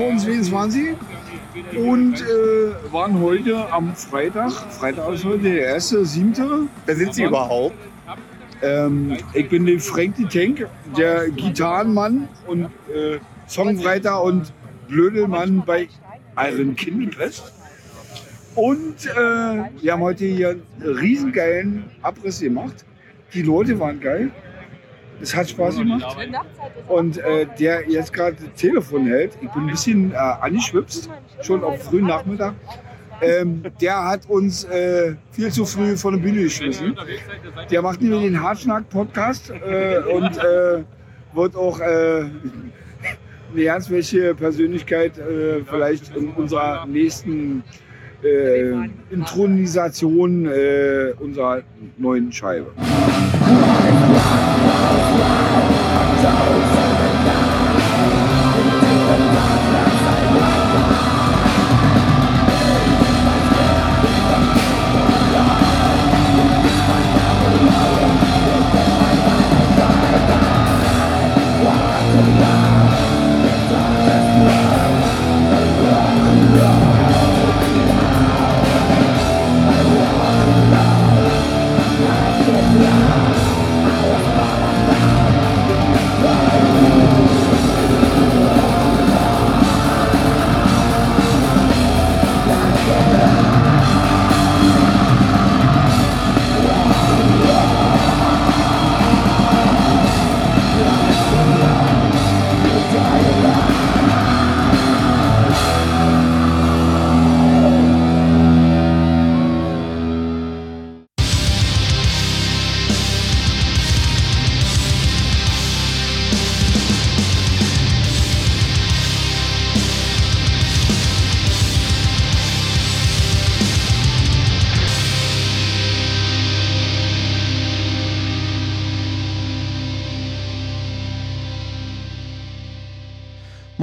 2022 und äh, waren heute am Freitag, Freitag ist heute der erste, siebte. Wer sind Sie überhaupt? Ähm, ich bin der Frank die Tank, der Gitarrenmann und äh, Songwriter und Blödelmann bei Iron Kinderfest. Und äh, wir haben heute hier einen riesengeilen Abriss gemacht. Die Leute waren geil. Es hat Spaß gemacht. Und äh, der jetzt gerade Telefon hält, ich bin ein bisschen äh, angeschwipst, schon auf frühen Nachmittag. Ähm, der hat uns äh, viel zu früh von der Bühne geschmissen. Der macht nämlich den Hartschnack-Podcast äh, und äh, wird auch äh, eine ganz welche Persönlichkeit äh, vielleicht in unserer nächsten äh, Intronisation unserer neuen Scheibe. Wow, I'm down.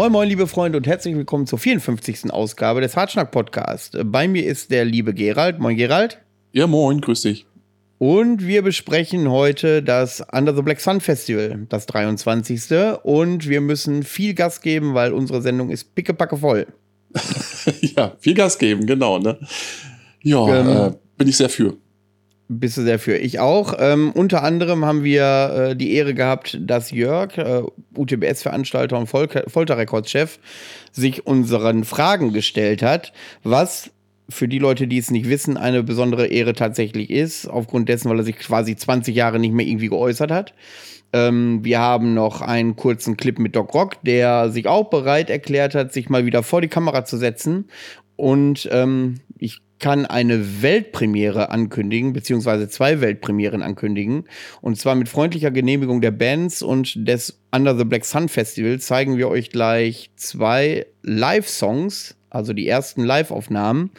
Moin Moin, liebe Freunde und herzlich willkommen zur 54. Ausgabe des Hartschnack Podcast. Bei mir ist der liebe Gerald. Moin Gerald. Ja, moin, grüß dich. Und wir besprechen heute das Under the Black Sun Festival, das 23. Und wir müssen viel Gas geben, weil unsere Sendung ist pickepacke voll. ja, viel Gas geben, genau. Ne? Ja, ähm, äh, bin ich sehr für. Bist du sehr für. Ich auch. Ähm, unter anderem haben wir äh, die Ehre gehabt, dass Jörg, äh, UTBS-Veranstalter und Fol Folterrekordchef, sich unseren Fragen gestellt hat, was für die Leute, die es nicht wissen, eine besondere Ehre tatsächlich ist, aufgrund dessen, weil er sich quasi 20 Jahre nicht mehr irgendwie geäußert hat. Ähm, wir haben noch einen kurzen Clip mit Doc Rock, der sich auch bereit erklärt hat, sich mal wieder vor die Kamera zu setzen. Und ähm, ich kann eine Weltpremiere ankündigen, beziehungsweise zwei Weltpremieren ankündigen. Und zwar mit freundlicher Genehmigung der Bands und des Under the Black Sun Festival zeigen wir euch gleich zwei Live-Songs, also die ersten Live-Aufnahmen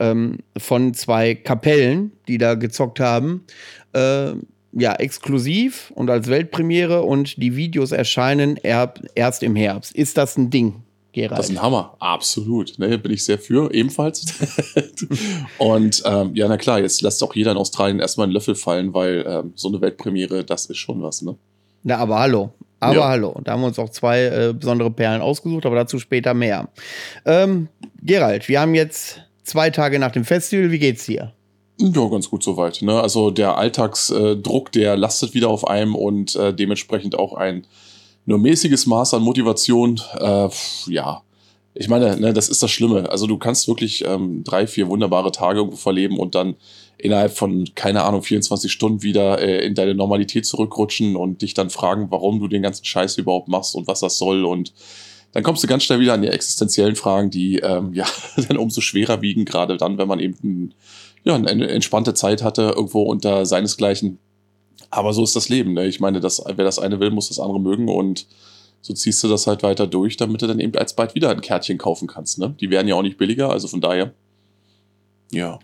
ähm, von zwei Kapellen, die da gezockt haben. Äh, ja, exklusiv und als Weltpremiere und die Videos erscheinen erst im Herbst. Ist das ein Ding? Gerald. Das ist ein Hammer, absolut. Ne, bin ich sehr für, ebenfalls. und ähm, ja, na klar, jetzt lässt auch jeder in Australien erstmal einen Löffel fallen, weil ähm, so eine Weltpremiere, das ist schon was, ne? Na, aber hallo. Aber ja. hallo. Da haben wir uns auch zwei äh, besondere Perlen ausgesucht, aber dazu später mehr. Ähm, Gerald, wir haben jetzt zwei Tage nach dem Festival. Wie geht's dir? Ja, ganz gut soweit. Ne? Also der Alltagsdruck, der lastet wieder auf einem und äh, dementsprechend auch ein nur mäßiges Maß an Motivation, äh, ja, ich meine, ne, das ist das Schlimme. Also du kannst wirklich ähm, drei, vier wunderbare Tage verleben und dann innerhalb von, keine Ahnung, 24 Stunden wieder äh, in deine Normalität zurückrutschen und dich dann fragen, warum du den ganzen Scheiß überhaupt machst und was das soll. Und dann kommst du ganz schnell wieder an die existenziellen Fragen, die ähm, ja dann umso schwerer wiegen, gerade dann, wenn man eben ja, eine entspannte Zeit hatte, irgendwo unter seinesgleichen aber so ist das Leben. Ne? Ich meine, das, wer das eine will, muss das andere mögen und so ziehst du das halt weiter durch, damit du dann eben alsbald wieder ein Kärtchen kaufen kannst. Ne? Die werden ja auch nicht billiger, also von daher, ja.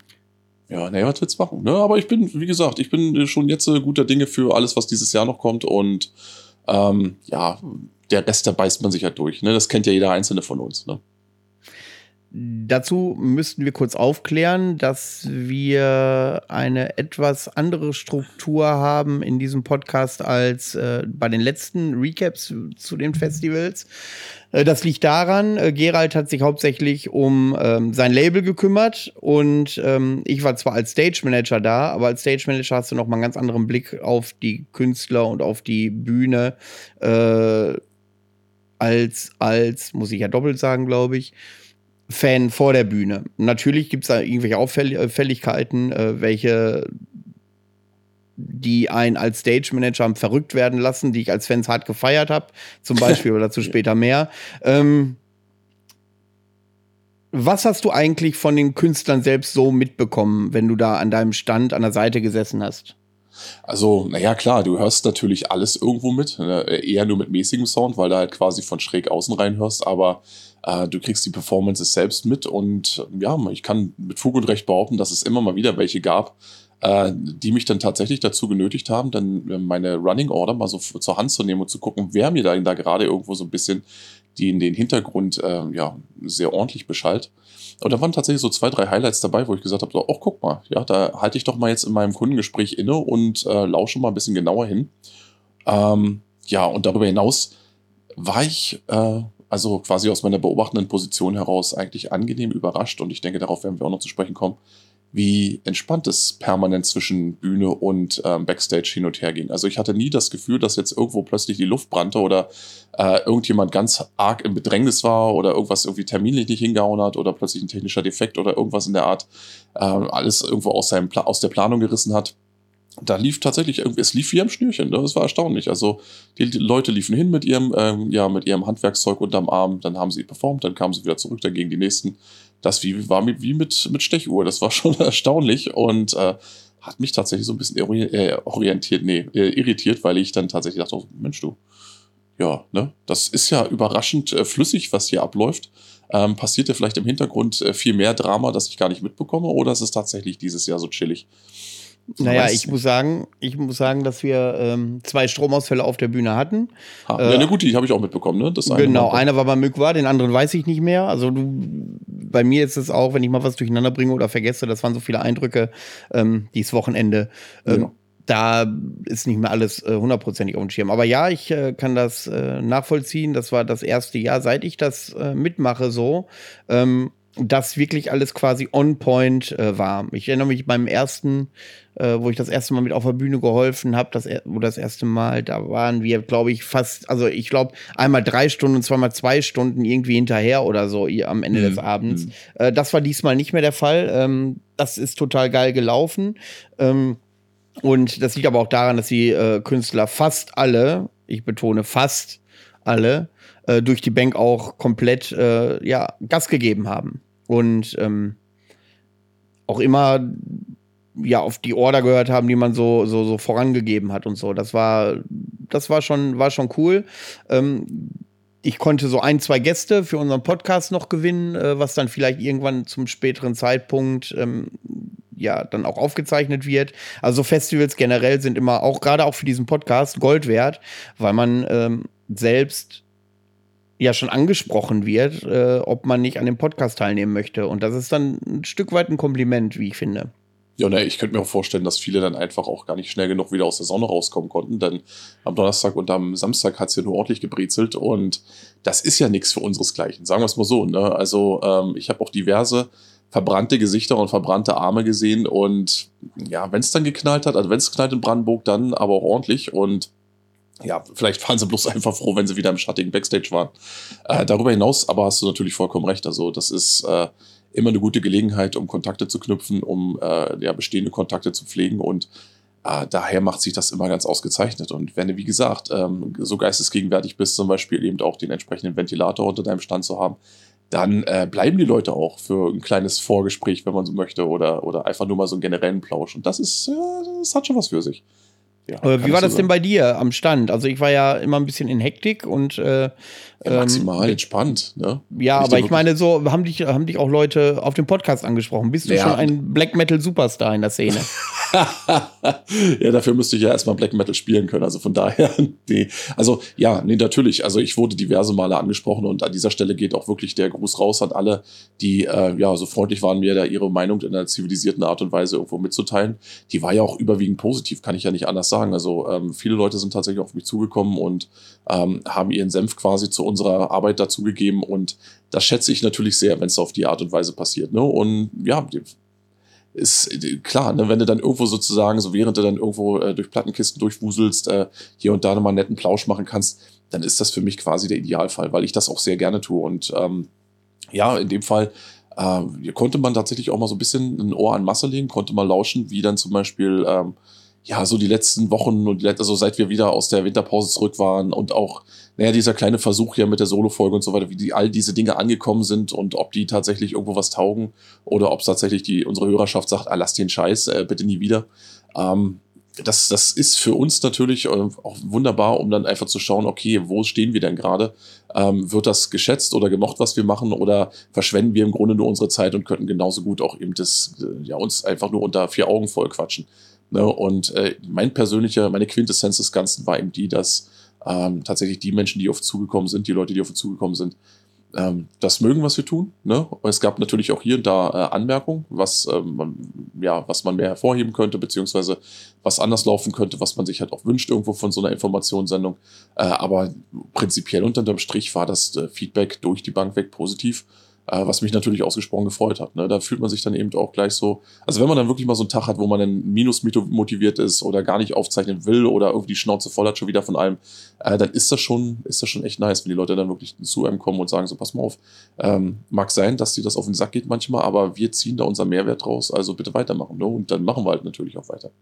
Ja, naja, was willst du machen? Ne? Aber ich bin, wie gesagt, ich bin schon jetzt äh, guter Dinge für alles, was dieses Jahr noch kommt und ähm, ja, der Rest, da beißt man sich halt durch. Ne? Das kennt ja jeder Einzelne von uns. Ne? Dazu müssten wir kurz aufklären, dass wir eine etwas andere Struktur haben in diesem Podcast als äh, bei den letzten Recaps zu den Festivals. Äh, das liegt daran, äh, Gerald hat sich hauptsächlich um ähm, sein Label gekümmert und ähm, ich war zwar als Stage Manager da, aber als Stage Manager hast du noch mal einen ganz anderen Blick auf die Künstler und auf die Bühne. Äh, als, als, muss ich ja doppelt sagen, glaube ich, Fan vor der Bühne. Natürlich gibt es da irgendwelche Auffälligkeiten, äh, welche die einen als Stage Manager haben verrückt werden lassen, die ich als Fans hart gefeiert habe, zum Beispiel oder dazu später mehr. Ähm, was hast du eigentlich von den Künstlern selbst so mitbekommen, wenn du da an deinem Stand an der Seite gesessen hast? Also, naja, klar, du hörst natürlich alles irgendwo mit. Ne? Eher nur mit mäßigem Sound, weil du halt quasi von schräg außen rein hörst, aber äh, du kriegst die Performances selbst mit und ja, ich kann mit Fug und Recht behaupten, dass es immer mal wieder welche gab, äh, die mich dann tatsächlich dazu genötigt haben, dann äh, meine Running Order mal so zur Hand zu nehmen und zu gucken, wer mir da, da gerade irgendwo so ein bisschen die in den Hintergrund äh, ja sehr ordentlich beschallt. Und da waren tatsächlich so zwei, drei Highlights dabei, wo ich gesagt habe, ach guck mal, ja, da halte ich doch mal jetzt in meinem Kundengespräch inne und äh, lausche mal ein bisschen genauer hin. Ähm, ja, und darüber hinaus war ich äh, also quasi aus meiner beobachtenden Position heraus eigentlich angenehm überrascht und ich denke, darauf werden wir auch noch zu sprechen kommen, wie entspannt es permanent zwischen Bühne und ähm, Backstage hin und her ging. Also ich hatte nie das Gefühl, dass jetzt irgendwo plötzlich die Luft brannte oder äh, irgendjemand ganz arg im Bedrängnis war oder irgendwas irgendwie terminlich nicht hingehauen hat oder plötzlich ein technischer Defekt oder irgendwas in der Art äh, alles irgendwo aus, seinem aus der Planung gerissen hat da lief tatsächlich irgendwie, es lief wie am Schnürchen, ne? das war erstaunlich. Also die, die Leute liefen hin mit ihrem, ähm, ja, mit ihrem Handwerkszeug unterm Arm, dann haben sie performt, dann kamen sie wieder zurück, dann gegen die nächsten das wie, war mit, wie mit, mit Stechuhr. Das war schon erstaunlich und äh, hat mich tatsächlich so ein bisschen äh, orientiert, nee, äh, irritiert, weil ich dann tatsächlich dachte, oh, Mensch, du, ja, ne, das ist ja überraschend äh, flüssig, was hier abläuft. Ähm, passiert ja vielleicht im Hintergrund äh, viel mehr Drama, das ich gar nicht mitbekomme, oder ist es tatsächlich dieses Jahr so chillig? Naja, ich muss sagen, ich muss sagen, dass wir ähm, zwei Stromausfälle auf der Bühne hatten. Ha, äh, ja, na gut, die habe ich auch mitbekommen, ne? Das eine genau, einer war bei Mykwa, den anderen weiß ich nicht mehr. Also du, bei mir ist es auch, wenn ich mal was durcheinander bringe oder vergesse, das waren so viele Eindrücke ähm, dieses Wochenende. Ähm, genau. Da ist nicht mehr alles äh, hundertprozentig auf dem Schirm. Aber ja, ich äh, kann das äh, nachvollziehen. Das war das erste Jahr, seit ich das äh, mitmache, so. Ähm, dass wirklich alles quasi on point äh, war. Ich erinnere mich beim ersten, äh, wo ich das erste Mal mit auf der Bühne geholfen habe, das, wo das erste Mal, da waren wir, glaube ich, fast, also ich glaube, einmal drei Stunden und zweimal zwei Stunden irgendwie hinterher oder so am Ende mhm. des Abends. Mhm. Äh, das war diesmal nicht mehr der Fall. Ähm, das ist total geil gelaufen. Ähm, und das liegt aber auch daran, dass die äh, Künstler fast alle, ich betone fast alle, äh, durch die Bank auch komplett äh, ja, Gas gegeben haben. Und ähm, auch immer ja auf die Order gehört haben, die man so, so, so vorangegeben hat und so. Das war, das war schon, war schon cool. Ähm, ich konnte so ein, zwei Gäste für unseren Podcast noch gewinnen, äh, was dann vielleicht irgendwann zum späteren Zeitpunkt ähm, ja dann auch aufgezeichnet wird. Also Festivals generell sind immer auch gerade auch für diesen Podcast Gold wert, weil man ähm, selbst ja schon angesprochen wird, äh, ob man nicht an dem Podcast teilnehmen möchte. Und das ist dann ein Stück weit ein Kompliment, wie ich finde. Ja, ne, ich könnte mir auch vorstellen, dass viele dann einfach auch gar nicht schnell genug wieder aus der Sonne rauskommen konnten, denn am Donnerstag und am Samstag hat es ja nur ordentlich gebrezelt und das ist ja nichts für unseresgleichen, sagen wir es mal so. Ne? Also ähm, ich habe auch diverse verbrannte Gesichter und verbrannte Arme gesehen und ja, wenn es dann geknallt hat, also wenn es knallt in Brandenburg, dann aber auch ordentlich und ja, vielleicht waren sie bloß einfach froh, wenn sie wieder im schattigen Backstage waren. Äh, darüber hinaus aber hast du natürlich vollkommen recht. Also das ist äh, immer eine gute Gelegenheit, um Kontakte zu knüpfen, um äh, ja, bestehende Kontakte zu pflegen und äh, daher macht sich das immer ganz ausgezeichnet. Und wenn du, wie gesagt, ähm, so geistesgegenwärtig bist, zum Beispiel eben auch den entsprechenden Ventilator unter deinem Stand zu haben, dann äh, bleiben die Leute auch für ein kleines Vorgespräch, wenn man so möchte, oder, oder einfach nur mal so einen generellen Plausch. Und das ist, ja, das hat schon was für sich. Ja, wie war das so denn bei dir am Stand? Also ich war ja immer ein bisschen in Hektik und äh, Ja, maximal ähm, entspannt, ne? Ja, aber ich meine, so haben dich, haben dich auch Leute auf dem Podcast angesprochen. Bist du ja. schon ein Black Metal Superstar in der Szene? ja, dafür müsste ich ja erstmal Black Metal spielen können. Also von daher, nee. Also ja, nee, natürlich. Also ich wurde diverse Male angesprochen und an dieser Stelle geht auch wirklich der Gruß raus an alle, die äh, ja so freundlich waren, mir da ihre Meinung in einer zivilisierten Art und Weise irgendwo mitzuteilen. Die war ja auch überwiegend positiv, kann ich ja nicht anders sagen. Also ähm, viele Leute sind tatsächlich auf mich zugekommen und ähm, haben ihren Senf quasi zu unserer Arbeit dazugegeben und das schätze ich natürlich sehr, wenn es auf die Art und Weise passiert. Ne? Und ja, ist klar, ne, wenn du dann irgendwo sozusagen, so während du dann irgendwo äh, durch Plattenkisten durchwuselst, äh, hier und da nochmal einen netten Plausch machen kannst, dann ist das für mich quasi der Idealfall, weil ich das auch sehr gerne tue. Und ähm, ja, in dem Fall äh, konnte man tatsächlich auch mal so ein bisschen ein Ohr an Masse legen, konnte mal lauschen, wie dann zum Beispiel ähm, ja, so die letzten Wochen und also seit wir wieder aus der Winterpause zurück waren und auch, naja, dieser kleine Versuch ja mit der Solo-Folge und so weiter, wie die all diese Dinge angekommen sind und ob die tatsächlich irgendwo was taugen oder ob es tatsächlich die, unsere Hörerschaft sagt, ah, lass den Scheiß, äh, bitte nie wieder. Ähm, das, das ist für uns natürlich äh, auch wunderbar, um dann einfach zu schauen, okay, wo stehen wir denn gerade? Ähm, wird das geschätzt oder gemocht, was wir machen, oder verschwenden wir im Grunde nur unsere Zeit und könnten genauso gut auch eben das, äh, ja, uns einfach nur unter vier Augen voll quatschen? Ne? Und äh, mein persönlicher, meine Quintessenz des Ganzen war eben die, dass ähm, tatsächlich die Menschen, die auf uns zugekommen sind, die Leute, die auf uns zugekommen sind, ähm, das mögen, was wir tun. Ne? Es gab natürlich auch hier und da äh, Anmerkungen, was, ähm, man, ja, was man mehr hervorheben könnte, beziehungsweise was anders laufen könnte, was man sich halt auch wünscht irgendwo von so einer Informationssendung. Äh, aber prinzipiell unterm Strich war das äh, Feedback durch die Bank weg positiv. Äh, was mich natürlich ausgesprochen gefreut hat. Ne? Da fühlt man sich dann eben auch gleich so, also wenn man dann wirklich mal so einen Tag hat, wo man dann minus motiviert ist oder gar nicht aufzeichnen will oder irgendwie die Schnauze voll hat schon wieder von allem, äh, dann ist das schon, ist das schon echt nice, wenn die Leute dann wirklich zu einem kommen und sagen so, pass mal auf, ähm, mag sein, dass dir das auf den Sack geht manchmal, aber wir ziehen da unser Mehrwert raus, also bitte weitermachen. Ne? Und dann machen wir halt natürlich auch weiter.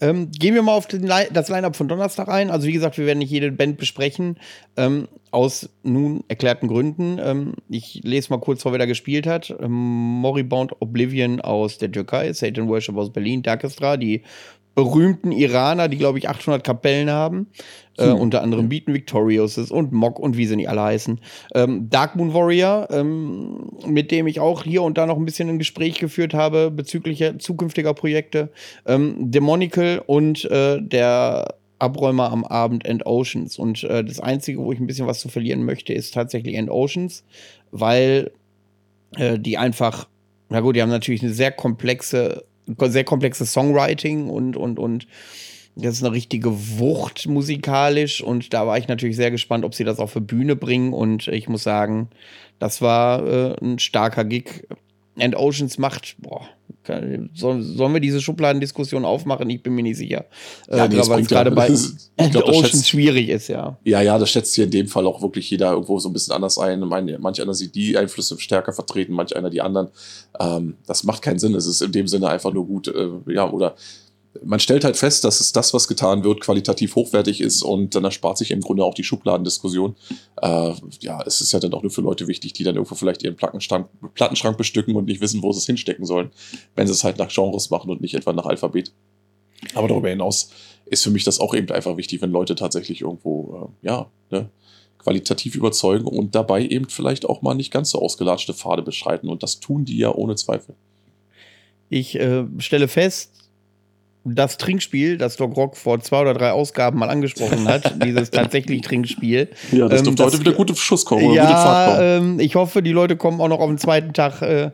Ähm, gehen wir mal auf den, das Line-Up von Donnerstag ein. Also wie gesagt, wir werden nicht jede Band besprechen, ähm, aus nun erklärten Gründen. Ähm, ich lese mal kurz vor, wer da gespielt hat. Ähm, Moribond Oblivion aus der Türkei, Satan Worship aus Berlin, Darkestra, die berühmten Iraner, die, glaube ich, 800 Kapellen haben. Äh, hm. unter anderem Beaten Victoriouses und Mock und wie sie nicht alle heißen. Ähm, Dark Moon Warrior, ähm, mit dem ich auch hier und da noch ein bisschen ein Gespräch geführt habe bezüglich zukünftiger Projekte. Ähm, Demonical und äh, der Abräumer am Abend End Oceans. Und äh, das Einzige, wo ich ein bisschen was zu verlieren möchte, ist tatsächlich End Oceans, weil äh, die einfach, na gut, die haben natürlich eine sehr komplexe sehr komplexes Songwriting und, und, und das ist eine richtige Wucht musikalisch und da war ich natürlich sehr gespannt, ob sie das auf die Bühne bringen und ich muss sagen, das war äh, ein starker Gig. And Oceans macht, boah, sollen, sollen wir diese Schubladendiskussion aufmachen? Ich bin mir nicht sicher. Ja, äh, nee, weil es gerade bei And Oceans schwierig ist, ja. Ja, ja, das schätzt hier in dem Fall auch wirklich jeder irgendwo so ein bisschen anders ein. Manch, manch einer sieht die Einflüsse stärker vertreten, manch einer die anderen. Ähm, das macht keinen Sinn. Es ist in dem Sinne einfach nur gut, äh, ja, oder man stellt halt fest, dass es das, was getan wird, qualitativ hochwertig ist und dann erspart sich im Grunde auch die Schubladendiskussion. Äh, ja, es ist ja dann auch nur für Leute wichtig, die dann irgendwo vielleicht ihren Plattenschrank, bestücken und nicht wissen, wo sie es hinstecken sollen, wenn sie es halt nach Genres machen und nicht etwa nach Alphabet. Aber darüber hinaus ist für mich das auch eben einfach wichtig, wenn Leute tatsächlich irgendwo, äh, ja, ne, qualitativ überzeugen und dabei eben vielleicht auch mal nicht ganz so ausgelatschte Pfade beschreiten. Und das tun die ja ohne Zweifel. Ich äh, stelle fest, das Trinkspiel, das Doc Rock vor zwei oder drei Ausgaben mal angesprochen hat, dieses tatsächlich Trinkspiel. Ja, das ähm, dürfte heute wieder gute Schuss kommen. Ja. Ähm, ich hoffe, die Leute kommen auch noch auf den zweiten Tag äh,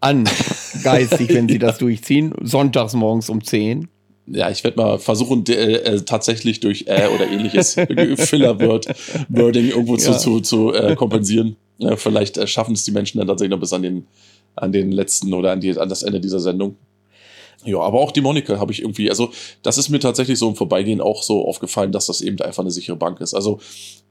an, geistig, wenn sie das durchziehen. Sonntags morgens um 10. Ja, ich werde mal versuchen, äh, tatsächlich durch äh oder ähnliches Filler-Wording irgendwo ja. zu, zu, zu äh, kompensieren. Ja, vielleicht äh, schaffen es die Menschen dann tatsächlich noch bis an den, an den letzten oder an, die, an das Ende dieser Sendung. Ja, aber auch die Monika habe ich irgendwie, also das ist mir tatsächlich so im Vorbeigehen auch so aufgefallen, dass das eben einfach eine sichere Bank ist. Also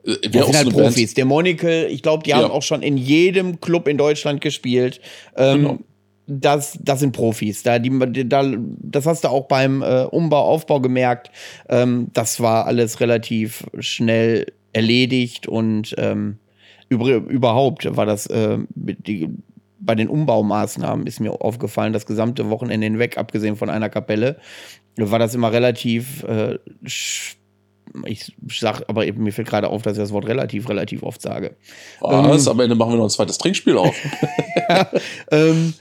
äh, wer sind halt so Profis. Band, der Monika, ich glaube, die ja. haben auch schon in jedem Club in Deutschland gespielt. Ähm, genau. Das, das sind Profis. Da, die, da, das hast du auch beim äh, Umbau, Aufbau gemerkt. Ähm, das war alles relativ schnell erledigt und ähm, über, überhaupt war das äh, die, bei den Umbaumaßnahmen ist mir aufgefallen, das gesamte Wochenende hinweg, abgesehen von einer Kapelle, war das immer relativ äh, ich sag, aber mir fällt gerade auf, dass ich das Wort relativ, relativ oft sage. Was? Ähm, Am Ende machen wir noch ein zweites Trinkspiel auf. ja, ähm,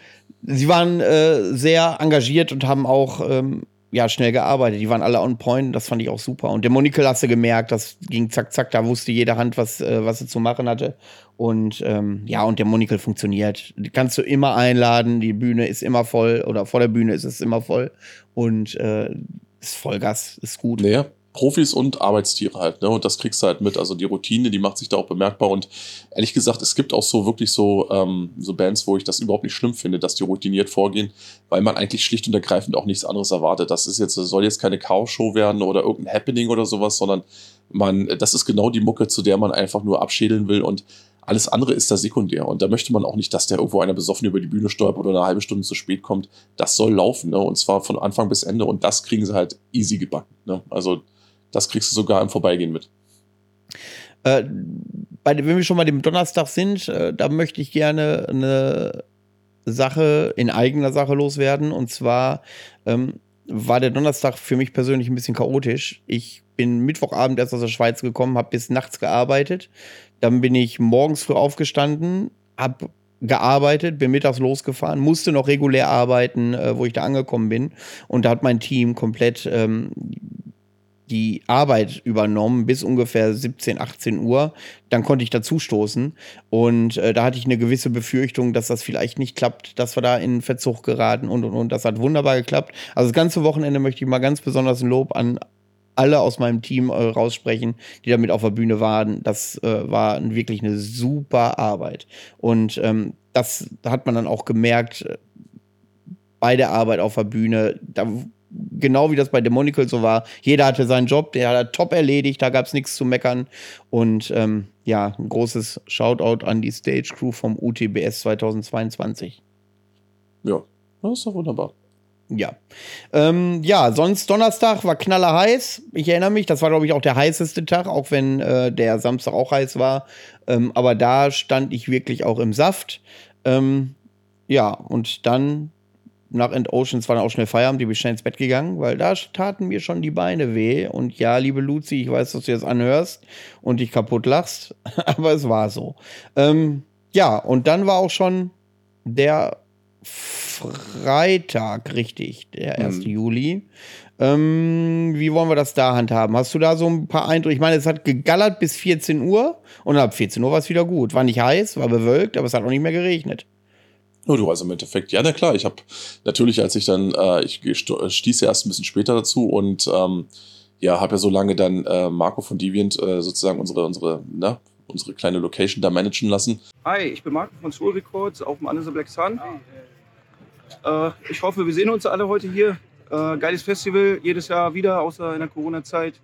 sie waren äh, sehr engagiert und haben auch ähm, ja, schnell gearbeitet. Die waren alle on point, das fand ich auch super. Und der Monikel hast du gemerkt, das ging zack, zack, da wusste jede Hand, was, äh, was sie zu machen hatte. Und ähm, ja, und der Monikel funktioniert. Die kannst du immer einladen, die Bühne ist immer voll oder vor der Bühne ist es immer voll. Und äh, ist Vollgas, ist gut. Naja, Profis und Arbeitstiere halt, ne? Und das kriegst du halt mit. Also die Routine, die macht sich da auch bemerkbar. Und ehrlich gesagt, es gibt auch so wirklich so, ähm, so Bands, wo ich das überhaupt nicht schlimm finde, dass die routiniert vorgehen, weil man eigentlich schlicht und ergreifend auch nichts anderes erwartet. Das ist jetzt, das soll jetzt keine Chaos-Show werden oder irgendein Happening oder sowas, sondern man, das ist genau die Mucke, zu der man einfach nur abschädeln will und alles andere ist da sekundär. Und da möchte man auch nicht, dass der irgendwo einer besoffen über die Bühne stolpert oder eine halbe Stunde zu spät kommt. Das soll laufen, ne? Und zwar von Anfang bis Ende. Und das kriegen sie halt easy gebacken. Ne? Also das kriegst du sogar im Vorbeigehen mit. Äh, bei, wenn wir schon mal dem Donnerstag sind, äh, da möchte ich gerne eine Sache in eigener Sache loswerden. Und zwar ähm, war der Donnerstag für mich persönlich ein bisschen chaotisch. Ich bin Mittwochabend erst aus der Schweiz gekommen, habe bis nachts gearbeitet. Dann bin ich morgens früh aufgestanden, habe gearbeitet, bin mittags losgefahren, musste noch regulär arbeiten, äh, wo ich da angekommen bin. Und da hat mein Team komplett ähm, die Arbeit übernommen bis ungefähr 17, 18 Uhr. Dann konnte ich dazustoßen. Und äh, da hatte ich eine gewisse Befürchtung, dass das vielleicht nicht klappt, dass wir da in Verzug geraten und und und. Das hat wunderbar geklappt. Also das ganze Wochenende möchte ich mal ganz besonders ein Lob an alle aus meinem Team äh, raussprechen, die damit auf der Bühne waren. Das äh, war wirklich eine super Arbeit. Und ähm, das hat man dann auch gemerkt äh, bei der Arbeit auf der Bühne. Da genau wie das bei Demonical so war. Jeder hatte seinen Job, der hat er top erledigt, da gab es nichts zu meckern. Und ähm, ja, ein großes Shoutout an die Stage Crew vom UTBS 2022. Ja, das ist doch wunderbar. Ja. Ähm, ja, sonst Donnerstag war knaller heiß. Ich erinnere mich, das war, glaube ich, auch der heißeste Tag, auch wenn äh, der Samstag auch heiß war. Ähm, aber da stand ich wirklich auch im Saft. Ähm, ja, und dann nach End Oceans war dann auch schnell Feierabend, die bin schnell ins Bett gegangen, weil da taten mir schon die Beine weh. Und ja, liebe Luzi, ich weiß, dass du jetzt anhörst und dich kaputt lachst, aber es war so. Ähm, ja, und dann war auch schon der Freitag, richtig, der 1. Mhm. Juli. Ähm, wie wollen wir das da handhaben? Hast du da so ein paar Eindrücke? Ich meine, es hat gegallert bis 14 Uhr und ab 14 Uhr war es wieder gut. War nicht heiß, war bewölkt, aber es hat auch nicht mehr geregnet. Oh, du also im Endeffekt, ja, na klar, ich habe natürlich, als ich dann, äh, ich stieß ja erst ein bisschen später dazu und ähm, ja, habe ja so lange dann äh, Marco von Deviant äh, sozusagen unsere, unsere, na, unsere kleine Location da managen lassen. Hi, ich bin Marco von Soul Records auf dem Another Black Sun. Äh, ich hoffe, wir sehen uns alle heute hier. Äh, geiles Festival, jedes Jahr wieder, außer in der Corona-Zeit.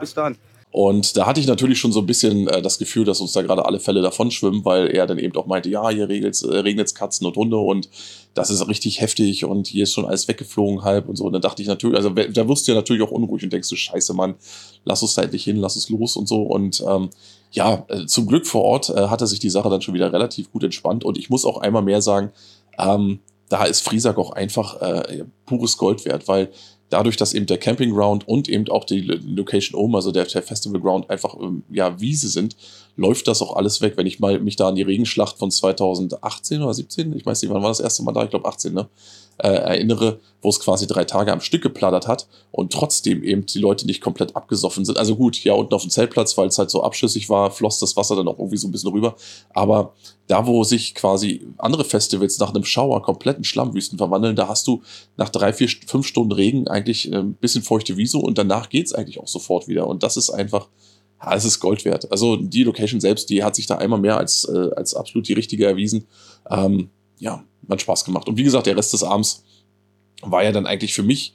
Bis dann. Und da hatte ich natürlich schon so ein bisschen äh, das Gefühl, dass uns da gerade alle Fälle davon schwimmen, weil er dann eben auch meinte, ja, hier regnet es äh, Katzen und Hunde und das ist richtig heftig und hier ist schon alles weggeflogen halb und so. Und dann dachte ich natürlich, also da wirst du ja natürlich auch unruhig und denkst du, scheiße, Mann, lass uns da endlich hin, lass es los und so. Und ähm, ja, äh, zum Glück vor Ort äh, hatte sich die Sache dann schon wieder relativ gut entspannt und ich muss auch einmal mehr sagen, ähm, da ist Friesack auch einfach äh, pures Gold wert, weil dadurch, dass eben der Camping Ground und eben auch die Location oben, also der, der Festival Ground einfach ähm, ja Wiese sind, läuft das auch alles weg. Wenn ich mal mich da an die Regenschlacht von 2018 oder 17, ich weiß nicht, wann war das erste Mal da, ich glaube 18, ne? Äh, erinnere, wo es quasi drei Tage am Stück geplattert hat und trotzdem eben die Leute nicht komplett abgesoffen sind. Also gut, ja, unten auf dem Zeltplatz, weil es halt so abschüssig war, floss das Wasser dann auch irgendwie so ein bisschen rüber. Aber da, wo sich quasi andere Festivals nach einem Schauer komplett in Schlammwüsten verwandeln, da hast du nach drei, vier, fünf Stunden Regen eigentlich ein bisschen feuchte Wiese und danach geht's eigentlich auch sofort wieder. Und das ist einfach, ja, es ist Gold wert. Also die Location selbst, die hat sich da einmal mehr als, äh, als absolut die richtige erwiesen. Ähm, ja, hat Spaß gemacht. Und wie gesagt, der Rest des Abends war ja dann eigentlich für mich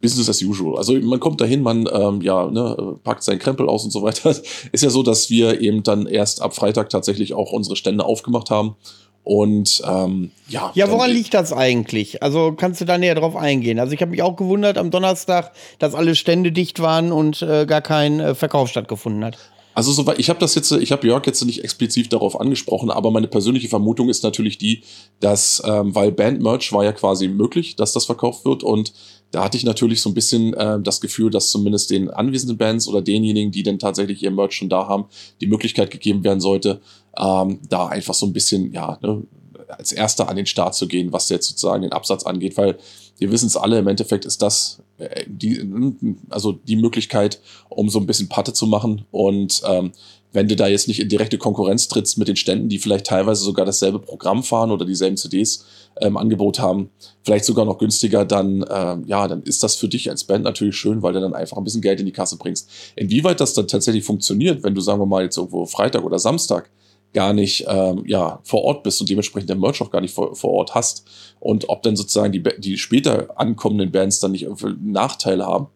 Business as usual. Also man kommt dahin, man ähm, ja, ne, packt seinen Krempel aus und so weiter. Ist ja so, dass wir eben dann erst ab Freitag tatsächlich auch unsere Stände aufgemacht haben. Und ähm, ja. Ja, woran liegt das eigentlich? Also kannst du da näher drauf eingehen? Also ich habe mich auch gewundert am Donnerstag, dass alle Stände dicht waren und äh, gar kein äh, Verkauf stattgefunden hat. Also soweit ich habe das jetzt, ich habe Jörg jetzt nicht explizit darauf angesprochen, aber meine persönliche Vermutung ist natürlich die, dass ähm, weil Band-Merch war ja quasi möglich, dass das verkauft wird und da hatte ich natürlich so ein bisschen äh, das Gefühl, dass zumindest den anwesenden Bands oder denjenigen, die dann tatsächlich ihr Merch schon da haben, die Möglichkeit gegeben werden sollte, ähm, da einfach so ein bisschen, ja, ne, als Erster an den Start zu gehen, was jetzt sozusagen den Absatz angeht, weil wir wissen es alle, im Endeffekt ist das die, also die Möglichkeit, um so ein bisschen Patte zu machen und ähm, wenn du da jetzt nicht in direkte Konkurrenz trittst mit den Ständen, die vielleicht teilweise sogar dasselbe Programm fahren oder dieselben CDs im ähm, Angebot haben, vielleicht sogar noch günstiger, dann ähm, ja, dann ist das für dich als Band natürlich schön, weil du dann einfach ein bisschen Geld in die Kasse bringst. Inwieweit das dann tatsächlich funktioniert, wenn du sagen wir mal jetzt irgendwo Freitag oder Samstag gar nicht ähm, ja, vor Ort bist und dementsprechend der Merch auch gar nicht vor, vor Ort hast und ob dann sozusagen die, die später ankommenden Bands dann nicht Nachteile haben,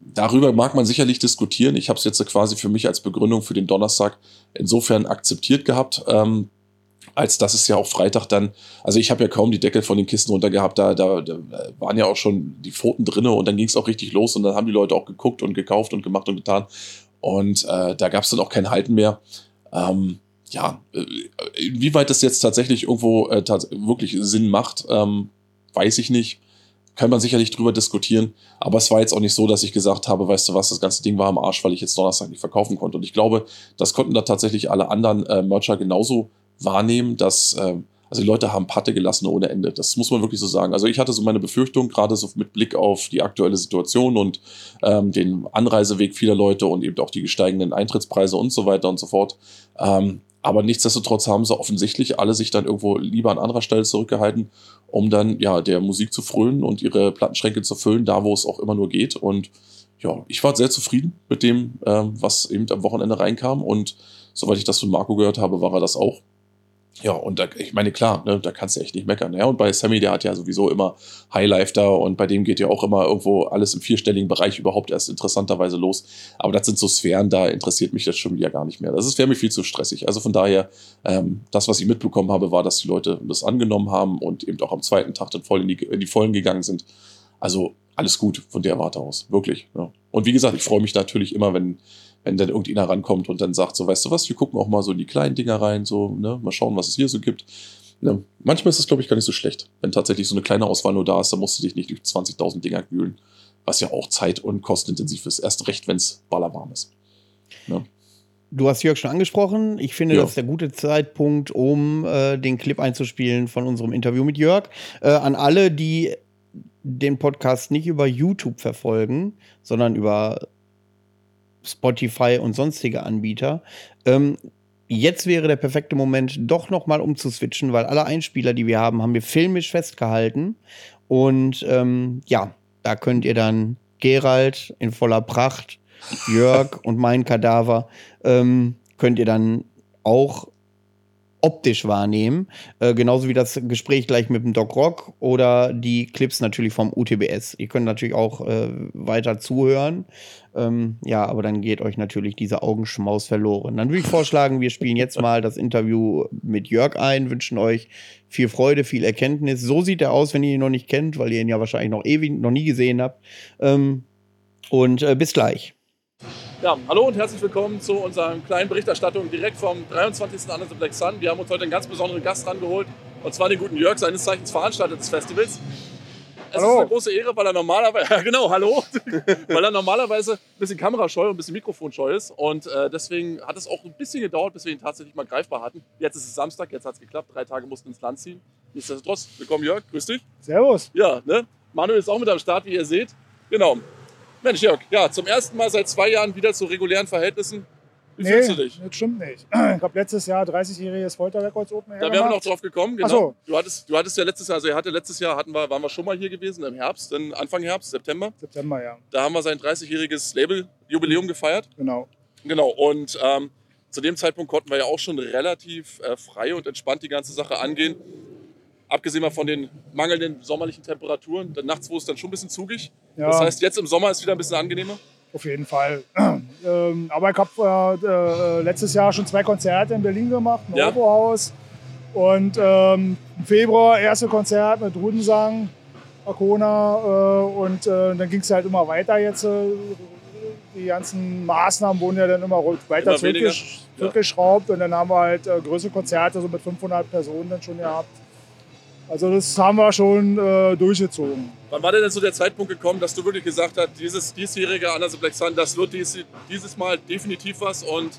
darüber mag man sicherlich diskutieren. Ich habe es jetzt quasi für mich als Begründung für den Donnerstag insofern akzeptiert gehabt, ähm, als dass es ja auch Freitag dann, also ich habe ja kaum die Deckel von den Kisten runter gehabt, da, da, da waren ja auch schon die Pfoten drinne und dann ging es auch richtig los und dann haben die Leute auch geguckt und gekauft und gemacht und getan und äh, da gab es dann auch kein Halten mehr. Ähm, ja, äh, inwieweit das jetzt tatsächlich irgendwo äh, wirklich Sinn macht, ähm, weiß ich nicht kann man sicherlich drüber diskutieren. Aber es war jetzt auch nicht so, dass ich gesagt habe, weißt du was, das ganze Ding war am Arsch, weil ich jetzt Donnerstag nicht verkaufen konnte. Und ich glaube, das konnten da tatsächlich alle anderen äh, Mercher genauso wahrnehmen, dass, äh, also die Leute haben Patte gelassen ohne Ende. Das muss man wirklich so sagen. Also ich hatte so meine Befürchtung, gerade so mit Blick auf die aktuelle Situation und ähm, den Anreiseweg vieler Leute und eben auch die gesteigenden Eintrittspreise und so weiter und so fort. Ähm, aber nichtsdestotrotz haben sie offensichtlich alle sich dann irgendwo lieber an anderer Stelle zurückgehalten, um dann ja der Musik zu frönen und ihre Plattenschränke zu füllen, da wo es auch immer nur geht. Und ja, ich war sehr zufrieden mit dem, ähm, was eben am Wochenende reinkam. Und soweit ich das von Marco gehört habe, war er das auch. Ja, und da, ich meine, klar, ne, da kannst du echt nicht meckern. Ja, und bei Sammy, der hat ja sowieso immer Highlife da und bei dem geht ja auch immer irgendwo alles im vierstelligen Bereich überhaupt erst interessanterweise los. Aber das sind so Sphären, da interessiert mich das schon wieder gar nicht mehr. Das ist wäre mir viel zu stressig. Also von daher, ähm, das, was ich mitbekommen habe, war, dass die Leute das angenommen haben und eben auch am zweiten Tag dann voll in die, in die Vollen gegangen sind. Also alles gut von der Warte aus. Wirklich. Ja. Und wie gesagt, ich freue mich natürlich immer, wenn wenn dann irgendjemand rankommt und dann sagt, so weißt du was, wir gucken auch mal so in die kleinen Dinger rein, so, ne, mal schauen, was es hier so gibt. Ja, manchmal ist es, glaube ich, gar nicht so schlecht. Wenn tatsächlich so eine kleine Auswahl nur da ist, dann musst du dich nicht durch 20.000 Dinger wühlen, was ja auch zeit- und kostenintensiv ist. Erst recht, wenn es ballerwarm ist. Ja. Du hast Jörg schon angesprochen. Ich finde, ja. das ist der gute Zeitpunkt, um äh, den Clip einzuspielen von unserem Interview mit Jörg. Äh, an alle, die den Podcast nicht über YouTube verfolgen, sondern über Spotify und sonstige Anbieter. Ähm, jetzt wäre der perfekte Moment, doch noch mal umzuswitchen, weil alle Einspieler, die wir haben, haben wir filmisch festgehalten. Und ähm, ja, da könnt ihr dann Gerald in voller Pracht, Jörg und mein Kadaver, ähm, könnt ihr dann auch optisch wahrnehmen. Äh, genauso wie das Gespräch gleich mit dem Doc Rock oder die Clips natürlich vom UTBS. Ihr könnt natürlich auch äh, weiter zuhören. Ähm, ja, aber dann geht euch natürlich dieser Augenschmaus verloren. Dann würde ich vorschlagen, wir spielen jetzt mal das Interview mit Jörg ein, wünschen euch viel Freude, viel Erkenntnis. So sieht er aus, wenn ihr ihn noch nicht kennt, weil ihr ihn ja wahrscheinlich noch ewig, noch nie gesehen habt. Ähm, und äh, bis gleich. Ja, hallo und herzlich willkommen zu unserer kleinen Berichterstattung direkt vom 23. Under the Black Sun. Wir haben uns heute einen ganz besonderen Gast rangeholt, und zwar den guten Jörg, seines Zeichens Veranstalter des Festivals. Es hallo. ist eine große Ehre, weil er normalerweise, ja, genau, hallo, weil er normalerweise ein bisschen kamerascheu und ein bisschen mikrofonscheu ist. Und äh, deswegen hat es auch ein bisschen gedauert, bis wir ihn tatsächlich mal greifbar hatten. Jetzt ist es Samstag, jetzt hat es geklappt. Drei Tage mussten ins Land ziehen. Nichtsdestotrotz, willkommen Jörg, grüß dich. Servus. Ja, ne? Manuel ist auch mit am Start, wie ihr seht. Genau. Mensch, Jörg, ja, zum ersten Mal seit zwei Jahren wieder zu regulären Verhältnissen. Wie nee, fühlst du dich? Das stimmt nicht. Ich habe letztes Jahr 30-jähriges Folter-Records Open Air Da wären wir noch drauf gekommen, genau. So. Du, hattest, du hattest ja letztes Jahr, also er hatte letztes Jahr hatten wir, waren wir schon mal hier gewesen, im Herbst, Anfang Herbst, September. September, ja. Da haben wir sein 30-jähriges Label-Jubiläum gefeiert. Genau. Genau, und ähm, zu dem Zeitpunkt konnten wir ja auch schon relativ äh, frei und entspannt die ganze Sache angehen. Abgesehen mal von den mangelnden sommerlichen Temperaturen. Dann nachts wurde es dann schon ein bisschen zugig. Ja. Das heißt, jetzt im Sommer ist es wieder ein bisschen angenehmer. Auf jeden Fall. Ähm, aber ich habe äh, äh, letztes Jahr schon zwei Konzerte in Berlin gemacht, im ja. Haus. Und ähm, im Februar erste Konzert mit Rudensang, Arcona. Äh, und äh, dann ging es halt immer weiter jetzt. Äh, die ganzen Maßnahmen wurden ja dann immer weiter immer zurückgeschraubt. Ja. Und dann haben wir halt äh, größere Konzerte so mit 500 Personen dann schon gehabt. Also das haben wir schon äh, durchgezogen. Wann war denn so der Zeitpunkt gekommen, dass du wirklich gesagt hast, dieses diesjährige Under the Black Sun, das wird dies, dieses Mal definitiv was und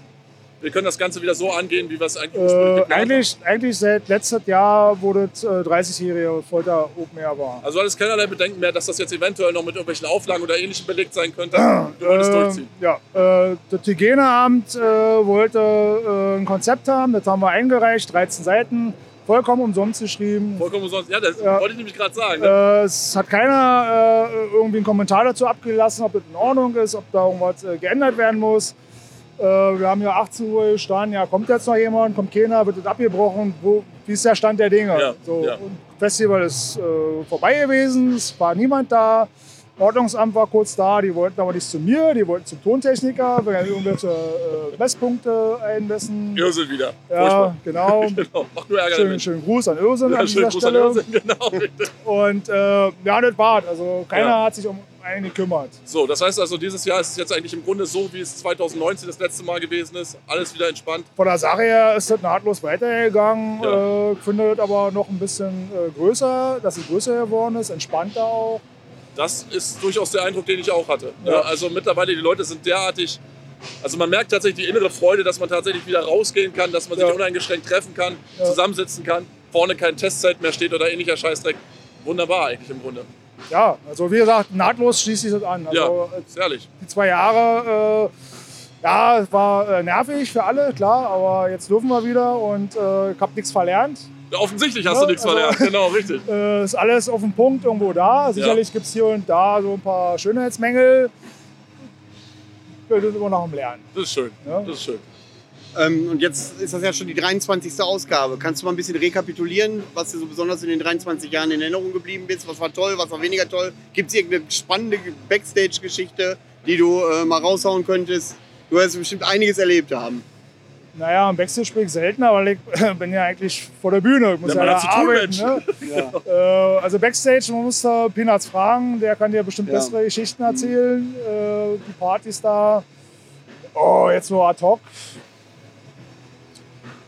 wir können das Ganze wieder so angehen, wie wir es eigentlich Äh, geplant haben? eigentlich, eigentlich seit letztem Jahr, wo das äh, 30-jährige Folter Open Air war. Also alles keinerlei Bedenken mehr, dass das jetzt eventuell noch mit irgendwelchen Auflagen oder ähnlichem belegt sein könnte. Du wolltest Ähm, durchziehen. Ja, äh, das Hygieneamt äh, wollte äh, ein Konzept haben, das haben wir eingereicht, 13 Seiten, vollkommen umsonst geschrieben. Vollkommen umsonst. Ja, das Ja. wollte ich nämlich gerade sagen. Ne? Äh, es hat keiner äh, irgendwie einen Kommentar dazu abgelassen, ob das in Ordnung ist, ob da irgendwas äh, geändert werden muss. Äh, wir haben ja 18 Uhr gestanden, ja, kommt jetzt noch jemand, kommt keiner, wird das abgebrochen, wo, wie ist der Stand der Dinge? Ja, so, ja. Festival ist äh, vorbei gewesen, es war niemand da. Ordnungsamt war kurz da, die wollten aber nicht zu mir, die wollten zum Tontechniker, wenn er irgendwelche äh, Messpunkte einmessen. Irrsel wieder. Ja, genau. Genau. Macht nur Ärger Schönen, schönen Gruß an Irrsinn Ja, an dieser Gruß an Stelle. Irrsel. Genau. Und äh, ja, das war's. Also keiner Ja. hat sich um einen gekümmert. So, das heißt also, dieses Jahr ist es jetzt eigentlich im Grunde so, wie es 2019 das letzte Mal gewesen ist. Alles wieder entspannt. Von der Sache her ist das nahtlos weitergegangen. Ja. Äh, Ich finde das aber noch ein bisschen äh, größer, dass es größer geworden ist, entspannter auch. Das ist durchaus der Eindruck, den ich auch hatte. Ja. Also mittlerweile, die Leute sind derartig. Also man merkt tatsächlich die innere Freude, dass man tatsächlich wieder rausgehen kann, dass man sich Ja. uneingeschränkt treffen kann, Ja. zusammensitzen kann, vorne kein Testzelt mehr steht oder ähnlicher Scheißdreck. Wunderbar eigentlich im Grunde. Ja, also wie gesagt, nahtlos schließt sich das an. Also ja, ist herrlich. die zwei Jahre, äh, ja, es war äh, nervig für alle, klar, aber jetzt dürfen wir wieder und äh, ich habe nichts verlernt. Ja, offensichtlich hast Ja, du nichts also- verlernt. Genau, richtig. Äh, ist alles auf dem Punkt irgendwo da. Sicherlich gibt es hier und da so ein paar Schönheitsmängel. Wir sind immer noch am Lernen. Das ist schön. Ja. Das ist schön. Ähm, und jetzt ist das ja schon die 23. Ausgabe. Kannst du mal ein bisschen rekapitulieren, was dir so besonders in den 23 Jahren in Erinnerung geblieben ist? Was war toll, was war weniger toll? Gibt es irgendeine spannende Backstage-Geschichte, die du äh, mal raushauen könntest? Du wirst bestimmt einiges erlebt haben. Naja, im Backstage spiele ich seltener, weil ich bin ja eigentlich vor der Bühne. Ich muss Ja, ja, man da hat zu tun, arbeiten. Ne? Äh, also Backstage, man muss da Peanuts fragen, der kann dir bestimmt Ja. bessere Geschichten erzählen. Äh, die Partys da. Oh, jetzt nur ad hoc.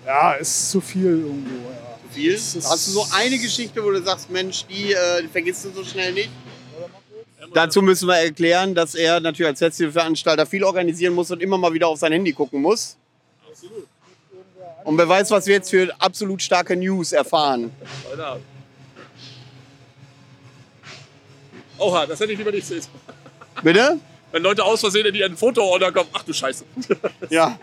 Ja, ist zu viel irgendwo. Ja. Viel. Hast du so eine Geschichte, wo du sagst, Mensch, die, äh, die vergisst du so schnell nicht? Dazu müssen wir erklären, dass er natürlich als Festivalveranstalter viel organisieren muss und immer mal wieder auf sein Handy gucken muss. Und wer weiß, was wir jetzt für absolut starke News erfahren. Alter. Oha, das hätte ich lieber nicht sehen. Bitte? Wenn Leute aus Versehen in ihren Foto-Order kommen, ach du Scheiße. Ja.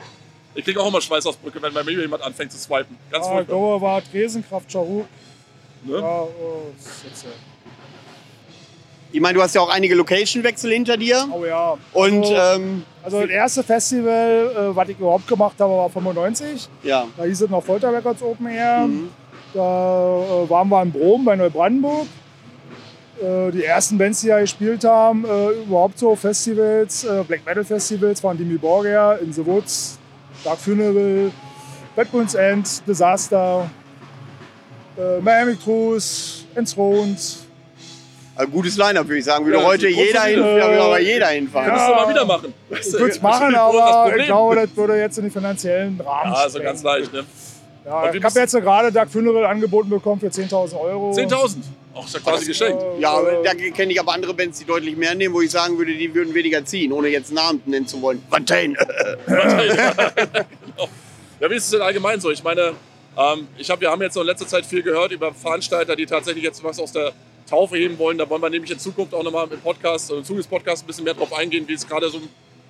Ich kriege auch immer Schweißausbrüche, wenn bei mir jemand anfängt zu swipen. Ganz Ah, glaube, war Tresenkraft Charuk. Ne? Ja, oh, das ist jetzt, äh, Ich meine, du hast ja auch einige Location-Wechsel hinter dir. oh ja. Und also, ähm, also das erste Festival, äh, was ich überhaupt gemacht habe, war 95. ja. Da hieß es noch Folter Records Open Air. Mhm. Da äh, waren wir in Brom bei Neubrandenburg. Äh, die ersten Bands, die da gespielt haben, äh, überhaupt so Festivals, äh, Black Metal Festivals, waren Dimi Borgia, In the Woods, Dark Funeral, Bad Bones End, Disaster, Miami Cruise, Enthroned. Ein gutes Line-Up, würde ich sagen. Würde Ja, heute jeder, hin, aber jeder hinfahren. Ja. Müsst ihr mal wieder machen. Ich würde es machen, aber ich glaube, das würde jetzt in den finanziellen Rahmen Ja, so sprengen. ganz leicht, ne? Ja, ich habe jetzt gerade Dark Funeral angeboten bekommen für 10.000 Euro. 10.000. Ach, ist ja quasi geschenkt. Äh, Ja, aber äh, da kenne ich aber andere Bands, die deutlich mehr nehmen, wo ich sagen würde, die würden weniger ziehen, ohne jetzt Namen nennen zu wollen. Fontaine. Genau. Ja, wie ist es denn allgemein so? Ich meine, ähm, ich hab, wir haben jetzt noch in letzter Zeit viel gehört über Veranstalter, die tatsächlich jetzt was aus der Taufe heben wollen. Da wollen wir nämlich in Zukunft auch nochmal im Podcast, im Zuges-Podcast ein bisschen mehr drauf eingehen, wie es gerade so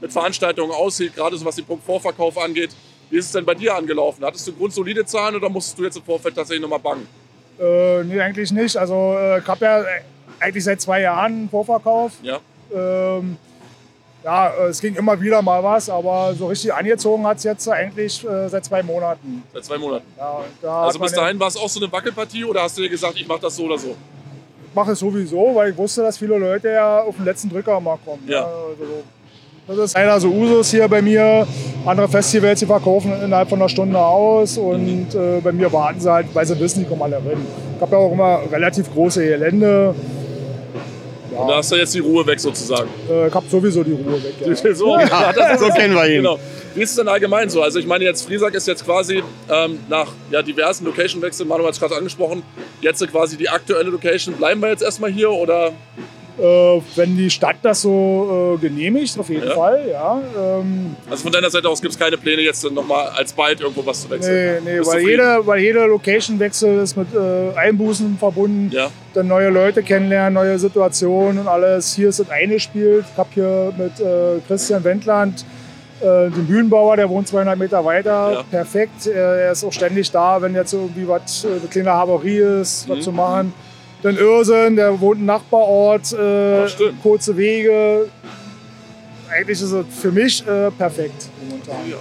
mit Veranstaltungen aussieht, gerade so was den Punkt Vorverkauf angeht. Wie ist es denn bei dir angelaufen? Hattest du grundsolide Zahlen oder musstest du jetzt im Vorfeld tatsächlich nochmal bangen? Äh, nee, eigentlich nicht. Also äh, ich habe ja äh, eigentlich seit zwei Jahren einen Vorverkauf. Ja. Ähm, ja, äh, es ging immer wieder mal was, aber so richtig angezogen hat es jetzt eigentlich äh, seit zwei Monaten. Seit zwei Monaten. Ja, da Also bis dahin war es auch so eine Wackelpartie oder hast du dir gesagt, ich mache das so oder so? Ich mache es sowieso, weil ich wusste, dass viele Leute ja auf den letzten Drücker mal kommen. Ja. Also, das ist einer so Usus hier bei mir. Andere Festivals, die verkaufen innerhalb von einer Stunde aus und äh, bei mir warten sie halt, weil sie wissen, die kommen alle rein. Ich habe ja auch immer relativ große Gelände. Und da hast du jetzt die Ruhe weg sozusagen. Äh, ich habe sowieso die Ruhe weg. Ja. so, Ja, so kennen wir ihn. Genau. Wie ist es denn allgemein so? Also ich meine jetzt, Friesack ist jetzt quasi ähm, nach ja, diversen Location-Wechseln, Manu hat es gerade angesprochen, jetzt quasi die aktuelle Location. Bleiben wir jetzt erstmal hier oder? Äh, wenn die Stadt das so äh, genehmigt, auf jeden Ja. Fall, ja. Ähm, Also von deiner Seite aus gibt es keine Pläne jetzt nochmal alsbald irgendwo was zu wechseln? nee, nee, weil zufrieden? jeder, weil jeder Location-Wechsel ist mit äh, Einbußen verbunden. Ja, Dann neue Leute kennenlernen, neue Situationen und alles. Hier ist es eingespielt. Ich habe hier mit äh, Christian Wendland äh, den Bühnenbauer, der wohnt 200 Meter weiter. Ja. Perfekt. Er, er ist auch ständig da, wenn jetzt irgendwie was, äh, eine kleine Havarie ist, was Mhm. zu machen. Dann Irsen, der wohnt im Nachbarort, äh, Ja, kurze Wege. Eigentlich ist es für mich äh, perfekt momentan. ja.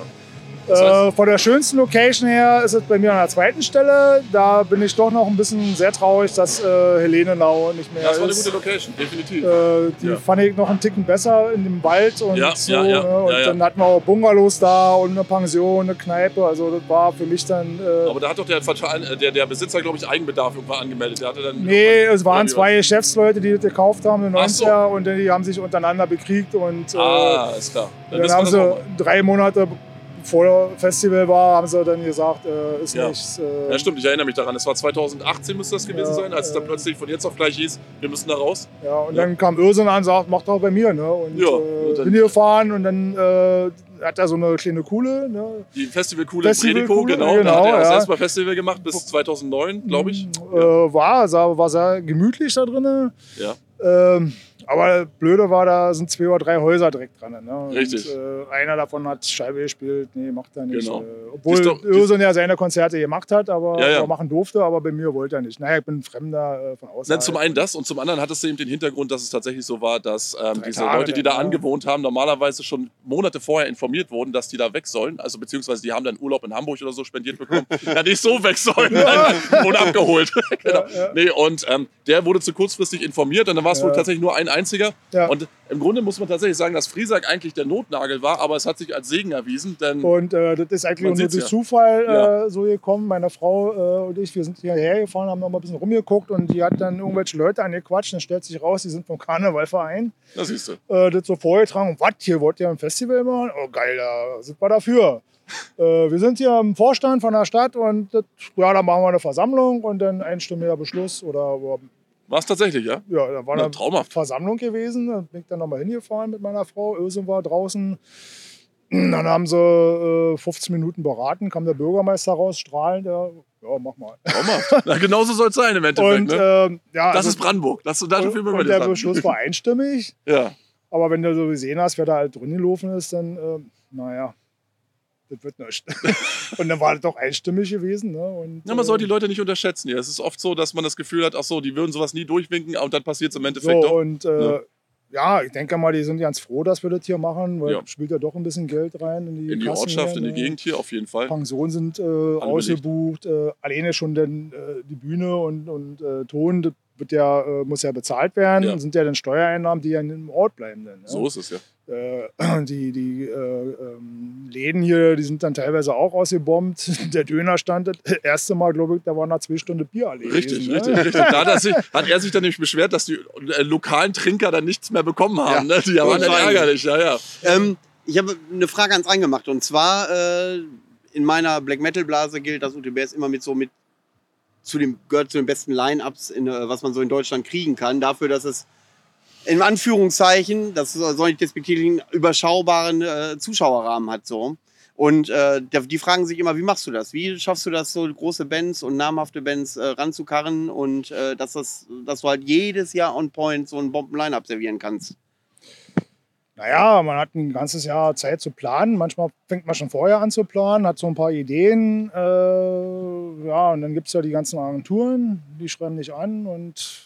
Das heißt- Äh, von der schönsten Location her ist es bei mir an der zweiten Stelle. Da bin ich doch noch ein bisschen sehr traurig, dass äh, Helenenau nicht mehr Das war eine ist. gute Location, definitiv. Äh, die Ja. fand ich noch einen Ticken besser in dem Wald und Ja, so. ja, ne? Und dann hatten wir auch Bungalows da und eine Pension, eine Kneipe. Also das war für mich dann. Äh, Aber da hat doch der, äh, der, der Besitzer, glaube ich, Eigenbedarf irgendwann angemeldet. Der hatte dann nee, es waren zwei Geschäftsleute, die das gekauft haben in den Ach so. 90er und die haben sich untereinander bekriegt und äh, Ah, ist klar. dann wir haben sie drei Monate vor Festival war, haben sie dann gesagt, äh, ist Ja. nichts. Äh, Ja, stimmt, ich erinnere mich daran. Es war 2018 müsste das gewesen Ja, sein, als es dann äh, plötzlich von jetzt auf gleich hieß, wir müssen da raus. Ja, und dann kam Irsen an und sagt, mach doch bei mir. Ne? Und Ja, äh, und dann- bin hier gefahren und dann äh, hat er so eine kleine Kuhle. Ne? Die Festivalkuhle in Festivalkuhle, Prediko, genau. da genau, hat er ja. selbst mal Festival gemacht bis 2009, glaube ich. Äh, war, war sehr gemütlich da drin. Ja. Ähm, aber blöde war, da sind zwei oder drei Häuser direkt dran. Ne? Richtig. Und, äh, einer davon hat Scheibe gespielt. Nee, macht er nicht. Genau. Äh, obwohl doch- ja seine Konzerte gemacht hat, aber Ja, ja. machen durfte, aber bei mir wollte er nicht. Naja, ich bin ein Fremder äh, von außen. Dann zum einen das und zum anderen hat es eben den Hintergrund, dass es tatsächlich so war, dass ähm, diese Tage Leute, die dann, da angewohnt haben, normalerweise schon Monate vorher informiert wurden, dass die da weg sollen. Also beziehungsweise die haben dann Urlaub in Hamburg oder so spendiert bekommen. ja, nicht so weg sollen, und abgeholt. genau. ja. Nee, und ähm, der wurde zu kurzfristig informiert und dann war es wohl tatsächlich nur ein einziger. Ja. Und im Grunde muss man tatsächlich sagen, dass Friesack eigentlich der Notnagel war, aber es hat sich als Segen erwiesen, denn Und äh, das ist eigentlich nur durch ja. Zufall äh, so gekommen. Meine Frau äh, und ich, wir sind hierher gefahren, haben noch mal ein bisschen rumgeguckt und die hat dann irgendwelche Leute angequatscht. Dann stellt sich raus, die sind vom Karnevalverein. das siehst du. Äh, das so vorgetragen. Was, hier wollt ihr ein Festival machen? Oh geil, da sind wir dafür. äh, wir sind hier im Vorstand von der Stadt und das, ja, da machen wir eine Versammlung und dann einstimmiger Beschluss oder War es tatsächlich, ja? ja, da war Na, eine traumhaft. Versammlung gewesen. Da bin ich dann nochmal hingefahren mit meiner Frau. Ösen war draußen. Dann haben sie äh, 15 Minuten beraten, kam der Bürgermeister raus, strahlend. Ja, ja mach mal. Traumhaft. Na, genauso soll es sein im Endeffekt. Und ne? ähm, ja, das also- ist Brandenburg. Das, wir und mal der. Beschluss war einstimmig. Ja. Aber wenn du so gesehen hast, wer da halt drin gelaufen ist, dann, äh, naja, das wird nichts. und dann war das doch einstimmig gewesen. Ne? Und, Ja, man äh, soll die Leute nicht unterschätzen. Ja. Es ist oft so, dass man das Gefühl hat, ach so, die würden sowas nie durchwinken und dann passiert es im Endeffekt so, doch. und äh, Ja. ich denke mal, die sind ganz froh, dass wir das hier machen, weil Ja. spielt ja doch ein bisschen Geld rein in die, In die Ortschaft, hier, in die ne? Gegend hier auf jeden Fall. Pensionen sind äh, ausgebucht, äh, alleine schon denn, äh, die Bühne und, und äh, Ton, das wird ja, äh, muss ja bezahlt werden, Ja. sind ja dann Steuereinnahmen, die ja im Ort bleiben. Dann, ne? So ist es ja. Äh, die die äh, ähm, Läden hier, die sind dann teilweise auch ausgebombt. Der Dönerstand, das erste Mal, glaube ich, da waren da zwei Stunden Bier alle Richtig, gewesen, richtig, ne? richtig. Da hat er, sich, hat er sich dann nämlich beschwert, dass die äh, lokalen Trinker dann nichts mehr bekommen haben. Ja, ne? Die waren dann ärgerlich, ja, ja. Ähm, ich habe eine Frage ans Eingemacht. Und zwar, äh, in meiner Black Metal Blase gilt das UTBS immer mit so mit zu dem, gehört zu den besten Line-Ups, in, äh, was man so in Deutschland kriegen kann. Dafür, dass es in Anführungszeichen, das soll nicht despektierlich, überschaubaren äh, Zuschauerrahmen hat. So. Und äh, die fragen sich immer, wie machst du das? Wie schaffst du das, so große Bands und namhafte Bands äh, ranzukarren und äh, dass, das, dass du halt jedes Jahr on point so ein Bomben-Line-Up servieren kannst? Naja, man hat ein ganzes Jahr Zeit zu planen. Manchmal fängt man schon vorher an zu planen, hat so ein paar Ideen. Äh, ja, und dann gibt es ja die ganzen Agenturen, die schreiben dich an und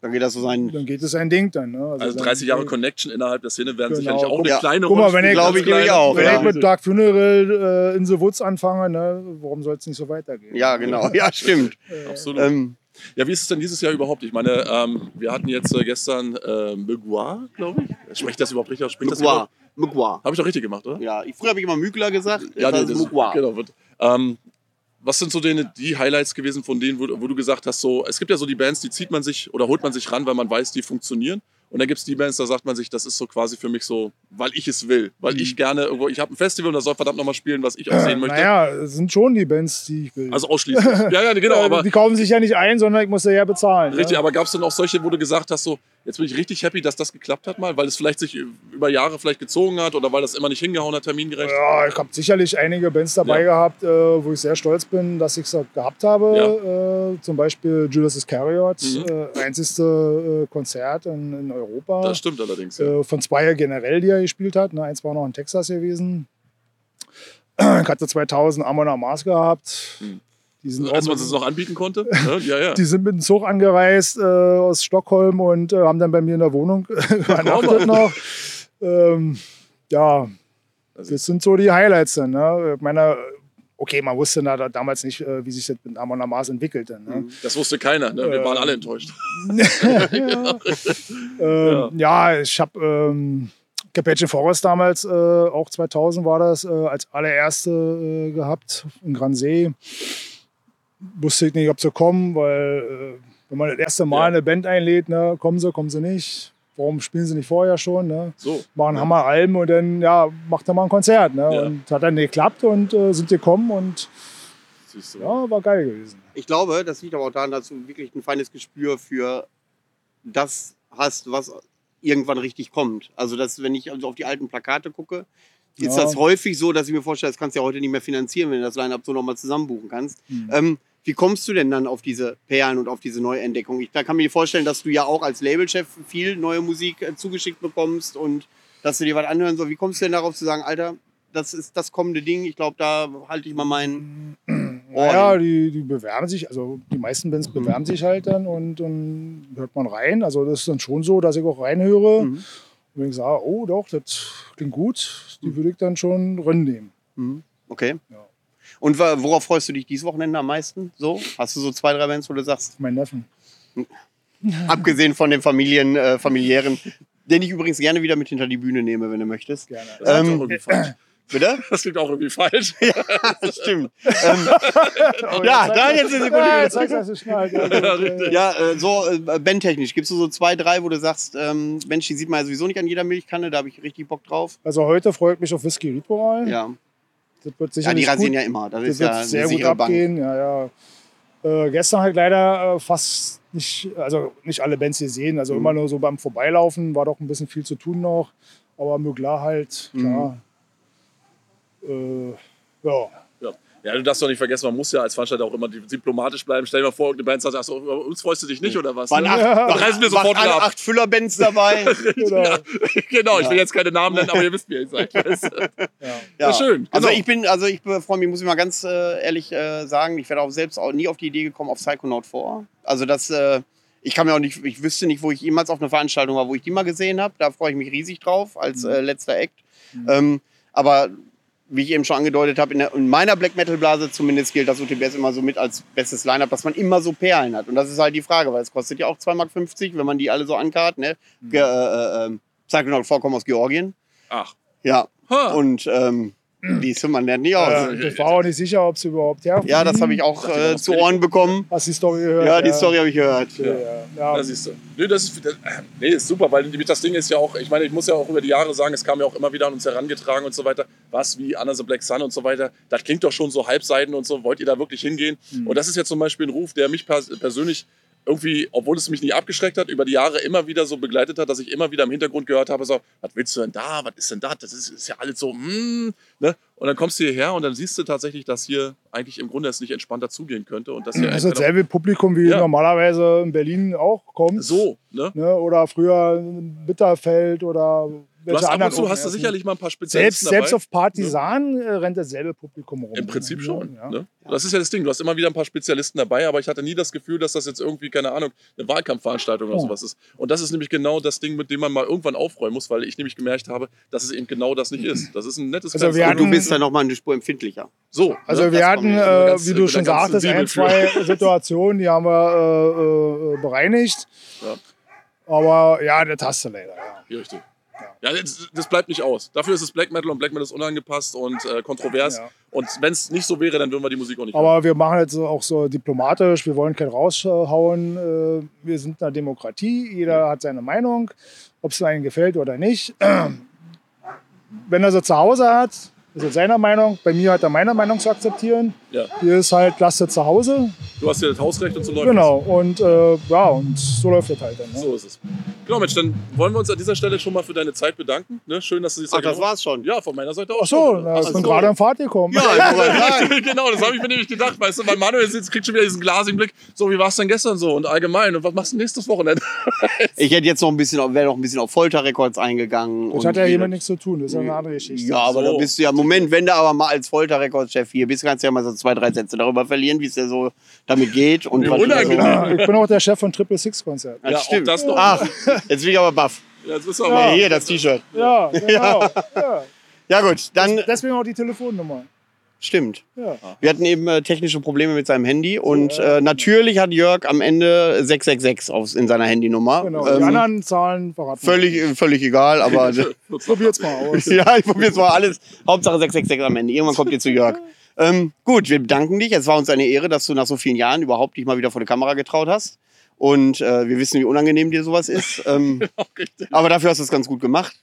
Dann geht das so sein. dann geht es ein Ding dann. Ne? Also dann- 30 Jahre Connection innerhalb der Szene werden Genau. sicherlich auch eine Ja. kleine Guck mal, Rolle wenn ich- spielen, Glaube ich kleine. auch, Wenn ja. ich mit Dark Funeral äh, in the Woods anfange, ne, warum soll es nicht so weitergehen? Ja, genau. Ja, stimmt. Absolut. Ähm, Ja, wie ist es denn dieses Jahr überhaupt? Ich meine, ähm, wir hatten jetzt äh, gestern äh, Megua, glaube ich. Spricht das überhaupt richtig aus? Spricht überhaupt? Mugwa. Habe ich doch richtig gemacht, oder? Ja, ich, früher habe ich immer Mugler gesagt. Ja, nee, ist das, Mugwa. genau. Wird, ähm, was sind so deine, die Highlights gewesen von denen, wo, wo, du gesagt hast, so, es gibt ja so die Bands, die zieht man sich oder holt man sich ran, weil man weiß, die funktionieren. Und dann gibt es die Bands, da sagt man sich, das ist so quasi für mich so, weil ich es will. Weil ich gerne irgendwo, ich habe ein Festival und da soll verdammt nochmal spielen, was ich auch sehen möchte. Naja, sind schon die Bands, die ich will. Also ausschließlich. ja, ja, genau. Aber, die kaufen sich ja nicht ein, sondern ich muss ja, ja bezahlen. Richtig, ja. aber gab es dann auch solche, wo du gesagt hast, so, jetzt bin ich richtig happy, dass das geklappt hat mal, weil es vielleicht sich über Jahre vielleicht gezogen hat oder weil das immer nicht hingehauen hat, termingerecht? Ja, ich habe sicherlich einige Bands dabei ja. gehabt, äh, wo ich sehr stolz bin, dass ich es gehabt habe. Ja. Äh, zum Beispiel Judas Iscariot, mhm. äh, einzigste äh, Konzert in, in, Europa. Das stimmt allerdings. Ja. Äh, von zwei generell, die er gespielt hat. Ne? Eins war noch in Texas gewesen. Ich hatte 2000 Amon Amas gehabt. Mhm. Als man es noch anbieten konnte? Ja, ja. die sind mit dem Zug angereist äh, aus Stockholm und äh, haben dann bei mir in der Wohnung übernachtet noch. Ähm, ja, das sind so die Highlights dann. Ne? Ich meine, okay, man wusste da, damals nicht, äh, wie sich das mit Amon Amas entwickelte. Ne? Mhm. Das wusste keiner, ne? wir waren alle enttäuscht. ja. ähm, ja. ich habe ähm, Capaccio Forest damals, äh, auch 2000 war das, äh, als allererste äh, gehabt in Gransee wusste ich nicht, ob sie kommen, weil äh, wenn man das erste Mal ja. eine Band einlädt, ne, kommen sie, kommen sie nicht. Warum spielen sie nicht vorher schon? Ne? So. Machen Hammer Alben und dann ja, macht er mal ein Konzert. Ne? Ja. Und hat dann geklappt und äh, sind gekommen und ja, war geil gewesen. Ich glaube, das liegt aber auch daran, dass du wirklich ein feines Gespür für das hast, was irgendwann richtig kommt. Also, dass, wenn ich also auf die alten Plakate gucke, ist ja. das häufig so, dass ich mir vorstelle, das kannst du ja heute nicht mehr finanzieren, wenn du das Line-Up so nochmal zusammenbuchen kannst. Mhm. Ähm, wie kommst du denn dann auf diese Perlen und auf diese Neuentdeckung? Ich da kann mir vorstellen, dass du ja auch als Labelchef viel neue Musik äh, zugeschickt bekommst und dass du dir was anhören sollst. Wie kommst du denn darauf zu sagen, Alter, das ist das kommende Ding, ich glaube, da halte ich mal meinen Ohr Ja, die, die bewerben sich, also die meisten Bands mhm. bewerben sich halt dann und dann hört man rein. Also das ist dann schon so, dass ich auch reinhöre mhm. und ich sage, oh doch, das klingt gut, die mhm. würde ich dann schon nehmen. Mhm. Okay. Ja. Und worauf freust du dich dieses Wochenende am meisten? So? Hast du so zwei, drei Bands, wo du sagst? Mein Neffen. Abgesehen von dem Familien, äh, familiären, den ich übrigens gerne wieder mit hinter die Bühne nehme, wenn du möchtest. Gerne. Das ähm, irgendwie falsch. Bitte? Das klingt auch irgendwie falsch. ja, das stimmt. ähm, ja, da jetzt ist es gut. Ja, jetzt sagst du schnell. Ja, ja äh, so äh, bandtechnisch. Gibst du so zwei, drei, wo du sagst, ähm, Mensch, die sieht man ja sowieso nicht an jeder Milchkanne, da habe ich richtig Bock drauf? Also heute freut mich auf Whisky Ritual. Ja. Das wird ja, die rasieren gut, ja immer. Das, das ist wird ja sehr gut abgehen. Ja, ja. Äh, gestern halt leider äh, fast nicht, also nicht alle Bands gesehen. Also mhm. immer nur so beim Vorbeilaufen war doch ein bisschen viel zu tun noch. Aber Mugler halt, klar. Mhm. Äh, ja. Ja, du darfst doch nicht vergessen, man muss ja als Veranstalter auch immer diplomatisch bleiben. Stell dir mal vor, eine Band sagt, achso, über uns freust du dich nicht oder was? Waren acht, ja. reißen wir sofort alle acht Füllerbands dabei. genau. Ja, genau, ich will jetzt keine Namen nennen, aber ihr wisst, wie ihr seid. Ja. schön. Also genau. Also ich bin, also ich freue mich, muss ich mal ganz äh, ehrlich äh, sagen, ich wäre auch selbst auch nie auf die Idee gekommen, auf Psychonaut vor. Also das, äh, ich kann mir auch nicht, ich wüsste nicht, wo ich jemals auf einer Veranstaltung war, wo ich die mal gesehen habe. Da freue ich mich riesig drauf als mhm. äh, letzter Act. Mhm. Ähm, aber wie ich eben schon angedeutet habe, in, in, meiner Black Metal Blase zumindest gilt das UTBS immer so mit als bestes Line-Up, dass man immer so Perlen hat. Und das ist halt die Frage, weil es kostet ja auch 2,50 Mark, wenn man die alle so ankart. Ne? Mhm. Ge äh, äh, Psychonaut Vorkommen aus Georgien. Ach. Ja. Huh. Und ähm, wie ist man lernt nicht aus. Ja, ich war auch nicht sicher, ob sie überhaupt herkommen. Ja, das habe ich auch äh, zu Ohren bekommen. Hast du die Story gehört? Ja, die ja. Story habe ich gehört. Ja, ja. ja. Das ist, das, nee, ist super, weil das Ding ist ja auch, ich meine, ich muss ja auch über die Jahre sagen, es kam ja auch immer wieder an uns herangetragen und so weiter. Was wie Anna the Black Sun und so weiter. Das klingt doch schon so Halbseiten und so. Wollt ihr da wirklich hingehen? Mhm. Und das ist jetzt zum Beispiel ein Ruf, der mich persönlich irgendwie, obwohl es mich nicht abgeschreckt hat, über die Jahre immer wieder so begleitet hat, dass ich immer wieder im Hintergrund gehört habe, so, was willst du denn da, was ist denn da, das ist, ist ja alles so, mm, ne? Und dann kommst du hierher und dann siehst du tatsächlich, dass hier eigentlich im Grunde es nicht entspannter zugehen könnte. Und dass hier das ist dasselbe Publikum, wie ja. normalerweise in Berlin auch kommt. So, ne? ne? Oder früher Bitterfeld oder du hast ab und zu hast du sicherlich mal ein paar Spezialisten selbst, Selbst auf Partisan ja. rennt dasselbe Publikum rum. Im Prinzip schon. Ja. Ne? Das ist ja das Ding. Du hast immer wieder ein paar Spezialisten dabei, aber ich hatte nie das Gefühl, dass das jetzt irgendwie, keine Ahnung, eine Wahlkampfveranstaltung oder sowas ist. Und das ist nämlich genau das Ding, mit dem man mal irgendwann aufräumen muss, weil ich nämlich gemerkt habe, dass es eben genau das nicht ist. Das ist ein nettes also wir hatten, Du bist da nochmal eine Spur empfindlicher. So. Also ne? wir hatten, äh, wie du schon sagtest, ein, zwei Situationen, die haben wir äh, äh, bereinigt. Ja. Aber ja, das hast du leider. Ja. Richtig. Ja, das, das bleibt nicht aus. Dafür ist es Black Metal und Black Metal ist unangepasst und äh, kontrovers. Ja. Und wenn es nicht so wäre, dann würden wir die Musik auch nicht hören. Aber wir machen jetzt auch so diplomatisch, wir wollen kein raushauen. äh, Wir sind eine Demokratie, jeder hat seine Meinung, ob es einem gefällt oder nicht. Wenn er sie zu Hause hat, ist er seiner Meinung. Bei mir hat er meine Meinung zu akzeptieren. Ja. Hier ist halt, lasst sie zu Hause. Du hast hier das Hausrecht und so läuft Genau, und äh, ja, und so läuft das halt dann. das. Ne? So ist es. Genau, Mensch, dann wollen wir uns an dieser Stelle schon mal für deine Zeit bedanken. Ne? Schön, dass du dich Ach, das war's schon. Ja, von meiner Seite auch. Ach so, schon. na, ich bin so. gerade am Fahrt gekommen. Ja, genau, das habe ich mir nämlich gedacht, weißt du, weil Manuel sitzt, kriegt schon wieder diesen glasigen Blick. So, wie war es denn gestern so und allgemein? Und was machst du nächstes Wochenende? Ich hätte jetzt noch ein bisschen, wäre noch ein bisschen auf Folterrekords eingegangen. Das und hat ja hiermit nichts zu tun, das ist ja eine andere Geschichte. Ja, aber So. da bist du ja, Moment, wenn du aber mal als Folterrekordchef hier bist, kannst du ja mal so zwei, drei Sätze darüber verlieren, wie es dir so damit geht. Und was. Ja, ich bin auch der Chef von Triple Six Konzert. Ja, das auch stimmt. das noch. Ach, jetzt bin ich aber baff. Ja, du Ja. Hier, das T-Shirt. Ja, genau. Ja. Ja gut, dann Deswegen auch die Telefonnummer. stimmt. Ja. Wir hatten eben äh, technische Probleme mit seinem Handy und äh, natürlich hat Jörg am Ende 666 auf, in seiner Handynummer. Genau. Die Ähm, anderen Zahlen verraten. wir. völlig, völlig egal, aber Probiert's mal aus. ja, ich probiere jetzt mal alles. Hauptsache 666 am Ende. Irgendwann kommt ihr zu Jörg. Ähm, gut, wir bedanken dich. Es war uns eine Ehre, dass du nach so vielen Jahren überhaupt dich mal wieder vor die Kamera getraut hast. Und äh, wir wissen, wie unangenehm dir sowas ist. Ähm, aber dafür hast du es ganz gut gemacht.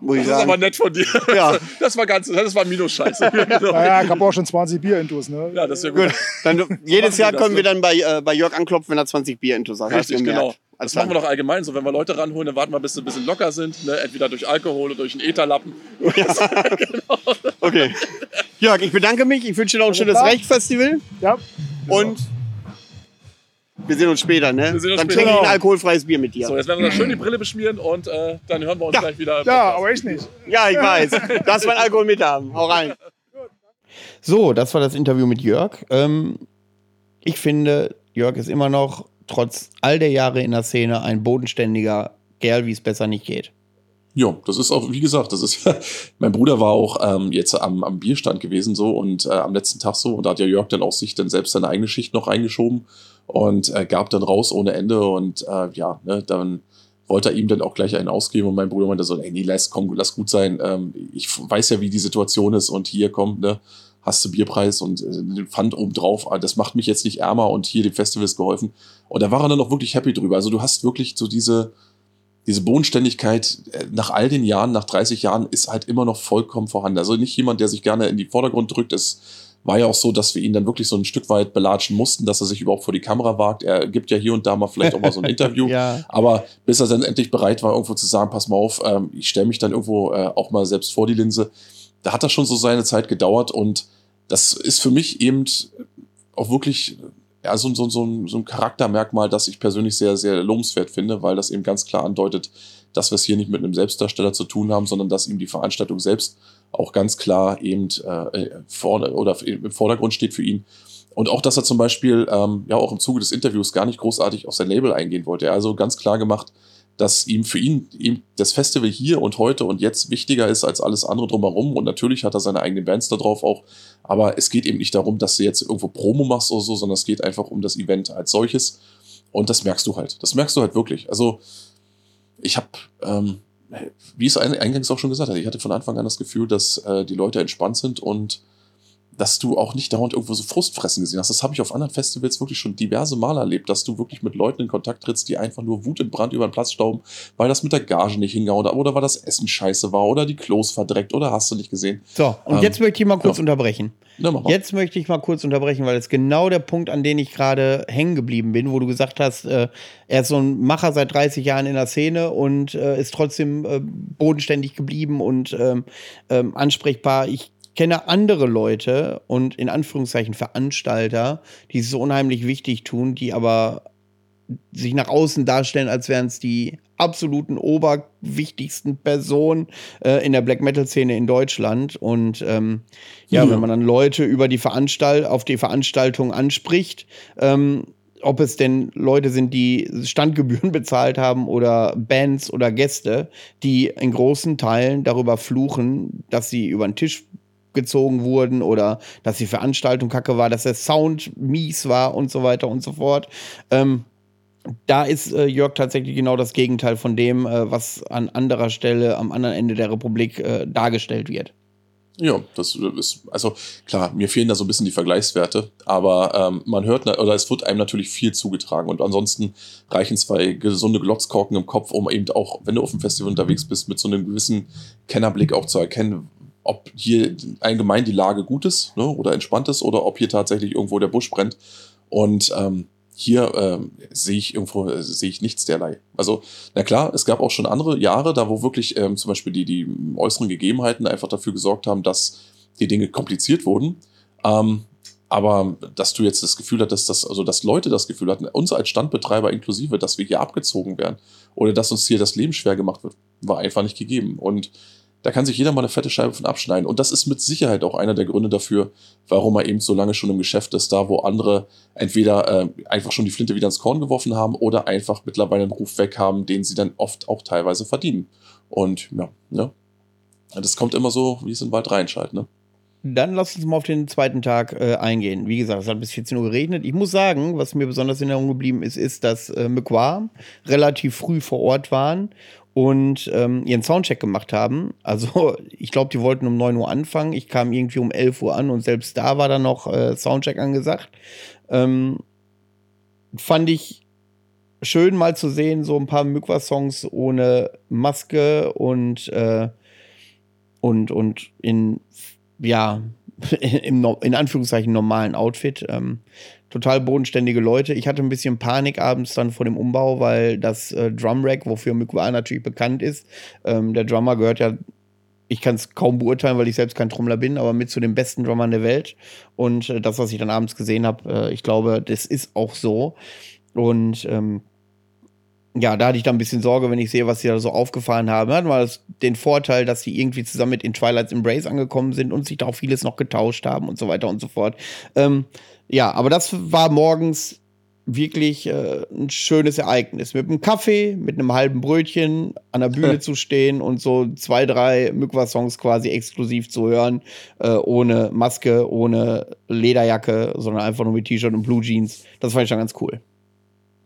Muss ich Das ist aber sagen. nett von dir. Ja. Das war ganz, das war Minus-Scheiße. Genau. Naja, ich habe auch schon 20 Bier-Intus, ne? Ja, das ist ja gut. Gut, dann jedes Jahr können wir dann bei, äh, bei Jörg anklopfen, wenn er 20 Bier intus hat. Hast du Richtig, gemerkt. genau. Alles Das machen wir doch allgemein so. Wenn wir Leute ranholen, dann warten wir, bis sie ein bisschen locker sind. Ne? Entweder durch Alkohol oder durch einen Etherlappen. Okay. Jörg, ich bedanke mich. Ich wünsche dir noch ein schönes klar. Recht-Festival. Ja. Und wir sehen uns später, ne? Wir sehen uns dann später. trinke ich ein Genau. alkoholfreies Bier mit dir. So, jetzt werden wir uns schön die Brille beschmieren und äh, dann hören wir uns Ja. gleich wieder. Ja, aber ich nicht. Ja, ich weiß. Lass mein Alkohol mit haben. Hau rein. So, das war das Interview mit Jörg. Ähm, ich finde, Jörg ist immer noch, trotz all der Jahre in der Szene, ein bodenständiger Kerl, wie es besser nicht geht. Ja, das ist auch, wie gesagt, das ist, mein Bruder war auch ähm, jetzt am, am Bierstand gewesen so und äh, am letzten Tag so und da hat ja Jörg dann auch sich dann selbst seine eigene Schicht noch reingeschoben und äh, gab dann raus ohne Ende und äh, ja, ne, dann wollte er ihm dann auch gleich einen ausgeben und mein Bruder meinte so, ey, nee, lass, komm, lass gut sein, ähm, ich weiß ja, wie die Situation ist und hier kommt, ne, hast du Bierpreis und äh, den Pfand oben drauf, ah, das macht mich jetzt nicht ärmer und hier dem Festival ist geholfen und da war er dann auch wirklich happy drüber, also du hast wirklich so diese, diese Bodenständigkeit äh, nach all den Jahren, nach 30 Jahren, ist halt immer noch vollkommen vorhanden. Also nicht jemand, der sich gerne in die Vordergrund drückt. Es war ja auch so, dass wir ihn dann wirklich so ein Stück weit belatschen mussten, dass er sich überhaupt vor die Kamera wagt. Er gibt ja hier und da mal vielleicht auch mal so ein Interview. Ja. Aber bis er dann endlich bereit war, irgendwo zu sagen, pass mal auf, ähm, ich stelle mich dann irgendwo äh, auch mal selbst vor die Linse, da hat das schon so seine Zeit gedauert und das ist für mich eben auch wirklich ja, so, so, so, ein, so ein Charaktermerkmal, das ich persönlich sehr, sehr lobenswert finde, weil das eben ganz klar andeutet, dass wir es hier nicht mit einem Selbstdarsteller zu tun haben, sondern dass ihm die Veranstaltung selbst auch ganz klar eben äh, vorne oder im Vordergrund steht für ihn. Und auch, dass er zum Beispiel ähm, ja auch im Zuge des Interviews gar nicht großartig auf sein Label eingehen wollte. Er also ganz klar gemacht, dass ihm für ihn ihm das Festival hier und heute und jetzt wichtiger ist als alles andere drumherum. Und natürlich hat er seine eigenen Bands da drauf auch. Aber es geht eben nicht darum, dass du jetzt irgendwo Promo machst oder so, sondern es geht einfach um das Event als solches. Und das merkst du halt. Das merkst du halt wirklich. Also ich habe, ähm, wie es ein- eingangs auch schon gesagt hat, ich hatte von Anfang an das Gefühl, dass äh, die Leute entspannt sind und dass du auch nicht dauernd irgendwo so Frustfressen gesehen hast. Das habe ich auf anderen Festivals wirklich schon diverse Male erlebt, dass du wirklich mit Leuten in Kontakt trittst, die einfach nur Wut und Brand über den Platz stauben, weil das mit der Gage nicht hingehauen hat oder weil das Essen scheiße war oder die Klos verdreckt oder hast du nicht gesehen. So, und Ähm, jetzt möchte ich mal kurz ja. unterbrechen. Na, mal. Jetzt möchte ich mal kurz unterbrechen, weil das genau der Punkt, an den ich gerade hängen geblieben bin, wo du gesagt hast, äh, er ist so ein Macher seit 30 Jahren in der Szene und äh, ist trotzdem äh, bodenständig geblieben und ähm, ähm, ansprechbar. Ich kenne andere Leute und in Anführungszeichen Veranstalter, die es so unheimlich wichtig tun, die aber sich nach außen darstellen, als wären es die absoluten oberwichtigsten Personen äh, in der Black Metal Szene in Deutschland und ähm, ja, Ja. wenn man dann Leute über die Veranstalt auf die Veranstaltung anspricht, ähm, ob es denn Leute sind, die Standgebühren bezahlt haben oder Bands oder Gäste, die in großen Teilen darüber fluchen, dass sie über den Tisch gezogen wurden oder dass die Veranstaltung kacke war, dass der Sound mies war und so weiter und so fort. Ähm, da ist äh, Jörg tatsächlich genau das Gegenteil von dem, äh, was an anderer Stelle am anderen Ende der Republik äh, dargestellt wird. Ja, das ist, also klar, mir fehlen da so ein bisschen die Vergleichswerte, aber ähm, man hört, oder es wird einem natürlich viel zugetragen und ansonsten reichen zwei gesunde Glotzkorken im Kopf, um eben auch, wenn du auf dem Festival unterwegs bist, mit so einem gewissen Kennerblick auch zu erkennen, ob hier allgemein die Lage gut ist ne, oder entspannt ist oder ob hier tatsächlich irgendwo der Busch brennt. Und ähm, hier ähm, sehe ich irgendwo äh, sehe ich nichts derlei. Also, na klar, es gab auch schon andere Jahre, da wo wirklich ähm, zum Beispiel die, die äußeren Gegebenheiten einfach dafür gesorgt haben, dass die Dinge kompliziert wurden. Ähm, aber dass du jetzt das Gefühl hattest, dass, also dass Leute das Gefühl hatten, uns als Standbetreiber inklusive, dass wir hier abgezogen werden oder dass uns hier das Leben schwer gemacht wird, war einfach nicht gegeben. Und da kann sich jeder mal eine fette Scheibe von abschneiden. Und das ist mit Sicherheit auch einer der Gründe dafür, warum er eben so lange schon im Geschäft ist, da wo andere entweder äh, einfach schon die Flinte wieder ins Korn geworfen haben oder einfach mittlerweile einen Ruf weg haben, den sie dann oft auch teilweise verdienen. Und ja, ne? Das kommt immer so, wie es in den Wald reinschaltet, ne? Dann lass uns mal auf den zweiten Tag äh, eingehen. Wie gesagt, es hat bis 14 Uhr geregnet. Ich muss sagen, was mir besonders in Erinnerung geblieben ist, ist, dass äh, McQuar relativ früh vor Ort waren und ähm, ihren Soundcheck gemacht haben. Also ich glaube, die wollten um 9 Uhr anfangen. Ich kam irgendwie um 11 Uhr an und selbst da war dann noch äh, Soundcheck angesagt. Ähm, fand ich schön mal zu sehen, so ein paar Mykwa-Songs ohne Maske und, äh, und, und in, ja, im, in Anführungszeichen normalen Outfit. Ähm, total bodenständige Leute. Ich hatte ein bisschen Panik abends dann vor dem Umbau, weil das äh, Drumrack, wofür Mykwa natürlich bekannt ist, ähm, der Drummer gehört ja, ich kann es kaum beurteilen, weil ich selbst kein Trommler bin, aber mit zu den besten Drummern der Welt. Und äh, das, was ich dann abends gesehen habe, äh, ich glaube, das ist auch so. Und ähm, ja, da hatte ich dann ein bisschen Sorge, wenn ich sehe, was sie da so aufgefahren haben. Hatten wir den Vorteil, dass sie irgendwie zusammen mit in Twilight's Embrace angekommen sind und sich da auch vieles noch getauscht haben und so weiter und so fort. Ähm, ja, aber das war morgens wirklich äh, ein schönes Ereignis. Mit einem Kaffee, mit einem halben Brötchen an der Bühne zu stehen und so zwei, drei Mykwa-Songs quasi exklusiv zu hören, äh, ohne Maske, ohne Lederjacke, sondern einfach nur mit T-Shirt und Blue Jeans. Das fand ich schon ganz cool.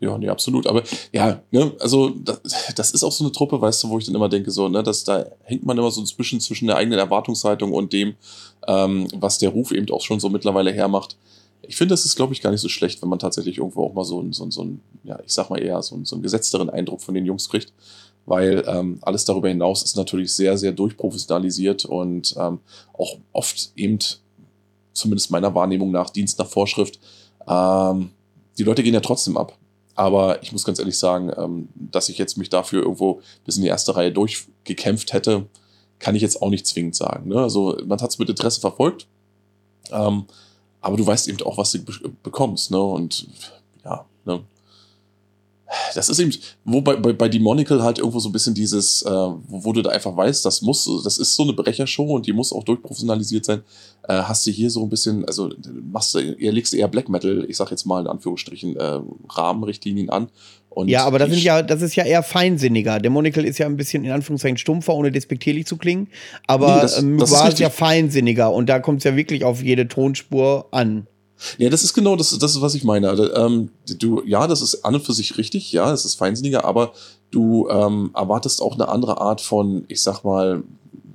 Ja, nee, absolut. Aber ja, ne, also das, das, ist auch so eine Truppe, weißt du, wo ich dann immer denke, so, ne, dass da hängt man immer so zwischen, zwischen der eigenen Erwartungshaltung und dem, ähm, was der Ruf eben auch schon so mittlerweile hermacht ich finde, das ist, glaube ich, gar nicht so schlecht, wenn man tatsächlich irgendwo auch mal so, so, so ein, ja, ich sag mal eher, so, so einen gesetzteren Eindruck von den Jungs kriegt. Weil ähm, alles darüber hinaus ist natürlich sehr, sehr durchprofessionalisiert und ähm, auch oft eben, zumindest meiner Wahrnehmung nach, Dienst nach Vorschrift. Ähm, die Leute gehen ja trotzdem ab. Aber ich muss ganz ehrlich sagen, ähm, dass ich jetzt mich dafür irgendwo bis in die erste Reihe durchgekämpft hätte, kann ich jetzt auch nicht zwingend sagen. Ne? Also man hat es mit Interesse verfolgt. Ähm, aber du weißt eben auch, was du bekommst, ne? Und ja, ne? Das ist eben, wo bei, bei, bei Demonical halt irgendwo so ein bisschen dieses, äh, wo, wo, du da einfach weißt, das muss, das ist so eine Brechershow und die muss auch durchprofessionalisiert sein. Äh, hast du hier so ein bisschen, also machst du, eher legst du eher Black Metal, ich sag jetzt mal in Anführungsstrichen, äh, Rahmenrichtlinien an und ja, aber das sind ja, das ist ja eher feinsinniger. Demonical ist ja ein bisschen in Anführungszeichen stumpfer, ohne despektierlich zu klingen. Aber nee, das, ähm, das war ist ja feinsinniger und da kommt es ja wirklich auf jede Tonspur an. Ja, das ist genau das, das ist, was ich meine. Also, ähm, du, ja, das ist an und für sich richtig, ja, es ist feinsinniger, aber du ähm, erwartest auch eine andere Art von, ich sag mal,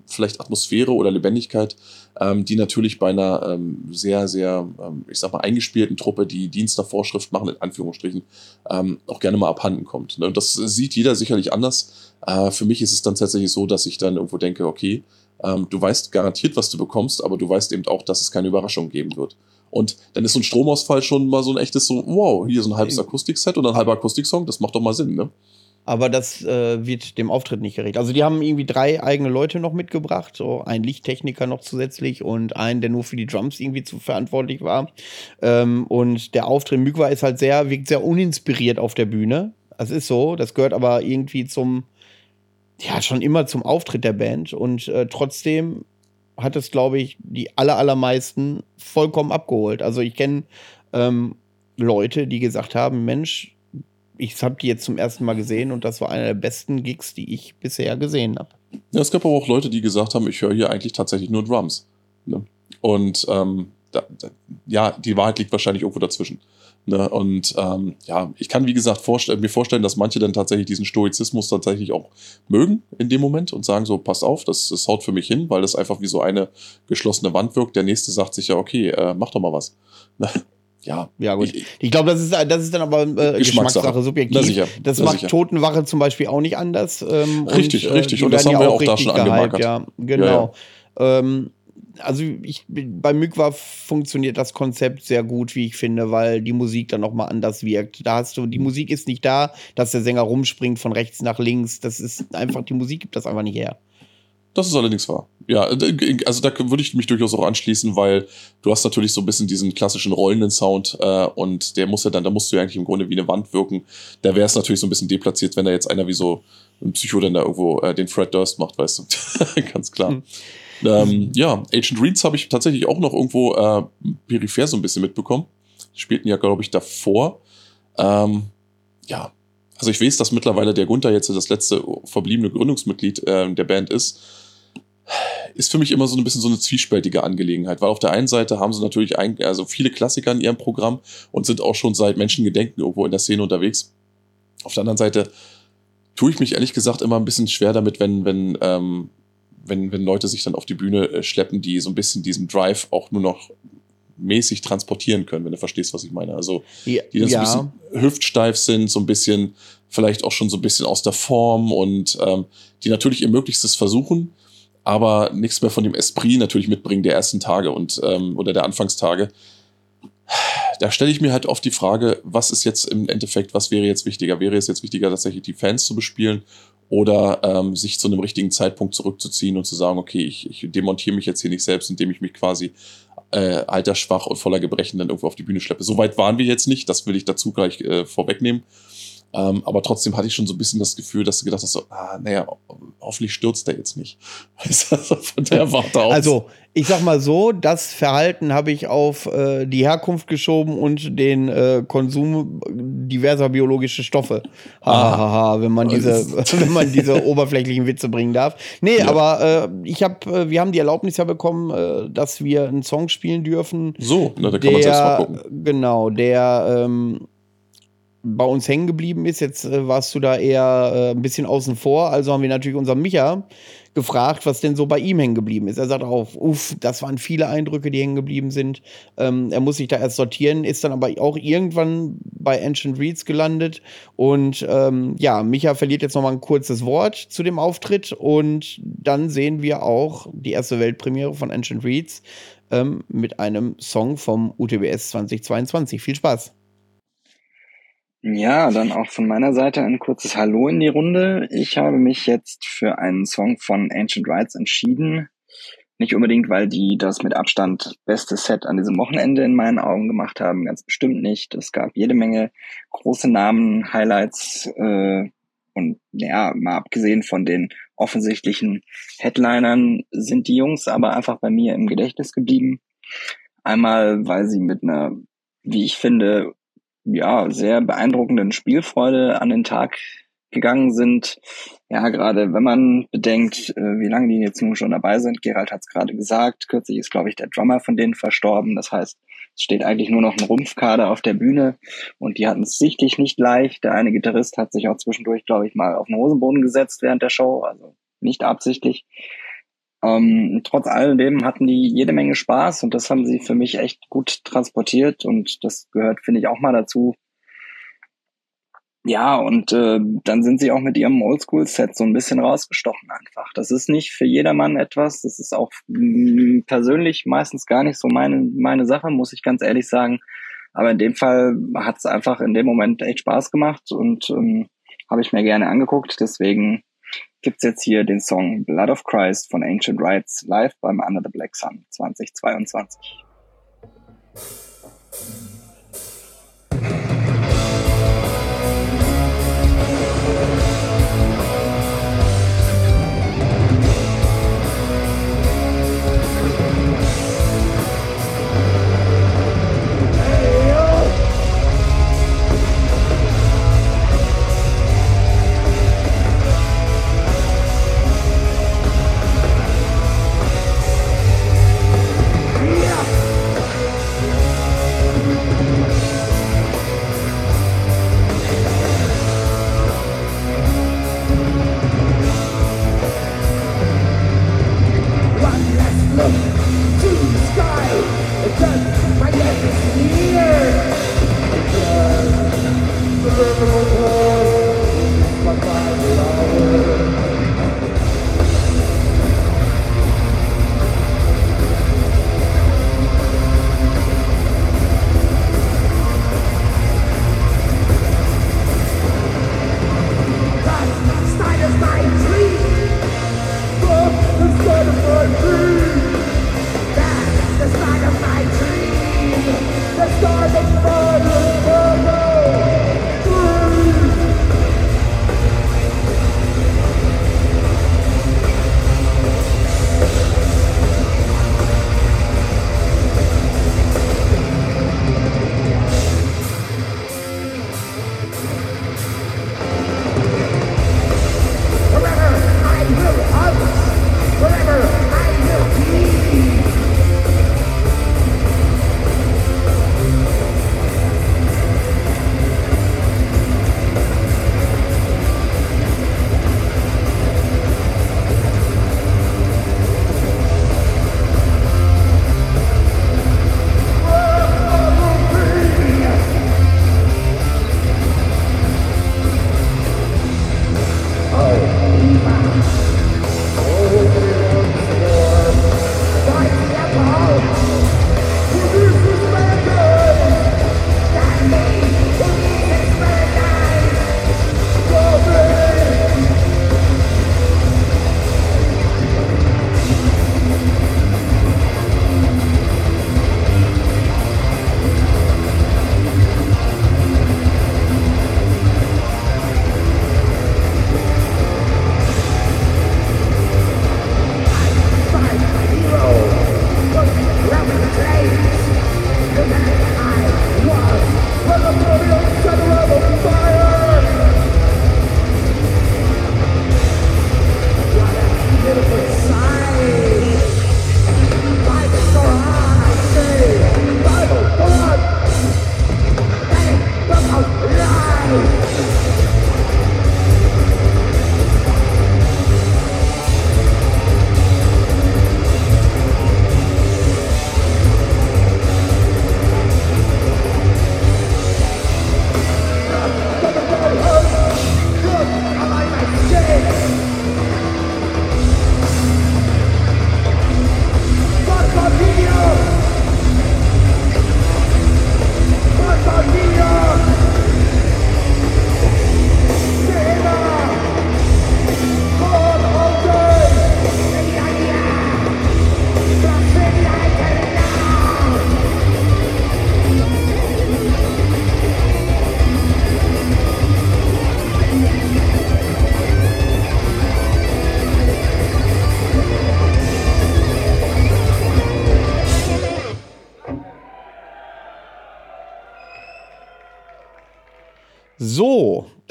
vielleicht Atmosphäre oder Lebendigkeit, ähm, die natürlich bei einer ähm, sehr, sehr, ähm, ich sag mal, eingespielten Truppe, die Dienst nach Vorschrift machen, in Anführungsstrichen, ähm, auch gerne mal abhanden kommt. Ne? Und das sieht jeder sicherlich anders. Äh, für mich ist es dann tatsächlich so, dass ich dann irgendwo denke, okay, ähm, du weißt garantiert, was du bekommst, aber du weißt eben auch, dass es keine Überraschung geben wird. Und dann ist so ein Stromausfall schon mal so ein echtes so, wow, hier so ein halbes Akustikset oder ein halber Akustiksong, das macht doch mal Sinn, ne? aber das äh, wird dem Auftritt nicht gerecht. Also die haben irgendwie drei eigene Leute noch mitgebracht, so ein Lichttechniker noch zusätzlich und einen, der nur für die Drums irgendwie zu verantwortlich war. Ähm, und der Auftritt Mykwa ist halt sehr, wirkt sehr uninspiriert auf der Bühne. Das ist so, das gehört aber irgendwie zum, ja, schon immer zum Auftritt der Band und äh, trotzdem hat es, glaube ich, die aller, allermeisten vollkommen abgeholt. Also ich kenne ähm, Leute, die gesagt haben, Mensch, ich habe die jetzt zum ersten Mal gesehen und das war einer der besten Gigs, die ich bisher gesehen habe. Ja, es gab aber auch Leute, die gesagt haben, ich höre hier eigentlich tatsächlich nur Drums. Ne? Und ähm, da, da, ja, die Wahrheit liegt wahrscheinlich irgendwo dazwischen. Ne? Und ähm, ja, ich kann, wie gesagt, vorstell mir vorstellen, dass manche dann tatsächlich diesen Stoizismus tatsächlich auch mögen in dem Moment und sagen so, passt auf, das, das haut für mich hin, weil das einfach wie so eine geschlossene Wand wirkt. Der nächste sagt sich ja, okay, äh, mach doch mal was. Ne? ja. Ja, gut. Ich, ich glaube, das ist, das ist dann aber äh, Geschmackssache, subjektiv. Na sicher, das macht sicher. Totenwache zum Beispiel auch nicht anders. Ähm, richtig, und, äh, richtig. Und das haben wir auch da schon angemerkt. Ja, genau. Ja, ja. Ähm, also ich, bei Mykwa funktioniert das Konzept sehr gut, wie ich finde, weil die Musik dann nochmal anders wirkt. Da hast du, die Musik ist nicht da, dass der Sänger rumspringt von rechts nach links. Das ist einfach, die Musik gibt das einfach nicht her. Das ist allerdings wahr. Ja, also da würde ich mich durchaus auch anschließen, weil du hast natürlich so ein bisschen diesen klassischen rollenden Sound äh, und der muss ja dann, da musst du ja eigentlich im Grunde wie eine Wand wirken. Da wäre es natürlich so ein bisschen deplatziert, wenn da jetzt einer wie so ein Psycho dann da irgendwo äh, den Fred Durst macht, weißt du. Ganz klar. Hm. Ähm, ja, Agent Reeds habe ich tatsächlich auch noch irgendwo äh, peripher so ein bisschen mitbekommen. Die spielten ja, glaube ich, davor. Ähm, ja, also ich weiß, dass mittlerweile der Gunther jetzt das letzte verbliebene Gründungsmitglied äh, der Band ist. Ist für mich immer so ein bisschen so eine zwiespältige Angelegenheit, weil auf der einen Seite haben sie natürlich ein, also viele Klassiker in ihrem Programm und sind auch schon seit Menschengedenken irgendwo in der Szene unterwegs. Auf der anderen Seite tue ich mich ehrlich gesagt immer ein bisschen schwer damit, wenn, wenn ähm, wenn, wenn Leute sich dann auf die Bühne äh, schleppen, die so ein bisschen diesen Drive auch nur noch mäßig transportieren können, wenn du verstehst, was ich meine. Also die dann ja. so ein bisschen hüftsteif sind, so ein bisschen, vielleicht auch schon so ein bisschen aus der Form und ähm, die natürlich ihr Möglichstes versuchen, aber nichts mehr von dem Esprit natürlich mitbringen der ersten Tage und ähm, oder der Anfangstage. Da stelle ich mir halt oft die Frage, was ist jetzt im Endeffekt, was wäre jetzt wichtiger? Wäre es jetzt wichtiger, tatsächlich die Fans zu bespielen oder ähm, sich zu einem richtigen Zeitpunkt zurückzuziehen und zu sagen, okay, ich, ich demontiere mich jetzt hier nicht selbst, indem ich mich quasi äh, altersschwach und voller Gebrechen dann irgendwo auf die Bühne schleppe. Soweit waren wir jetzt nicht, das will ich dazu gleich äh, vorwegnehmen. Ähm, aber trotzdem hatte ich schon so ein bisschen das Gefühl, dass du gedacht hast, so, ah, naja, hoffentlich stürzt er jetzt nicht. also von der Warte aus. Also, ich sag mal so, das Verhalten habe ich auf äh, die Herkunft geschoben und den äh, Konsum diverser biologischer Stoffe. Hahaha, ha, ha, wenn man diese, wenn man diese oberflächlichen Witze bringen darf. Nee, ja. aber äh, ich habe, äh, wir haben die Erlaubnis ja bekommen, äh, dass wir einen Song spielen dürfen. So, na, da kann der, man selbst mal gucken. Genau, der ähm, bei uns hängen geblieben ist. Jetzt äh, warst du da eher äh, ein bisschen außen vor. Also haben wir natürlich unseren Micha gefragt, was denn so bei ihm hängen geblieben ist. Er sagt auch, uff, das waren viele Eindrücke, die hängen geblieben sind. Ähm, er muss sich da erst sortieren, ist dann aber auch irgendwann bei Ancient Reads gelandet. Und ähm, ja, Micha verliert jetzt noch mal ein kurzes Wort zu dem Auftritt. Und dann sehen wir auch die erste Weltpremiere von Ancient Reads ähm, mit einem Song vom UTBS 2022. Viel Spaß! Ja, dann auch von meiner Seite ein kurzes Hallo in die Runde. Ich habe mich jetzt für einen Song von Ancient Rights entschieden. Nicht unbedingt, weil die das mit Abstand beste Set an diesem Wochenende in meinen Augen gemacht haben, ganz bestimmt nicht. Es gab jede Menge große Namen, Highlights äh, und ja, mal abgesehen von den offensichtlichen Headlinern sind die Jungs aber einfach bei mir im Gedächtnis geblieben. Einmal, weil sie mit einer, wie ich finde, ja, sehr beeindruckenden Spielfreude an den Tag gegangen sind. Ja, gerade wenn man bedenkt, äh, wie lange die jetzt nun schon dabei sind. Gerald hat es gerade gesagt. Kürzlich ist, glaube ich, der Drummer von denen verstorben. Das heißt, es steht eigentlich nur noch ein Rumpfkader auf der Bühne und die hatten es sichtlich nicht leicht. Der eine Gitarrist hat sich auch zwischendurch, glaube ich, mal auf den Hosenboden gesetzt während der Show, also nicht absichtlich. Ähm, trotz alledem hatten die jede Menge Spaß und das haben sie für mich echt gut transportiert und das gehört, finde ich, auch mal dazu. Ja, und äh, dann sind sie auch mit ihrem Oldschool-Set so ein bisschen rausgestochen einfach. Das ist nicht für jedermann etwas. Das ist auch persönlich meistens gar nicht so meine, meine Sache, muss ich ganz ehrlich sagen. Aber in dem Fall hat es einfach in dem Moment echt Spaß gemacht und ähm, habe ich mir gerne angeguckt. Deswegen gibt's jetzt hier den Song Blood of Christ von Ancient Rites live beim Under the Black Sun 2022.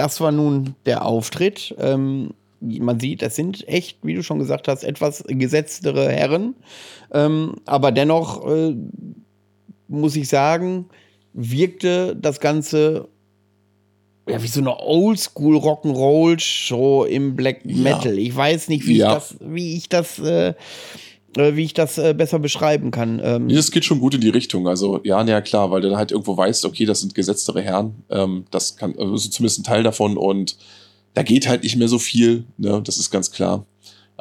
das war nun der Auftritt. Ähm, man sieht, es sind echt, wie du schon gesagt hast, etwas gesetztere Herren. Ähm, aber dennoch äh, muss ich sagen, wirkte das Ganze ja, wie so eine Oldschool Rock'n'Roll Show im Black Metal. Ja. Ich weiß nicht, wie ja. ich das, wie ich das, äh, wie ich das äh, besser beschreiben kann. Ähm das geht schon gut in die Richtung. Also ja, ja klar, weil du halt irgendwo weißt, okay, das sind gesetztere Herren. Ähm, das kann, also zumindest ein Teil davon und da geht halt nicht mehr so viel. Ne? Das ist ganz klar.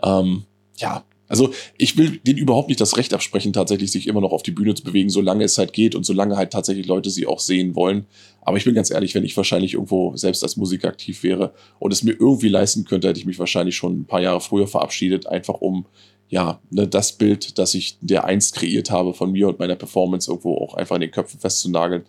Ähm, ja, also ich will denen überhaupt nicht das Recht absprechen, tatsächlich sich immer noch auf die Bühne zu bewegen, solange es halt geht und solange halt tatsächlich Leute sie auch sehen wollen. Aber ich bin ganz ehrlich, wenn ich wahrscheinlich irgendwo selbst als Musiker aktiv wäre und es mir irgendwie leisten könnte, hätte ich mich wahrscheinlich schon ein paar Jahre früher verabschiedet, einfach um ja, ne, das Bild, das ich der einst kreiert habe von mir und meiner Performance irgendwo auch einfach in den Köpfen festzunageln.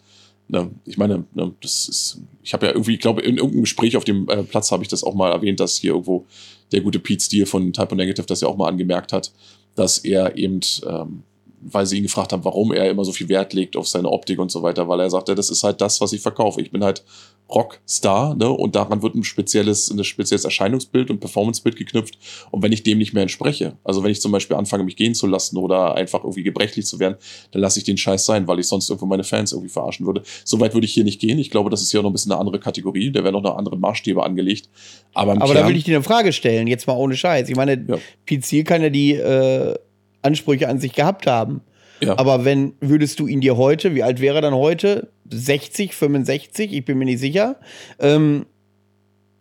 Ne, ich meine, ne, das ist, ich habe ja irgendwie, ich glaube, in irgendeinem Gespräch auf dem äh, Platz habe ich das auch mal erwähnt, dass hier irgendwo der gute Pete Steele von Typo Negative das ja auch mal angemerkt hat, dass er eben, ähm, weil sie ihn gefragt haben, warum er immer so viel Wert legt auf seine Optik und so weiter, weil er sagte, das ist halt das, was ich verkaufe. Ich bin halt Rockstar, ne? Und daran wird ein spezielles, ein spezielles Erscheinungsbild und Performancebild geknüpft. Und wenn ich dem nicht mehr entspreche, also wenn ich zum Beispiel anfange, mich gehen zu lassen oder einfach irgendwie gebrechlich zu werden, dann lasse ich den Scheiß sein, weil ich sonst irgendwo meine Fans irgendwie verarschen würde. Soweit würde ich hier nicht gehen. Ich glaube, das ist hier noch ein bisschen eine andere Kategorie. Da werden noch eine andere Maßstäbe angelegt. Aber, Aber Kern, da will ich dir eine Frage stellen, jetzt mal ohne Scheiß. Ich meine, ja. Pizil kann ja die äh, Ansprüche an sich gehabt haben. Ja. Aber wenn, würdest du ihn dir heute, wie alt wäre er dann heute? 60, 65, ich bin mir nicht sicher. Ähm,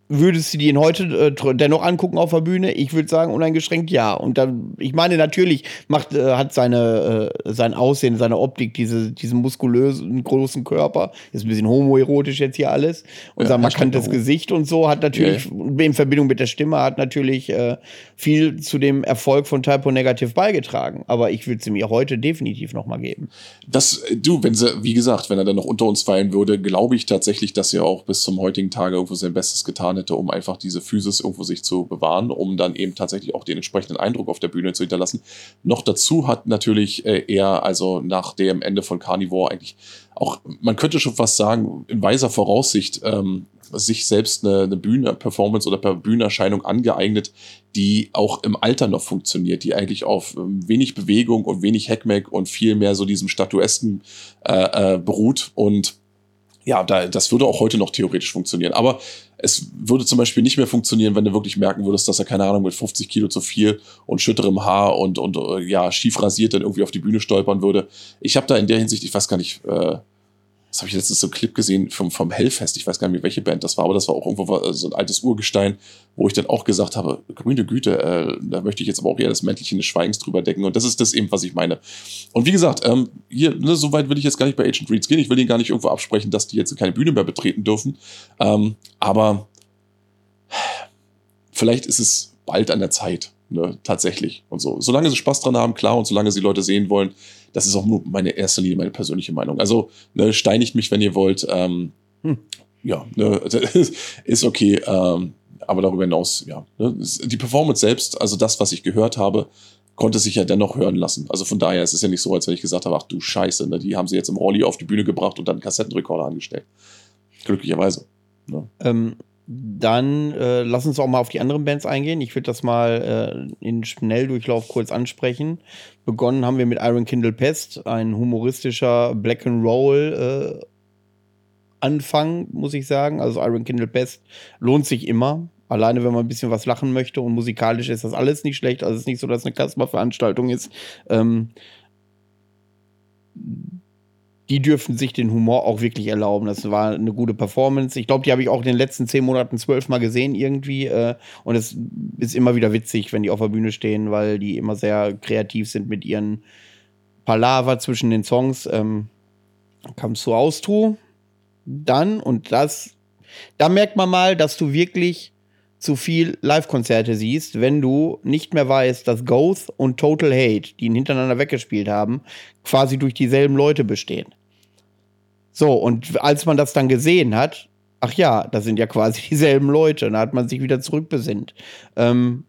Würdest du ihn heute äh, dennoch angucken auf der Bühne? Ich würde sagen, uneingeschränkt ja. Und dann, ich meine, natürlich macht, äh, hat seine, äh, sein Aussehen, seine Optik, diese, diesen muskulösen, großen Körper, ist ein bisschen homoerotisch jetzt hier alles. Und ja, sein markantes Gesicht und so hat natürlich, ja. in Verbindung mit der Stimme, hat natürlich äh, viel zu dem Erfolg von Typo Negative beigetragen. Aber ich würde sie mir heute definitiv nochmal geben. Das, du, wenn sie, wie gesagt, wenn er dann noch unter uns fallen würde, glaube ich tatsächlich, dass er auch bis zum heutigen Tage irgendwo sein Bestes getan hätte, um einfach diese Physis irgendwo sich zu bewahren, um dann eben tatsächlich auch den entsprechenden Eindruck auf der Bühne zu hinterlassen. Noch dazu hat natürlich äh, er, also nach dem Ende von Carnivore eigentlich auch, man könnte schon fast sagen, in weiser Voraussicht, ähm, sich selbst eine, eine Bühnenperformance oder Bühnenerscheinung angeeignet, die auch im Alter noch funktioniert, die eigentlich auf ähm, wenig Bewegung und wenig Hackmack und viel mehr so diesem Statuesken äh, äh, beruht und ja, da, das würde auch heute noch theoretisch funktionieren. Aber es würde zum Beispiel nicht mehr funktionieren, wenn du wirklich merken würdest, dass er, keine Ahnung, mit 50 Kilo zu viel und schütterem Haar und, und äh, ja, schief rasiert dann irgendwie auf die Bühne stolpern würde. Ich habe da in der Hinsicht, ich weiß gar nicht, äh, das habe ich letztens so einen Clip gesehen vom, vom Hellfest. Ich weiß gar nicht welche Band das war, aber das war auch irgendwo so ein altes Urgestein, wo ich dann auch gesagt habe, grüne Güte, äh, da möchte ich jetzt aber auch eher das Mäntelchen des Schweigens drüber decken. Und das ist das eben, was ich meine. Und wie gesagt, ähm, hier, ne, so weit will ich jetzt gar nicht bei Agent Reeds gehen. Ich will ihnen gar nicht irgendwo absprechen, dass die jetzt keine Bühne mehr betreten dürfen. Ähm, aber vielleicht ist es bald an der Zeit. Ne, tatsächlich und so. Solange sie Spaß dran haben, klar, und solange sie Leute sehen wollen, das ist auch nur meine erste Linie, meine persönliche Meinung. Also ne, steinigt mich, wenn ihr wollt. Ähm, hm. Ja, ne, ist okay. Ähm, aber darüber hinaus, ja. Ne, die Performance selbst, also das, was ich gehört habe, konnte sich ja dennoch hören lassen. Also von daher ist es ja nicht so, als wenn ich gesagt habe, ach du Scheiße, ne, die haben sie jetzt im Rolli auf die Bühne gebracht und dann einen Kassettenrekorder angestellt. Glücklicherweise. Ne? Ähm, dann äh, lass uns auch mal auf die anderen Bands eingehen. Ich würde das mal äh, in Schnelldurchlauf kurz ansprechen. Begonnen haben wir mit Iron Kindle Pest, ein humoristischer Black and Roll äh, Anfang, muss ich sagen. Also Iron Kindle Pest lohnt sich immer. Alleine, wenn man ein bisschen was lachen möchte und musikalisch ist das alles nicht schlecht. Also es ist nicht so, dass es eine Kasper-Veranstaltung ist. Ähm, die dürfen sich den Humor auch wirklich erlauben. Das war eine gute Performance. Ich glaube, die habe ich auch in den letzten zehn Monaten zwölfmal gesehen irgendwie. Äh, und es ist immer wieder witzig, wenn die auf der Bühne stehen, weil die immer sehr kreativ sind mit ihren Palaver zwischen den Songs. Ähm, Comes to Austro. Dann, und das, da merkt man mal, dass du wirklich zu viel Live-Konzerte siehst, wenn du nicht mehr weißt, dass Ghost und Total Hate, die ihn hintereinander weggespielt haben, quasi durch dieselben Leute bestehen. So, und als man das dann gesehen hat, ach ja, das sind ja quasi dieselben Leute, da hat man sich wieder zurückbesinnt. Ähm,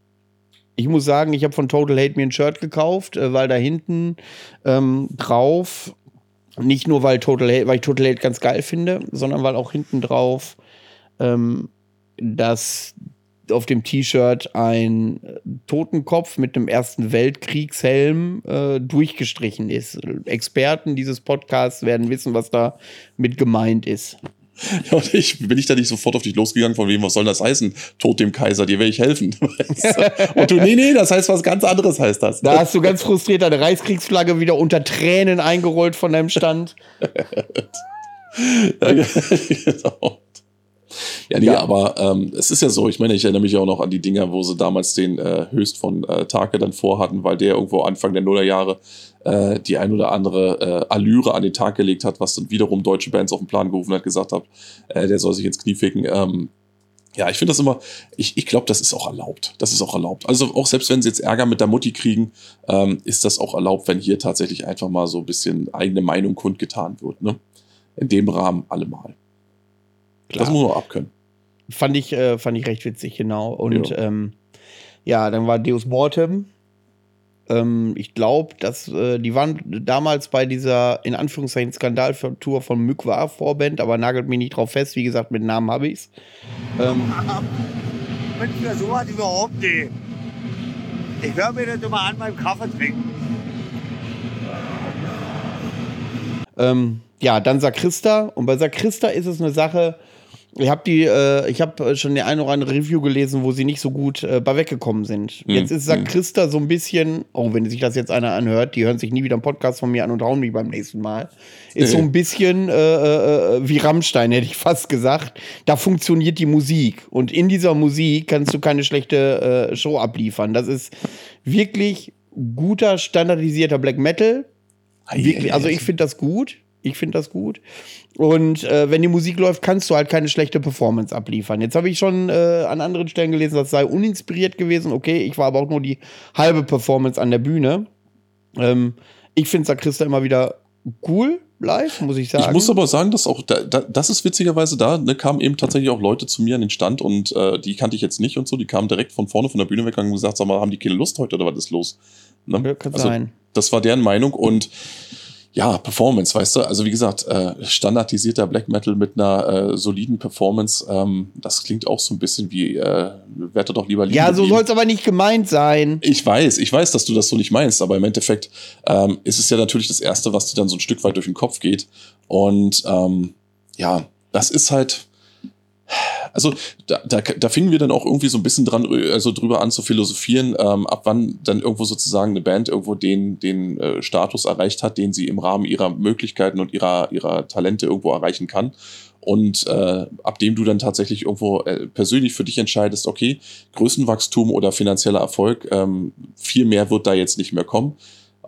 ich muss sagen, ich habe von Total Hate mir ein Shirt gekauft, äh, weil da hinten ähm, drauf Nicht nur, weil, Total Hate, weil ich Total Hate ganz geil finde, sondern weil auch hinten drauf ähm, dass auf dem T-Shirt ein Totenkopf mit einem Ersten Weltkriegshelm äh, durchgestrichen ist. Experten dieses Podcasts werden wissen, was da mit gemeint ist. Ja, und ich bin ich da nicht sofort auf dich losgegangen, von wem, was soll das heißen? Tod dem Kaiser, dir werde ich helfen. und du, nee, nee, das heißt was ganz anderes heißt das. Da hast du ganz frustriert deine Reichskriegsflagge wieder unter Tränen eingerollt von deinem Stand. ja, genau. Ja, nee, ja. aber ähm, es ist ja so, ich meine, ich erinnere mich auch noch an die Dinger, wo sie damals den äh, Höchst von äh, Take dann vorhatten, weil der irgendwo Anfang der Nullerjahre äh, die ein oder andere äh, Allüre an den Tag gelegt hat, was dann wiederum deutsche Bands auf den Plan gerufen hat, gesagt hat, äh, der soll sich ins Knie ficken. Ähm, ja, ich finde das immer, ich, ich glaube, das ist auch erlaubt. Das ist auch erlaubt. Also auch selbst wenn sie jetzt Ärger mit der Mutti kriegen, ähm, ist das auch erlaubt, wenn hier tatsächlich einfach mal so ein bisschen eigene Meinung kundgetan wird. Ne? In dem Rahmen allemal. Klar. Das muss man abkönnen. Fand ich, äh, fand ich recht witzig, genau. Und ja, ähm, ja dann war Deus Mortem. Ähm, ich glaube, dass äh, die waren damals bei dieser in Anführungszeichen Skandaltour von Mykwa Vorband, aber nagelt mich nicht drauf fest. Wie gesagt, mit Namen habe ich's. Ähm, Mit so hat überhaupt nicht. Ich höre mir das immer an beim Kaffee trinken. Ähm, ja, dann Sakrista. Und bei Sakrista ist es eine Sache, ich habe die, äh, ich habe schon die eine oder andere Review gelesen, wo sie nicht so gut äh, bei weggekommen sind. Mhm. Jetzt ist sagt hm. Christa so ein bisschen, oh, wenn sich das jetzt einer anhört, die hören sich nie wieder einen Podcast von mir an und hauen mich beim nächsten Mal. Ist so ein bisschen äh, äh, äh, wie Rammstein, hätte ich fast gesagt. Da funktioniert die Musik. Und in dieser Musik kannst du keine schlechte äh, Show abliefern. Das ist wirklich guter, standardisierter Black Metal. Wirklich, also ich finde das gut. Ich finde das gut. Und äh, wenn die Musik läuft, kannst du halt keine schlechte Performance abliefern. Jetzt habe ich schon äh, an anderen Stellen gelesen, das sei uninspiriert gewesen. Okay, ich war aber auch nur die halbe Performance an der Bühne. Ähm, ich finde Sakrista immer wieder cool live, muss ich sagen. Ich muss aber sagen, dass auch, da, da, das ist witzigerweise da, ne, kamen eben tatsächlich auch Leute zu mir an den Stand und äh, die kannte ich jetzt nicht und so, die kamen direkt von vorne von der Bühne weggegangen und gesagt, sag mal, haben die keine Lust heute oder was ist los? Ne? Kann also, sein. Das war deren Meinung und ja, Performance, weißt du, also wie gesagt, äh, standardisierter Black Metal mit einer äh, soliden Performance, ähm, das klingt auch so ein bisschen wie, äh, werde doch lieber lieben. Ja, so soll es aber nicht gemeint sein. Ich weiß, ich weiß, dass du das so nicht meinst, aber im Endeffekt ähm, ist es ja natürlich das Erste, was dir dann so ein Stück weit durch den Kopf geht. Und ähm, ja, das ist halt, also da, da, da fingen wir dann auch irgendwie so ein bisschen dran, also drüber an zu philosophieren, ähm, ab wann dann irgendwo sozusagen eine Band irgendwo den, den äh, Status erreicht hat, den sie im Rahmen ihrer Möglichkeiten und ihrer, ihrer Talente irgendwo erreichen kann. Und äh, ab dem du dann tatsächlich irgendwo äh, persönlich für dich entscheidest, okay, Größenwachstum oder finanzieller Erfolg, ähm, viel mehr wird da jetzt nicht mehr kommen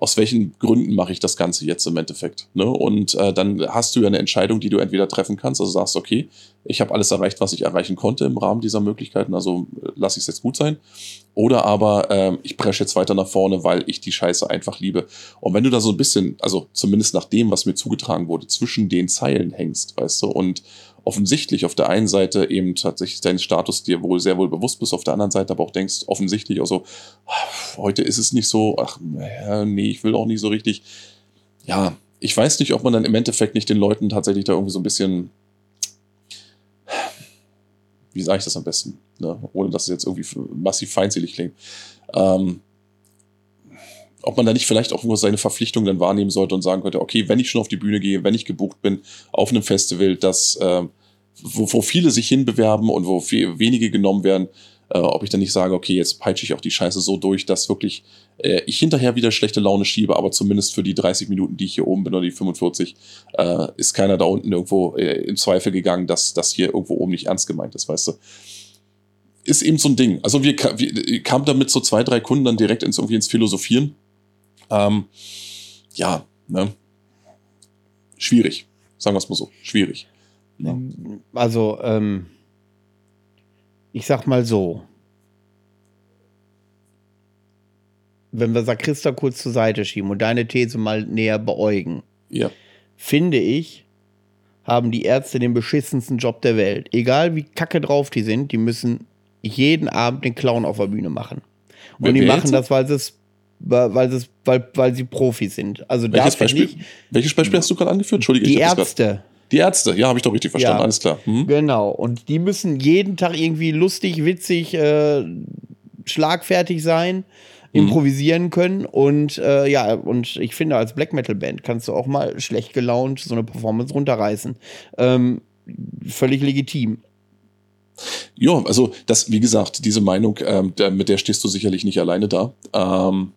aus welchen Gründen mache ich das Ganze jetzt im Endeffekt. Ne? Und äh, dann hast du ja eine Entscheidung, die du entweder treffen kannst, also sagst, okay, ich habe alles erreicht, was ich erreichen konnte im Rahmen dieser Möglichkeiten, also äh, lasse ich es jetzt gut sein. Oder aber äh, ich presche jetzt weiter nach vorne, weil ich die Scheiße einfach liebe. Und wenn du da so ein bisschen, also zumindest nach dem, was mir zugetragen wurde, zwischen den Zeilen hängst, weißt du, und offensichtlich auf der einen Seite eben tatsächlich deinen Status dir wohl sehr wohl bewusst bist, auf der anderen Seite aber auch denkst, offensichtlich auch so, heute ist es nicht so, ach, nee, ich will auch nicht so richtig. Ja, ich weiß nicht, ob man dann im Endeffekt nicht den Leuten tatsächlich da irgendwie so ein bisschen, wie sage ich das am besten, ne? ohne dass es jetzt irgendwie massiv feindselig klingt. Ähm, ob man da nicht vielleicht auch nur seine Verpflichtung dann wahrnehmen sollte und sagen könnte, okay, wenn ich schon auf die Bühne gehe, wenn ich gebucht bin auf einem Festival, das, äh, wo, wo viele sich hinbewerben und wo viel, wenige genommen werden, äh, ob ich dann nicht sage, okay, jetzt peitsche ich auch die Scheiße so durch, dass wirklich äh, ich hinterher wieder schlechte Laune schiebe, aber zumindest für die 30 Minuten, die ich hier oben bin oder die 45, äh, ist keiner da unten irgendwo äh, im Zweifel gegangen, dass das hier irgendwo oben nicht ernst gemeint ist, weißt du ist eben so ein Ding. Also wir, wir kamen damit so zwei, drei Kunden dann direkt ins, irgendwie ins Philosophieren. Ähm, ja, ne? Schwierig. Sagen wir es mal so. Schwierig. Ja. Also, ähm, ich sag mal so. Wenn wir Sakrista kurz zur Seite schieben und deine These mal näher beäugen, ja. finde ich, haben die Ärzte den beschissensten Job der Welt. Egal wie kacke drauf die sind, die müssen jeden Abend den Clown auf der Bühne machen. Und Wer die machen das, weil sie es weil, das, weil, weil sie Profis sind. Also welches Beispiel, ich, welches Beispiel hast du gerade angeführt? Entschuldige, die Ärzte. Die Ärzte, ja, habe ich doch richtig verstanden, Ja. alles klar. Mhm. Genau. Und die müssen jeden Tag irgendwie lustig, witzig, äh, schlagfertig sein, Mhm. improvisieren können. Und äh, ja, und ich finde, als Black Metal Band kannst du auch mal schlecht gelaunt so eine Performance runterreißen. Ähm, völlig legitim. Ja, also das, wie gesagt, diese Meinung, ähm, der, mit der stehst du sicherlich nicht alleine da. Ähm,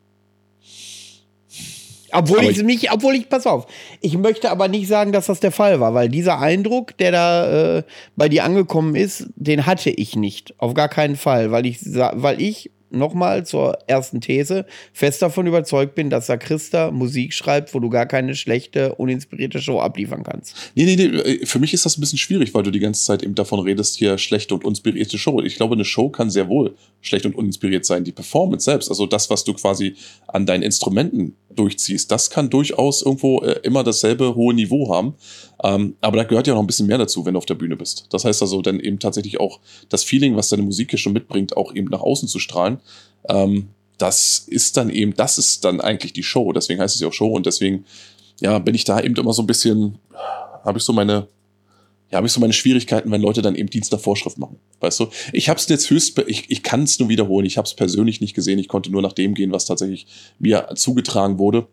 Obwohl Aber ich ich- nicht, obwohl ich, pass auf, ich möchte aber nicht sagen, dass das der Fall war, weil dieser Eindruck, der da äh, bei dir angekommen ist, den hatte ich nicht. Auf gar keinen Fall, weil ich, weil ich nochmal zur ersten These fest davon überzeugt bin, dass Sakrista Musik schreibt, wo du gar keine schlechte, uninspirierte Show abliefern kannst. nee, nee, nee, für mich ist das ein bisschen schwierig, weil du die ganze Zeit eben davon redest, hier schlechte und uninspirierte Show. Ich glaube, eine Show kann sehr wohl schlecht und uninspiriert sein. Die Performance selbst, also das, was du quasi an deinen Instrumenten durchziehst, das kann durchaus irgendwo äh, immer dasselbe hohe Niveau haben. Ähm, aber da gehört ja noch ein bisschen mehr dazu, wenn du auf der Bühne bist. Das heißt also dann eben tatsächlich auch das Feeling, was deine Musik hier schon mitbringt, auch eben nach außen zu strahlen. Ähm, das ist dann eben, das ist dann eigentlich die Show. Deswegen heißt es ja auch Show und deswegen, ja, bin ich da eben immer so ein bisschen, habe ich so meine, ja, habe ich so meine Schwierigkeiten, wenn Leute dann eben Dienst nach Vorschrift machen. Weißt du? Ich habe es jetzt höchst, ich, ich kann es nur wiederholen. Ich habe es persönlich nicht gesehen. Ich konnte nur nach dem gehen, was tatsächlich mir zugetragen wurde.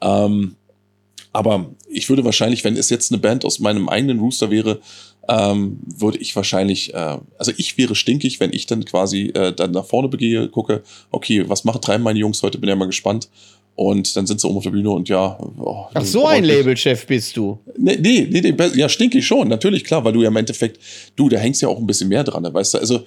Ähm, aber ich würde wahrscheinlich, wenn es jetzt eine Band aus meinem eigenen Rooster wäre, ähm, würde ich wahrscheinlich, äh, also ich wäre stinkig, wenn ich dann quasi äh, dann nach vorne begehe, gucke, okay, was machen treiben meine Jungs heute, bin ja mal gespannt. Und dann sind sie oben auf der Bühne und ja. Oh, Ach, so ein Labelchef bist du. Nee, nee, nee, ja, stinkig schon, natürlich, klar, weil du ja im Endeffekt, du, da hängst ja auch ein bisschen mehr dran, ne, weißt du, also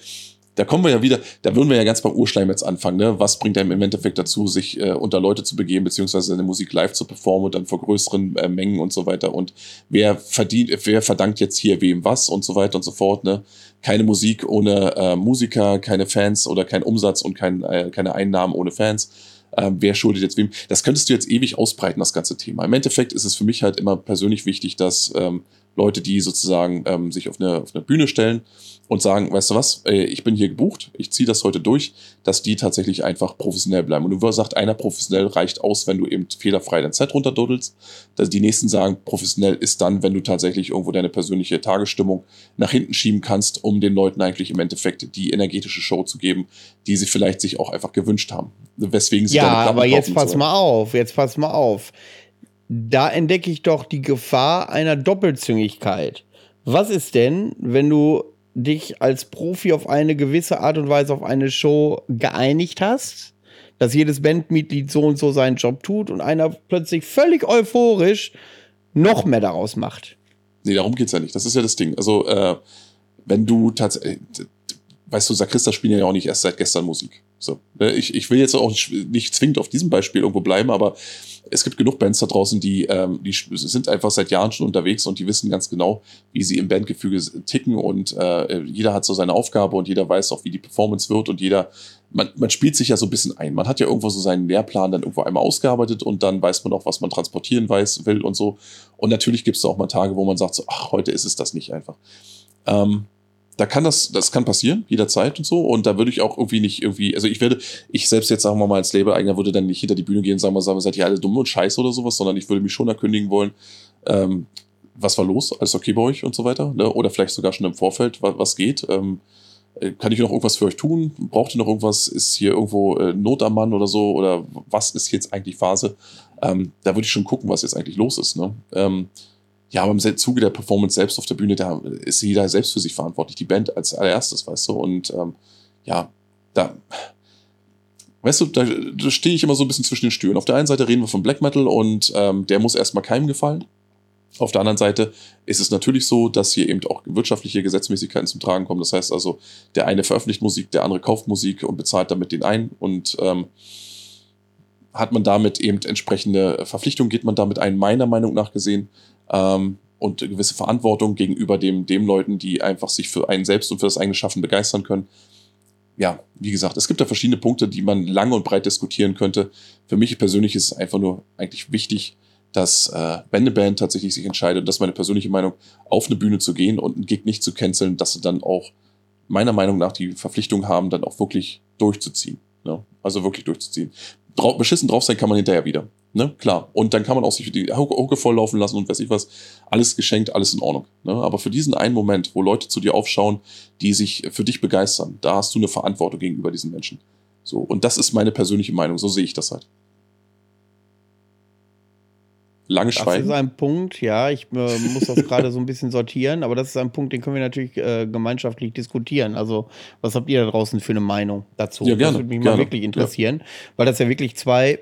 da kommen wir ja wieder, da würden wir ja ganz beim Urschleim jetzt anfangen, ne? Was bringt einem im Endeffekt dazu, sich äh, unter Leute zu begeben, beziehungsweise seine Musik live zu performen und dann vor größeren äh, Mengen und so weiter. Und wer verdient, wer verdankt jetzt hier wem was und so weiter und so fort, ne? Keine Musik ohne äh, Musiker, keine Fans oder kein Umsatz und kein, äh, keine Einnahmen ohne Fans. Ähm, wer schuldet jetzt wem? Das könntest du jetzt ewig ausbreiten, das ganze Thema. Im Endeffekt ist es für mich halt immer persönlich wichtig, dass ähm, Leute, die sozusagen ähm, sich auf eine, auf eine Bühne stellen und sagen, weißt du was, äh, ich bin hier gebucht, ich ziehe das heute durch, dass die tatsächlich einfach professionell bleiben. Und du sagst, einer professionell reicht aus, wenn du eben fehlerfrei dein Set runterduddelst. Dass die nächsten sagen, professionell ist dann, wenn du tatsächlich irgendwo deine persönliche Tagesstimmung nach hinten schieben kannst, um den Leuten eigentlich im Endeffekt die energetische Show zu geben, die sie vielleicht sich auch einfach gewünscht haben. Weswegen sie Ja, aber jetzt pass mal auf, jetzt pass mal auf. Da entdecke ich doch die Gefahr einer Doppelzüngigkeit. Was ist denn, wenn du dich als Profi auf eine gewisse Art und Weise auf eine Show geeinigt hast, dass jedes Bandmitglied so und so seinen Job tut und einer plötzlich völlig euphorisch noch mehr daraus macht? Nee, darum geht's ja nicht. Das ist ja das Ding. Also, äh, wenn du tatsächlich, weißt du, Sakrista spielen ja auch nicht erst seit gestern Musik. So, ne, ich, ich will jetzt auch nicht zwingend auf diesem Beispiel irgendwo bleiben, aber es gibt genug Bands da draußen, die, ähm, die sind einfach seit Jahren schon unterwegs und die wissen ganz genau, wie sie im Bandgefüge ticken und äh, jeder hat so seine Aufgabe und jeder weiß auch, wie die Performance wird und jeder, man, man spielt sich ja so ein bisschen ein. Man hat ja irgendwo so seinen Lehrplan dann irgendwo einmal ausgearbeitet und dann weiß man auch, was man transportieren weiß, will und so. Und natürlich gibt es auch mal Tage, wo man sagt so, ach, heute ist es das nicht einfach. Ähm, da kann das, das kann passieren, jederzeit und so. Und da würde ich auch irgendwie nicht irgendwie, also ich werde, ich selbst jetzt sagen wir mal als Label-Eigner würde dann nicht hinter die Bühne gehen und sagen, wir sagen, seid ihr alle dumm und scheiße oder sowas, sondern ich würde mich schon erkündigen wollen, ähm, was war los, alles okay bei euch und so weiter, ne? oder vielleicht sogar schon im Vorfeld, was, was geht. Ähm, äh, kann ich noch irgendwas für euch tun? Braucht ihr noch irgendwas? Ist hier irgendwo äh, Not am Mann oder so? Oder was ist jetzt eigentlich Phase? Ähm, da würde ich schon gucken, was jetzt eigentlich los ist. Ne? Ähm, ja, aber im Zuge der Performance selbst auf der Bühne, da ist jeder selbst für sich verantwortlich. Die Band als allererstes, weißt du? Und ähm, ja, da, weißt du, da, da stehe ich immer so ein bisschen zwischen den Stühlen. Auf der einen Seite reden wir von Black Metal und ähm, der muss erstmal keinem gefallen. Auf der anderen Seite ist es natürlich so, dass hier eben auch wirtschaftliche Gesetzmäßigkeiten zum Tragen kommen. Das heißt also, der eine veröffentlicht Musik, der andere kauft Musik und bezahlt damit den einen. Und ähm, hat man damit eben entsprechende Verpflichtungen, geht man damit ein, meiner Meinung nach gesehen. Ähm, und eine gewisse Verantwortung gegenüber dem, dem Leuten, die einfach sich für einen selbst und für das eigene Schaffen begeistern können. Ja, wie gesagt, es gibt da verschiedene Punkte, die man lang und breit diskutieren könnte. Für mich persönlich ist es einfach nur eigentlich wichtig, dass äh, wenn eine Band tatsächlich sich entscheidet, und das ist meine persönliche Meinung, auf eine Bühne zu gehen und einen Gig nicht zu canceln, dass sie dann auch meiner Meinung nach die Verpflichtung haben, dann auch wirklich durchzuziehen. Ne? Also wirklich durchzuziehen. drau beschissen drauf sein kann man hinterher wieder. Ne? Klar. Und dann kann man auch sich die Hucke volllaufen lassen und weiß ich was. Alles geschenkt, alles in Ordnung. Ne? Aber für diesen einen Moment, wo Leute zu dir aufschauen, die sich für dich begeistern, da hast du eine Verantwortung gegenüber diesen Menschen. So. Und das ist meine persönliche Meinung. So sehe ich das halt. Lange Das Schweigen. ist ein Punkt, ja, ich äh, muss das gerade so ein bisschen sortieren, aber das ist ein Punkt, den können wir natürlich äh, gemeinschaftlich diskutieren. Also, was habt ihr da draußen für eine Meinung dazu? Ja, gerne, Das würde mich gerne. mal wirklich interessieren, weil das ja wirklich zwei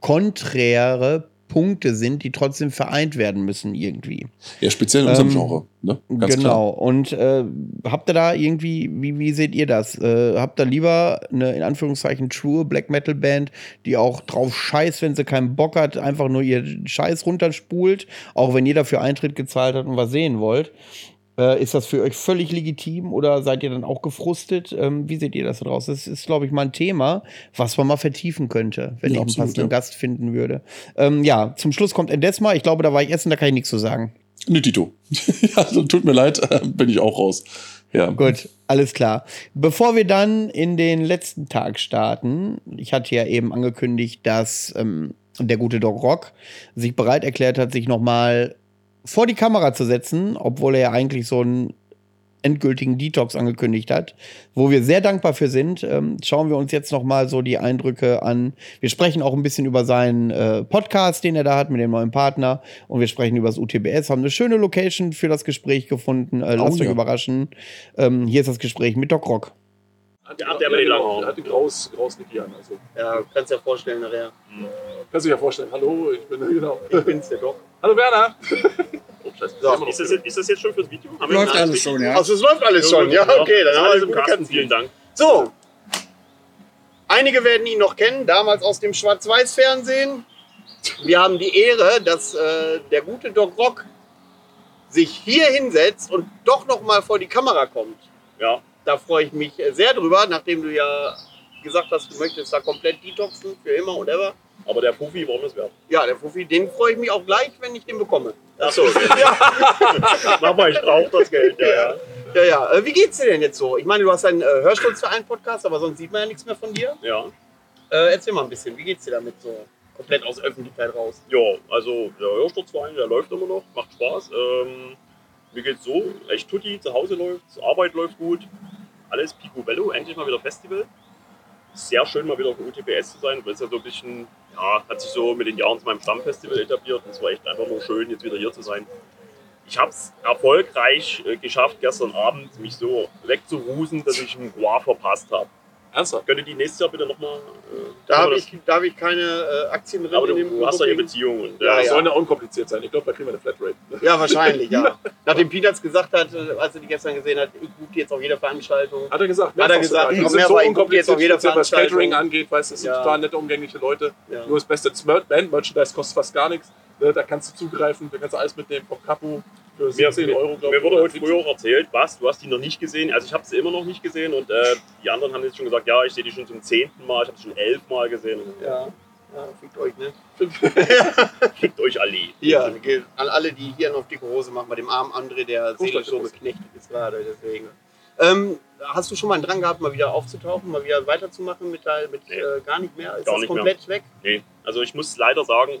konträre Punkte sind, die trotzdem vereint werden müssen irgendwie. Ja, speziell in unserem Ähm, Genre. Ne? Ganz genau. klar. Und äh, habt ihr da irgendwie, wie, wie seht ihr das? Äh, habt ihr lieber eine in Anführungszeichen true Black Metal Band, die auch drauf scheißt, wenn sie keinen Bock hat, einfach nur ihr Scheiß runterspult, auch wenn ihr dafür Eintritt gezahlt hat und was sehen wollt? Äh, ist das für euch völlig legitim oder seid ihr dann auch gefrustet? Ähm, wie seht ihr das da draus? Das ist, glaube ich, mal ein Thema, was man mal vertiefen könnte, wenn Ja, ich einen absolut, passenden ja. Gast finden würde. Ähm, ja, zum Schluss kommt Endesma. Ich glaube, da war ich essen, da kann ich nichts zu sagen. Ne, Tito. ja, also, tut mir leid, äh, bin ich auch raus. Ja. Gut, alles klar. Bevor wir dann in den letzten Tag starten, ich hatte ja eben angekündigt, dass ähm, der gute Doc Rock sich bereit erklärt hat, sich nochmal vor die Kamera zu setzen, obwohl er ja eigentlich so einen endgültigen Detox angekündigt hat, wo wir sehr dankbar für sind. Ähm, schauen wir uns jetzt nochmal so die Eindrücke an. Wir sprechen auch ein bisschen über seinen äh, Podcast, den er da hat mit dem neuen Partner und wir sprechen über das UTBS, haben eine schöne Location für das Gespräch gefunden. Äh, lasst Oh, euch ja. überraschen. Ähm, hier ist das Gespräch mit Doc Rock. Hat Der hat ja immer die langen Haare. Hat die graus, graus Niki an. Also, Ja, kannst dir vorstellen nachher. kannst du dir ja vorstellen. Hallo, ich bin, genau. Ich bin's, der Doc. Hallo Werner. Oh, scheiße. So. ist, das, jetzt- ist das jetzt schon fürs Video? Haben Läuft alles schon, ja. Also es läuft alles schon, ja, okay, dann haben wir alles im Kasten. Vielen Dank. So, einige werden ihn noch kennen, damals aus dem Schwarz-Weiß-Fernsehen. Wir haben die Ehre, dass äh, der gute Doc Rock sich hier hinsetzt und doch noch mal vor die Kamera kommt. Ja, Da freue ich mich sehr drüber, nachdem du ja gesagt hast, du möchtest da komplett detoxen, für immer und ever. Aber der Profi, warum das wert? Ja, der Fuffi, den freue ich mich auch gleich, wenn ich den bekomme. Achso, okay. Mach mal, ich brauche das Geld. Ja, ja. Ja, ja. Äh, wie geht's dir denn jetzt so? Ich meine, du hast einen äh, Hörschutzverein-Podcast, aber sonst sieht man ja nichts mehr von dir. ja. Äh, erzähl mal ein bisschen, wie geht's dir damit so komplett aus der Öffentlichkeit raus? Ja, also der Hörsturzverein, der läuft immer noch, macht Spaß. Ähm, mir geht's so, echt tutti, zu Hause läuft's, Arbeit läuft gut, alles picobello, endlich mal wieder Festival. Sehr schön mal wieder auf dem UTBS zu sein, weil es ja so ein bisschen, ja, hat sich so mit den Jahren zu meinem Stammfestival etabliert und es war echt einfach nur schön, jetzt wieder hier zu sein. Ich habe es erfolgreich äh, geschafft, gestern Abend mich so wegzurusen, dass ich einen Gua verpasst habe. Ernsthaft? Könnt ihr die nächstes Jahr bitte nochmal... Äh, Da habe das- ich, da hab ich keine äh, Aktien drin. Aber du, in dem du hast ja eine Immobilien. Beziehung und Ja, äh, Das ja. soll ja unkompliziert sein. Ich glaube, da kriegen wir eine Flatrate. Ja, wahrscheinlich, ja. Nachdem Peanuts gesagt hat, äh, als er die gestern gesehen hat, ich buche jetzt auf jeder Veranstaltung. Hat er gesagt. Hat er gesagt. Die sind mehr so jetzt unkompliziert, auf jeder speziell was Veranstaltung. Catering angeht. Weißt du, das sind Ja. total nette, umgängliche Leute. Ja. Nur das beste Band-Merchandise kostet fast gar nichts. Ne, Da kannst du zugreifen, da kannst du alles mitnehmen vom Kapu für Mir, 17 Euro, glaube mir wurde heute früher auch erzählt, was, du hast die noch nicht gesehen. Also ich habe sie immer noch nicht gesehen und äh, die anderen haben jetzt schon gesagt, ja, ich sehe die schon zum zehnten Mal, ich habe sie schon elfmal gesehen. Ja, ja fickt euch, ne? Fickt euch alle. Ja, an alle, die hier noch dicke Hose machen, bei dem armen André, der seelisch so beknechtet ist gerade, deswegen. Ähm, hast du schon mal einen Drang gehabt, mal wieder aufzutauchen, mal wieder weiterzumachen mit, mit Nee. äh, gar nicht mehr? Ist Gar das nicht komplett weg? Nee, also ich muss leider sagen,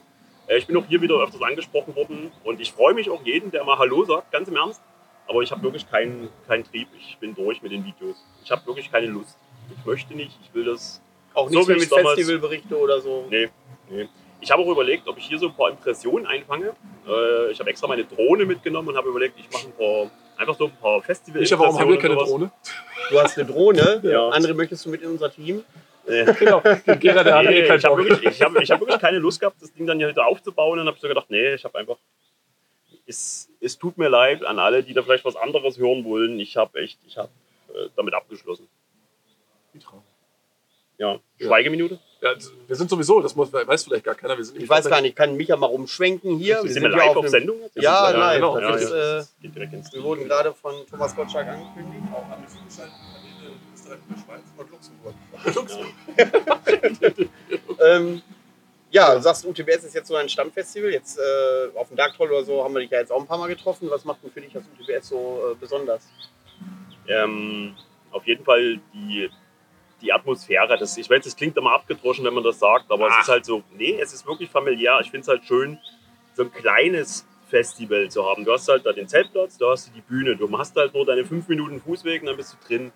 ich bin auch hier wieder öfters angesprochen worden und ich freue mich auch jeden, der mal Hallo sagt, ganz im Ernst. Aber ich habe wirklich keinen keinen Trieb. Ich bin durch mit den Videos. Ich habe wirklich keine Lust. Ich möchte nicht. Ich will das. Auch So nichts wie mit damals- Festivalberichte oder so? Nee, nee. Ich habe auch überlegt, ob ich hier so ein paar Impressionen einfange. Äh, ich habe extra meine Drohne mitgenommen und habe überlegt, ich mache ein paar, einfach so ein paar festival warum haben wir keine Drohne? Du hast eine Drohne. Ja. André, möchtest du mit in unser Team? Genau. Gera, der eh Nee, keinen ich habe wirklich, ich hab, ich hab wirklich keine Lust gehabt, das Ding dann hier wieder aufzubauen und habe so gedacht, nee, ich habe einfach. Es, es tut mir leid an alle, die da vielleicht was anderes hören wollen. Ich habe echt, ich habe äh, damit abgeschlossen. Ja, Ja. Schweigeminute? Ja, wir sind sowieso, das muss, weiß vielleicht gar keiner. Wir sind Ich weiß gar nicht, kann Micha mal rumschwenken hier? sind wir live ja auf einem- Sendung? jetzt? Ja, Ja, live. genau. Ja, ist, ja. Äh, wir wurden gerade von Thomas Gottschalk angekündigt. Auch die zugeschaltet Schweiz und Luxemburg. Luxemburg. Ähm, ja, du sagst, UTBS ist jetzt so ein Stammfestival. Jetzt äh, auf dem Dark Troll oder so haben wir dich ja jetzt auch ein paar Mal getroffen. Was macht denn für dich das UTBS so äh, besonders? Ähm, auf jeden Fall die die Atmosphäre. Das, ich weiß, es klingt immer abgedroschen, wenn man das sagt, aber Ach. es ist halt so, nee, es ist wirklich familiär. Ich finde es halt schön, so ein kleines Festival zu haben. Du hast halt da den Zeltplatz, da hast du die Bühne. Du hast halt nur deine fünf Minuten Fußweg und dann bist du drin.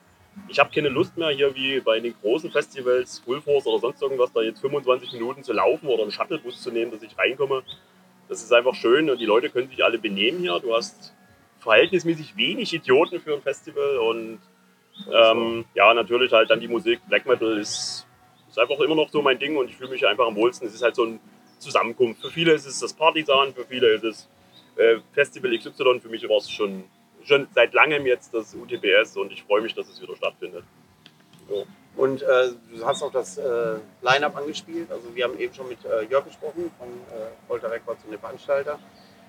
Ich habe keine Lust mehr hier wie bei den großen Festivals, Full Force oder sonst irgendwas, da jetzt 25 Minuten zu laufen oder einen Shuttlebus zu nehmen, dass ich reinkomme. Das ist einfach schön und die Leute können sich alle benehmen hier. Du hast verhältnismäßig wenig Idioten für ein Festival und ähm, ja, natürlich halt dann die Musik. Black Metal ist, ist einfach immer noch so mein Ding und ich fühle mich einfach am wohlsten. Es ist halt so ein Zusammenkunft. Für viele ist es das Partisan, für viele ist es äh, Festival XY. Für mich war es schon, schon seit langem jetzt das UTBS und ich freue mich, dass es wieder stattfindet. So. Und äh, du hast auch das äh, Line-Up angespielt. Also wir haben eben schon mit äh, Jörg gesprochen von äh, Volta Records und dem Veranstalter.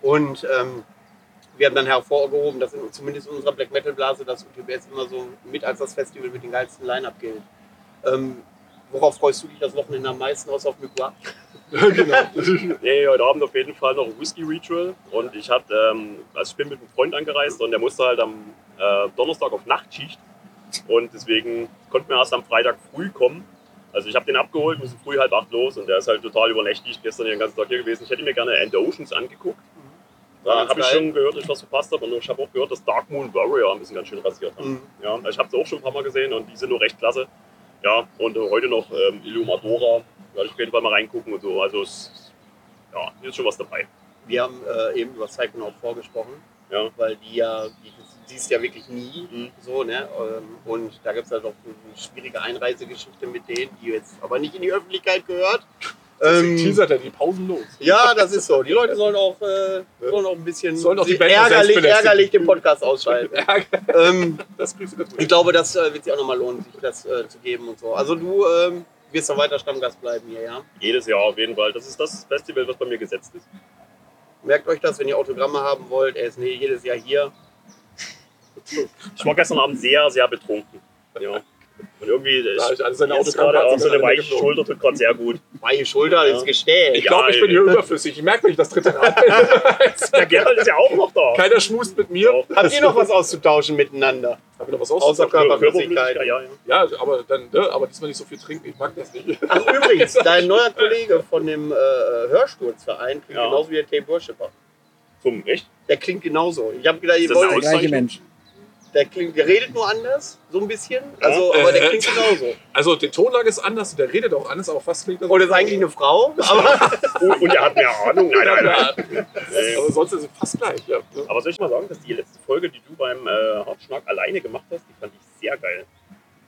Und ähm, wir haben dann hervorgehoben, dass in, zumindest in unserer Black Metal Blase das UTBS immer so mit als das Festival mit dem geilsten Line-Up gilt. Ähm, worauf freust du dich das Wochenende am meisten aus auf Mykwa? Genau. nee, heute Abend auf jeden Fall noch ein Whisky Ritual. Und ich hab, ähm, also ich bin mit einem Freund angereist und der musste halt am äh, Donnerstag auf Nachtschicht. Und deswegen konnten wir erst am Freitag früh kommen. Also ich habe den abgeholt, müssen früh halb acht los und der ist halt total übernächtigt. Gestern den ganzen Tag hier gewesen. Ich hätte mir gerne End Oceans angeguckt. Da habe ich schon gehört, dass ich was verpasst habe. Und ich habe auch gehört, dass Dark Moon Warrior ein bisschen ganz schön rasiert haben. Mhm. Ja, also ich habe sie auch schon ein paar Mal gesehen und die sind nur recht klasse. Ja, und heute noch ähm, Illumadora. Werde ich auf jeden Fall mal reingucken und so. Also es, ja, ist schon was dabei. Wir haben äh, eben über Psychonaut vorgesprochen, Ja. weil die ja, die siehst ja wirklich nie. Mhm. So, ne? Ähm, Und da gibt es halt auch eine schwierige Einreisegeschichte mit denen, die jetzt aber nicht in die Öffentlichkeit gehört. Deswegen Ähm, teasert er die Pausen los. ja, das ist so. Die Leute sollen auch, äh, sollen auch ein bisschen Sollen auch die Band ärgerlich, ärgerlich den Podcast ausschalten. ähm, Das ich glaube, das äh, wird sich auch nochmal lohnen, sich das äh, zu geben und so. Also du ähm, wirst noch weiter Stammgast bleiben hier, ja? Jedes Jahr auf jeden Fall. Das ist das Festival, was bei mir gesetzt ist. Merkt euch das, wenn ihr Autogramme haben wollt. Er ist nee, jedes Jahr hier. Ich war gestern Abend sehr, sehr betrunken. Ja. Und irgendwie Da ist alle seine Autogramme gerade auch so eine weiche. Schulter tut gerade sehr gut. Meine Schulter Ja. ins Gestell. Ich glaube, ich bin hier überflüssig. Ich merke nicht das dritte Rad. Der Gerald ist ja auch noch da. Keiner schmust mit mir. Auch. Habt ihr noch was auszutauschen miteinander? Hab ich noch was Außer auszutauschen? Körperflüssigkeit. Ja, ja. Ja, aber dann, ne, aber diesmal nicht so viel trinken. Ich mag das nicht. Ach übrigens, dein neuer Kollege von dem äh, Hörsturzverein klingt Ja. genauso wie der Tape Worshipper. Zum echt? Der klingt genauso. Ich habe gedacht, ihr Ist wollt, Der gleiche? Mensch. Der, klingt, der redet nur anders, so ein bisschen. Also, Ja. aber der Äh, klingt genauso. Also die Tonlage ist anders und der redet auch anders, aber fast klingt das. Oder ist eigentlich eine Frau? Aber Oh, und er hat mehr Ahnung. Nein, nein, nein. Ja, aber sonst ist es fast gleich. Ja. Aber soll ich mal sagen, dass die letzte Folge, die du beim äh, Hartschnack alleine gemacht hast, die fand ich sehr geil.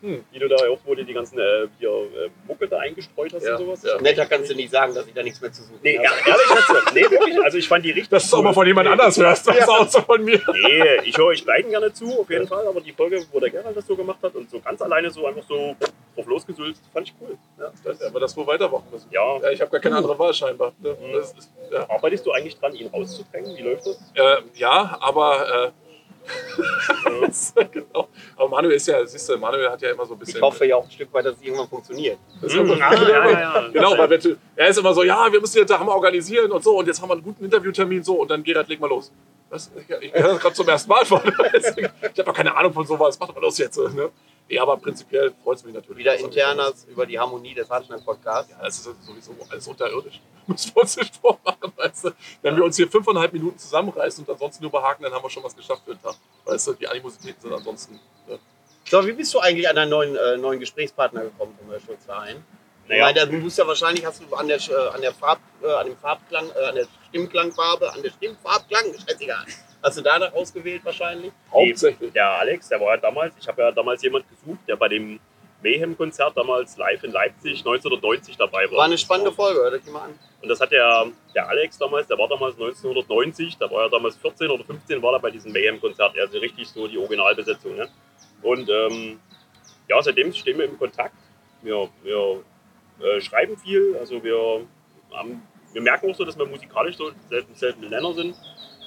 Hm. Wie du da auch, wo du die ganzen äh, hier, äh, Mucke da eingestreut hast Ja, und sowas. ja. netter kannst du nicht sagen, dass ich da nichts mehr zu suchen Nee, habe. ja, ehrlich. Nee, wirklich. Also ich fand die richtig Dass du auch cool. mal von jemand anders hörst, das ist auch so von mir. Nee, ich höre euch beiden gerne zu, auf jeden Fall. Aber die Folge, wo der Gerald das so gemacht hat und so ganz alleine so einfach so drauf losgesülzt, fand ich cool. Ja, das, aber das wohl weitermachen müssen. Ja. Ja, ich habe gar keine andere Wahl scheinbar. Ne? Das ist, ja. Arbeitest du eigentlich dran, ihn rauszudrängen? Wie läuft das? Äh, ja, aber. Genau. Aber Manuel ist ja, siehst du, Manuel hat ja immer so ein bisschen. Ich hoffe ja auch ein Stück weit, dass es irgendwann funktioniert. Das Mhm. ist Ah, ja, ja, ja. Genau, weil wir, er ist immer so, ja, wir müssen jetzt da haben wir organisieren und so und jetzt haben wir einen guten Interviewtermin so und dann Gerhard, leg mal los. Was? Ich, ich höre das gerade zum ersten Mal von. Ich habe doch keine Ahnung von sowas, mach doch mal los jetzt. Ne? Nee, aber prinzipiell freut es mich natürlich. Wieder er internas über die Harmonie des Hartschnack-Podcasts. Ja, das ist sowieso alles unterirdisch. Müssen wir uns nicht vormachen, weißt du. Wenn wir uns hier fünfeinhalb Minuten zusammenreißen und ansonsten nur behaken, dann haben wir schon was geschafft für den Tag. Weißt du, die Animositäten sind ansonsten. Ne? So, wie bist du eigentlich an deinen neuen, äh, neuen Gesprächspartner gekommen vom Hörsturzverein? Naja. Naja. Du musst ja wahrscheinlich, hast du an der, äh, an der, Farb, äh, an dem Farbklang, äh, an der Stimmklangfarbe, an der Stimmfarbklang, scheißegal. Hast du danach ausgewählt wahrscheinlich? Hauptsächlich. Der Alex, der war ja damals, ich habe ja damals jemand gesucht, der bei dem Mayhem-Konzert damals live in Leipzig 1990 dabei war. War eine spannende Folge, hör dich die mal an. Und das hat der, der Alex damals, der war damals 1990, da war er damals 14 oder 15, war er bei diesem Mayhem-Konzert. Also richtig so die Originalbesetzung. Ne? Und ähm, ja, seitdem stehen wir im Kontakt. Wir, wir äh, schreiben viel, also wir, haben, wir merken auch so, dass wir musikalisch so selten, selten Nenner sind.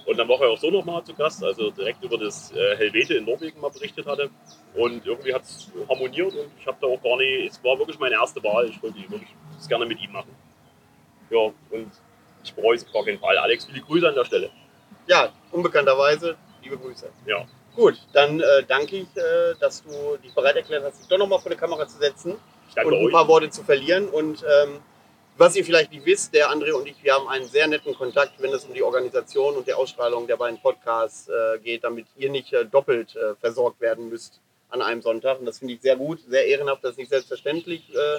Und dann war er auch so nochmal zu Gast, also direkt über das äh, Helvete in Norwegen mal berichtet hatte. Und irgendwie hat es harmoniert und ich habe da auch gar nicht, es war wirklich meine erste Wahl. Ich wollte wirklich das gerne mit ihm machen. Ja, und ich bereue es gar keinen Fall. Alex, viele Grüße an der Stelle. Ja, unbekannterweise, liebe Grüße. Ja. Gut, dann äh, danke ich, äh, dass du dich bereit erklärt hast, dich doch nochmal vor die Kamera zu setzen danke und ein euch. paar Worte zu verlieren. Und ähm, was ihr vielleicht nicht wisst, der André und ich, wir haben einen sehr netten Kontakt, wenn es um die Organisation und die Ausstrahlung der beiden Podcasts äh, geht, damit ihr nicht äh, doppelt äh, versorgt werden müsst an einem Sonntag. Und das finde ich sehr gut, sehr ehrenhaft, das ist nicht selbstverständlich, äh,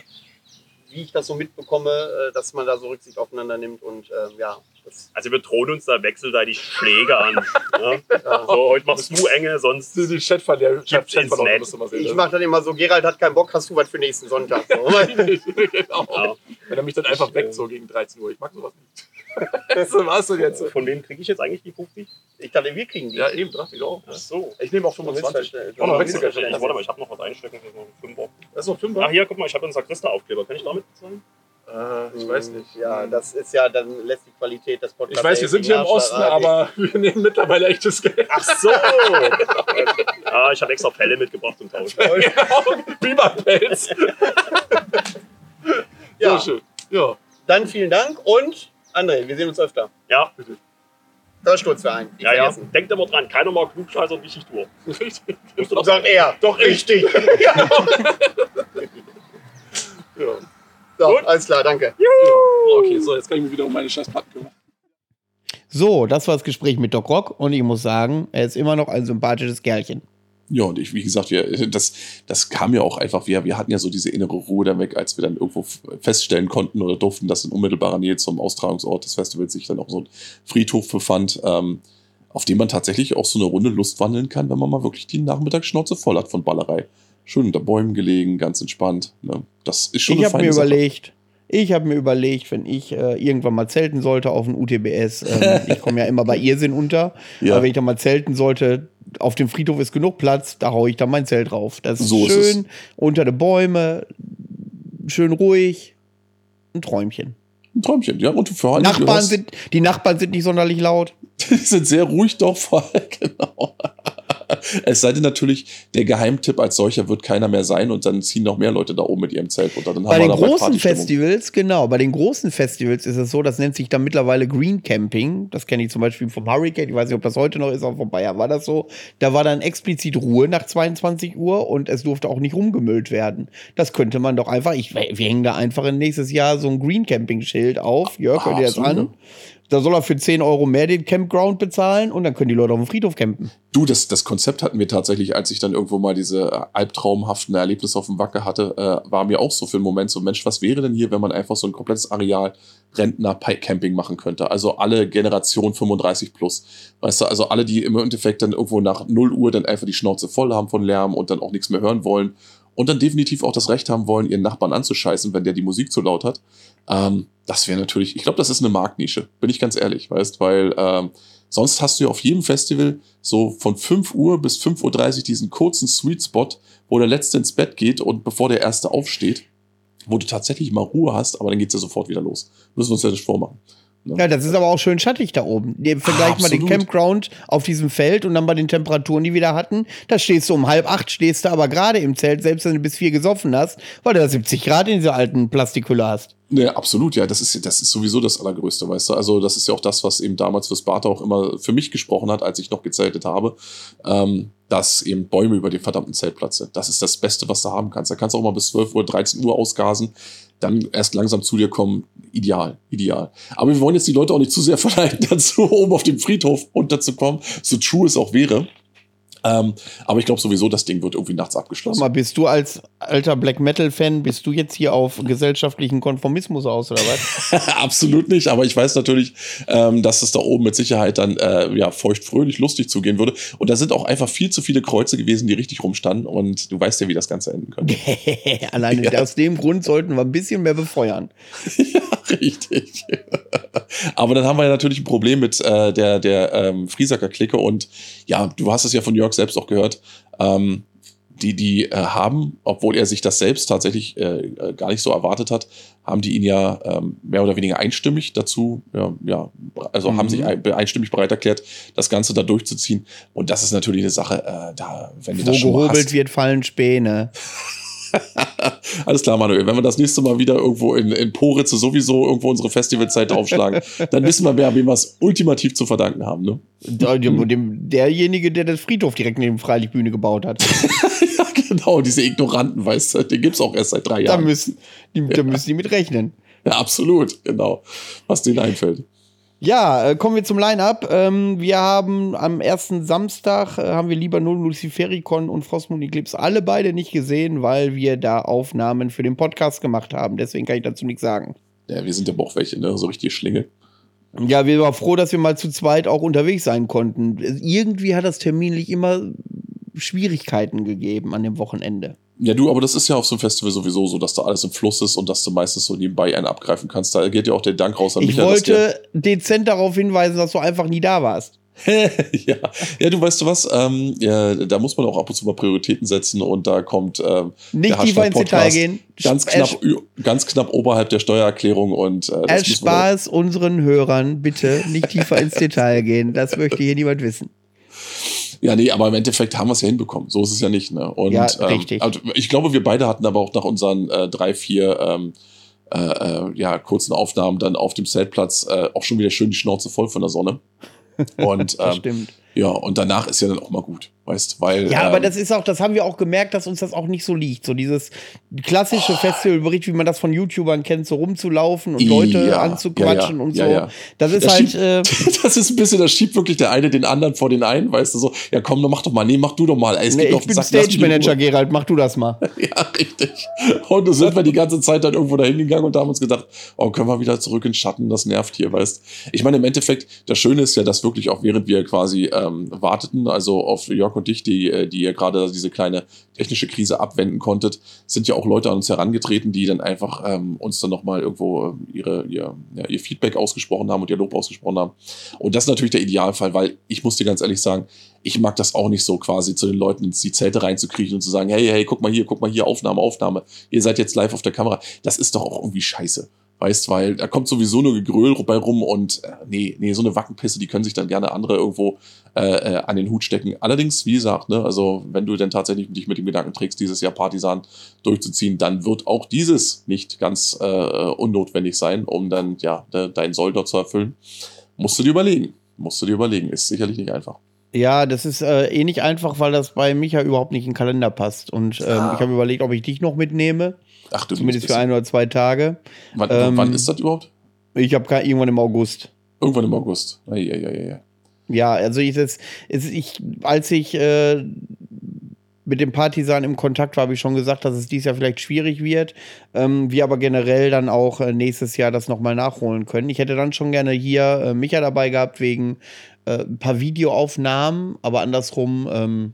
wie ich das so mitbekomme, äh, dass man da so Rücksicht aufeinander nimmt. Und äh, ja, das Also wir drohen uns da wechselseitig Schläge an. ne? So, heute machst du enge, sonst Die Chatverlauf gibt's ins Netz. musst du mal sehen. ich ne? mache dann immer so, Gerald hat keinen Bock, hast du was für nächsten Sonntag? So. genau. Ja. Wenn er mich dann einfach weckt, so gegen 13 Uhr. Ich mag sowas nicht. so war's denn jetzt. Von wem kriege ich jetzt eigentlich die 50? Ich dachte, wir kriegen die. Ja, eben, dachte ich auch. Ach so. Ich nehme auch 25. Missverständnis. Oh, noch Wechselgeld. Wechselgeld. Warte mal, ich habe noch was einstecken. Das ist noch ein Fünfer. Das ist noch 5 Ach hier, guck mal, ich habe einen Sakrista-Aufkleber. Kann ich damit bezahlen? äh, Ich weiß nicht. Ja, das ist ja, dann lässt die Qualität des Podcasts. Ich weiß, wir sind hier im Osten, aber wir nehmen mittlerweile echtes Geld. Ach so. ah, ich habe extra Fälle mitgebracht und tauscht. Biberpelz. Ja. Sehr schön. Ja. Dann vielen Dank und André, wir sehen uns öfter. Ja, Da Sturzverein. Ich ja, ja. Denkt immer dran, keiner mag Klugscheißer und wichtig durch. Richtig. Doch Sagt er. Doch, Richtig. Ja. So, Gut. alles klar, danke. Okay, so, jetzt kann ich mich wieder um meine Scheißplatten kümmern. So, das war das Gespräch mit Doc Rock und ich muss sagen, er ist immer noch ein sympathisches Kerlchen. Ja, und ich, wie gesagt, wir, das, das kam ja auch einfach, wir, wir hatten ja so diese innere Ruhe dann weg, als wir dann irgendwo feststellen konnten oder durften, dass in unmittelbarer Nähe zum Austragungsort des Festivals sich dann auch so ein Friedhof befand, ähm, auf dem man tatsächlich auch so eine Runde Lust wandeln kann, wenn man mal wirklich die Nachmittagsschnauze voll hat von Ballerei. Schön unter Bäumen gelegen, ganz entspannt. Ne? Das ist schon ich habe mir Sache. überlegt, ich habe mir überlegt, wenn ich äh, irgendwann mal zelten sollte auf dem UTBS, ähm, ich komme ja immer bei Irrsinn unter, Ja. aber wenn ich dann mal zelten sollte, auf dem Friedhof ist genug Platz, da haue ich dann mein Zelt drauf. Das ist So ist schön, unter den Bäume, schön ruhig, ein Träumchen. Ein Träumchen, ja. Und du Nachbarn sind, die Nachbarn sind nicht sonderlich laut. Die sind sehr ruhig doch vor allem, genau. Es sei denn natürlich, der Geheimtipp als solcher wird keiner mehr sein und dann ziehen noch mehr Leute da oben mit ihrem Zelt runter. Dann Bei den großen. Festivals, genau, bei den großen Festivals ist es so, das nennt sich dann mittlerweile Green Camping. Das kenne ich zum Beispiel vom Hurricane, ich weiß nicht, ob das heute noch ist, aber von Bayern war das so. Da war dann explizit Ruhe nach 22 Uhr und es durfte auch nicht rumgemüllt werden. Das könnte man doch einfach, ich, wir hängen da einfach in nächstes Jahr so ein Green Camping Schild auf. Jörg, hört ihr das an? Da soll er für 10 Euro mehr den Campground bezahlen und dann können die Leute auf dem Friedhof campen. Du, das, das Konzept hatten wir tatsächlich, als ich dann irgendwo mal diese äh, albtraumhaften Erlebnisse auf dem Wacker hatte, äh, war mir auch so für einen Moment so, Mensch, was wäre denn hier, wenn man einfach so ein komplettes Areal Rentner-Camping machen könnte? Also alle Generation 35 plus. Weißt du, also alle, die im Endeffekt dann irgendwo nach 0 Uhr dann einfach die Schnauze voll haben von Lärm und dann auch nichts mehr hören wollen und dann definitiv auch das Recht haben wollen, ihren Nachbarn anzuscheißen, wenn der die Musik zu laut hat. Ähm, das wäre natürlich, ich glaube, das ist eine Marktnische, bin ich ganz ehrlich, weißt, weil ähm, sonst hast du ja auf jedem Festival so von 5 Uhr bis 5.30 Uhr diesen kurzen Sweet Spot, wo der Letzte ins Bett geht und bevor der Erste aufsteht, wo du tatsächlich mal Ruhe hast, aber dann geht's ja sofort wieder los. Müssen wir uns ja nicht vormachen. Ja, das ist aber auch schön schattig da oben. Vergleich mal den. Campground auf diesem Feld und dann bei den Temperaturen, die wir da hatten. Da stehst du um halb acht, stehst du aber gerade im Zelt, selbst wenn du bis vier gesoffen hast, weil du da 70 Grad in dieser alten Plastikhülle hast. Ne, absolut, ja. Das ist, das ist sowieso das Allergrößte, weißt du. Also, das ist ja auch das, was eben damals für Sparta auch immer für mich gesprochen hat, als ich noch gezeltet habe. Ähm, dass eben Bäume über den verdammten Zeltplatz sind. Das ist das Beste, was du haben kannst. Da kannst du auch mal bis 12 Uhr, 13 Uhr ausgasen, dann erst langsam zu dir kommen. Ideal, ideal. Aber wir wollen jetzt die Leute auch nicht zu sehr verleiten, dazu oben auf dem Friedhof runterzukommen, so true es auch wäre. Ähm, aber ich glaube sowieso, das Ding wird irgendwie nachts abgeschlossen. mal, bist du als alter Black Metal-Fan, bist du jetzt hier auf gesellschaftlichen Konformismus aus oder was? Absolut nicht, aber ich weiß natürlich, ähm, dass es da oben mit Sicherheit dann äh, ja feuchtfröhlich lustig zugehen würde. Und da sind auch einfach viel zu viele Kreuze gewesen, die richtig rumstanden. Und du weißt ja, wie das Ganze enden könnte. Alleine Ja. aus dem Grund sollten wir ein bisschen mehr befeuern. richtig. aber dann haben wir ja natürlich ein Problem mit äh, der, der ähm, Friesacker-Clique. Und ja, du hast es ja von Jörg selbst auch gehört. Ähm, die, die äh, haben, obwohl er sich das selbst tatsächlich äh, äh, gar nicht so erwartet hat, haben die ihn ja ähm, mehr oder weniger einstimmig dazu, ja, ja also haben Mhm. sich ein, einstimmig bereit erklärt, das Ganze da durchzuziehen. Und das ist natürlich eine Sache, äh, da, wenn du Wo das schon gehobelt hast, wird, fallen Späne. Alles klar, Manuel. Wenn wir das nächste Mal wieder irgendwo in, in Poritze sowieso irgendwo unsere Festivalzeit aufschlagen, dann wissen wir, wer wem wir es ultimativ zu verdanken haben. Ne? Dem, dem, derjenige, der das Friedhof direkt neben Freilichtbühne gebaut hat. ja, genau, diese Ignoranten, weißt du, den gibt es auch erst seit drei Jahren. Da müssen, die, da müssen die mit rechnen. Ja, absolut, genau. Was denen einfällt. Ja, äh, kommen wir zum Line-Up. Ähm, wir haben am ersten Samstag äh, haben wir lieber nur Lucifericon und Frostmoon Eclipse alle beide nicht gesehen, weil wir da Aufnahmen für den Podcast gemacht haben. Deswegen kann ich dazu nichts sagen. Ja, wir sind ja auch welche, ne? So richtig Schlinge. Ja, wir waren froh, dass wir mal zu zweit auch unterwegs sein konnten. Irgendwie hat das terminlich immer Schwierigkeiten gegeben an dem Wochenende. Ja, du, aber das ist ja auf so einem Festival sowieso so, dass da alles im Fluss ist und dass du meistens so nebenbei einen abgreifen kannst. Da geht ja auch der Dank raus an Ich Michael. dass wollte dezent darauf hinweisen, dass du einfach nie da warst. ja. ja, du weißt du was, ähm, ja, da muss man auch ab und zu mal Prioritäten setzen und da kommt ähm, Nicht tiefer ins Detail gehen. Ganz knapp, ü- ganz knapp oberhalb der Steuererklärung und äh, Erspar es unseren Hörern bitte nicht tiefer ins Detail gehen. Das möchte hier niemand wissen. Ja, nee, aber im Endeffekt haben wir es ja hinbekommen. So ist es ja nicht. Ne? Und, Ja, ähm, richtig. also ich glaube, wir beide hatten aber auch nach unseren äh, drei, vier ähm, äh, äh, ja, kurzen Aufnahmen dann auf dem Zeltplatz äh, auch schon wieder schön die Schnauze voll von der Sonne. Und Das ähm, stimmt. ja, und danach ist ja dann auch mal gut, weißt, weil Ja, aber ähm, das ist auch, das haben wir auch gemerkt, dass uns das auch nicht so liegt. So dieses klassische Festivalbericht, wie man das von YouTubern kennt, so rumzulaufen und Leute Ja, anzuquatschen ja, und so. ja. Das ist Das halt, schiebt- äh, das ist ein bisschen, das schiebt wirklich der eine den anderen vor den einen, weißt du so, ja komm, dann mach doch mal, nee, mach du doch mal. Es nee, ich bin Sack, Stage Manager. Gerald, mach du das mal. Ja, richtig. Und so sind wir die ganze Zeit dann irgendwo dahin gegangen und haben uns gedacht, oh, können wir wieder zurück in Schatten, das nervt hier, weißt Ich meine, im Endeffekt, das Schöne ist ja, dass wirklich auch während wir quasi ähm, warteten, also auf Jörg und dich, die, äh, die ihr gerade diese kleine technische Krise abwenden konntet, sind ja auch Leute an uns herangetreten, die dann einfach ähm, uns dann nochmal irgendwo ähm, ihre, ihr, ja, ihr Feedback ausgesprochen haben und ihr Lob ausgesprochen haben. Und das ist natürlich der Idealfall, weil ich muss dir ganz ehrlich sagen, ich mag das auch nicht so quasi zu den Leuten ins die Zelte reinzukriechen und zu sagen, hey, hey, guck mal hier, guck mal hier, Aufnahme, Aufnahme, ihr seid jetzt live auf der Kamera. Das ist doch auch irgendwie scheiße. Weißt, weil da kommt sowieso nur Gegröl bei rum und äh, nee, nee, so eine Wackenpisse, die können sich dann gerne andere irgendwo äh, äh, an den Hut stecken. Allerdings, wie gesagt, ne, also wenn du denn tatsächlich dich mit dem Gedanken trägst, dieses Jahr Partisan durchzuziehen, dann wird auch dieses nicht ganz äh, unnotwendig sein, um dann ja de, deinen Soll dort zu erfüllen. Musst du dir überlegen. Musst du dir überlegen. Ist sicherlich nicht einfach. Ja, das ist äh, eh nicht einfach, weil das bei Micha überhaupt nicht in den Kalender passt. Und ähm, Ah. ich habe überlegt, ob ich dich noch mitnehme. Ach du Zumindest für ein oder zwei Tage. Wann, Ähm, wann ist das überhaupt? Ich habe irgendwann im August. Irgendwann im August. Ei, ei, ei, ei. Ja, also ich, das, ich als ich äh, mit dem Partisan im Kontakt war, habe ich schon gesagt, dass es dieses Jahr vielleicht schwierig wird. Ähm, wir aber generell dann auch äh, nächstes Jahr das nochmal nachholen können. Ich hätte dann schon gerne hier äh, Micha dabei gehabt wegen äh, ein paar Videoaufnahmen, aber andersrum ähm,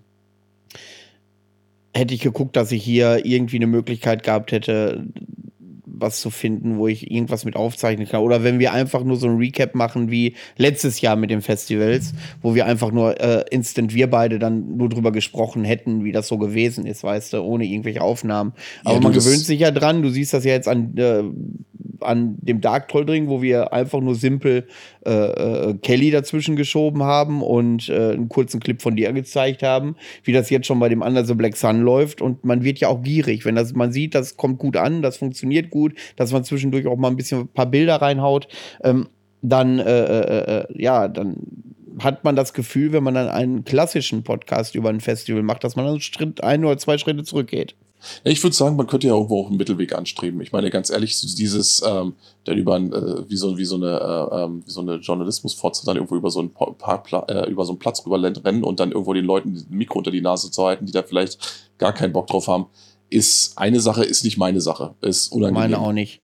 hätte ich geguckt, dass ich hier irgendwie eine Möglichkeit gehabt hätte, was zu finden, wo ich irgendwas mit aufzeichnen kann. Oder wenn wir einfach nur so ein Recap machen wie letztes Jahr mit den Festivals, wo wir einfach nur äh, instant wir beide dann nur drüber gesprochen hätten, wie das so gewesen ist, weißt du, ohne irgendwelche Aufnahmen. Ja, Aber du, man gewöhnt sich ja dran. Du siehst das ja jetzt an, äh, an dem Dark Troll Dring, wo wir einfach nur simpel äh, äh, Kelly dazwischen geschoben haben und äh, einen kurzen Clip von dir gezeigt haben, wie das jetzt schon bei dem Under the Black Sun läuft. Und man wird ja auch gierig, wenn das, man sieht, das kommt gut an, das funktioniert gut, dass man zwischendurch auch mal ein bisschen ein paar Bilder reinhaut, ähm, dann, äh, äh, äh, ja, dann hat man das Gefühl, wenn man dann einen klassischen Podcast über ein Festival macht, dass man dann Schritt, ein oder zwei Schritte zurückgeht. Ich würde sagen, man könnte ja irgendwo auch einen Mittelweg anstreben. Ich meine, ganz ehrlich, dieses, ähm, dann über ein, äh, wie so, wie so eine, äh, ähm, wie so eine Journalismusfotze dann irgendwo über so einen Pa- Parkpla äh, über so einen Platz rüber rennen und dann irgendwo den Leuten ein Mikro unter die Nase zu halten, die da vielleicht gar keinen Bock drauf haben, ist eine Sache, ist nicht meine Sache. Ist unangenehm. Meine auch nicht.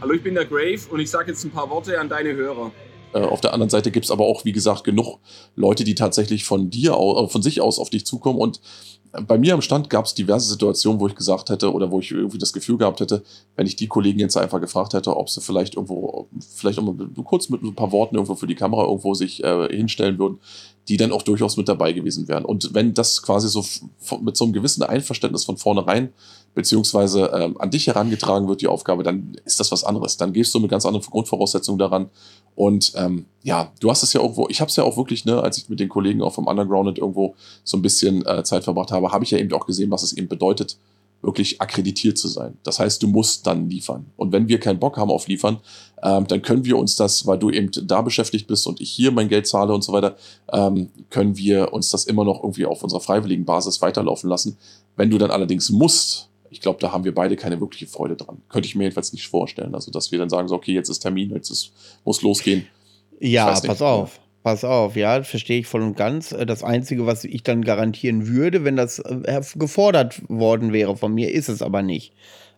Hallo, ich bin der Grave und ich sage jetzt ein paar Worte an deine Hörer. Äh, auf der anderen Seite gibt's aber auch, wie gesagt, genug Leute, die tatsächlich von dir aus, äh, von sich aus auf dich zukommen. Und bei mir am Stand gab's diverse Situationen, wo ich gesagt hätte oder wo ich irgendwie das Gefühl gehabt hätte, wenn ich die Kollegen jetzt einfach gefragt hätte, ob sie vielleicht irgendwo, vielleicht auch mal kurz mit ein paar Worten irgendwo für die Kamera irgendwo sich äh, hinstellen würden, die dann auch durchaus mit dabei gewesen wären. Und wenn das quasi so mit so einem gewissen Einverständnis von vornherein beziehungsweise ähm, an dich herangetragen wird, die Aufgabe, dann ist das was anderes. Dann gehst du mit ganz anderen Grundvoraussetzungen daran. Und ähm, ja, du hast es ja irgendwo, ich habe es ja auch wirklich, ne, als ich mit den Kollegen auch vom Underground irgendwo so ein bisschen äh, Zeit verbracht habe, habe ich ja eben auch gesehen, was es eben bedeutet, wirklich akkreditiert zu sein. Das heißt, du musst dann liefern. Und wenn wir keinen Bock haben auf liefern, ähm, dann können wir uns das, weil du eben da beschäftigt bist und ich hier mein Geld zahle und so weiter, ähm, können wir uns das immer noch irgendwie auf unserer freiwilligen Basis weiterlaufen lassen. Wenn du dann allerdings musst, ich glaube, da haben wir beide keine wirkliche Freude dran. Könnte ich mir jedenfalls nicht vorstellen. Also, dass wir dann sagen, so, okay, jetzt ist Termin, jetzt ist, muss losgehen. Ja, pass auf. Pass auf, ja, verstehe ich voll und ganz. Äh, das Einzige, was ich dann garantieren würde, wenn das äh, gefordert worden wäre von mir, ist es aber nicht.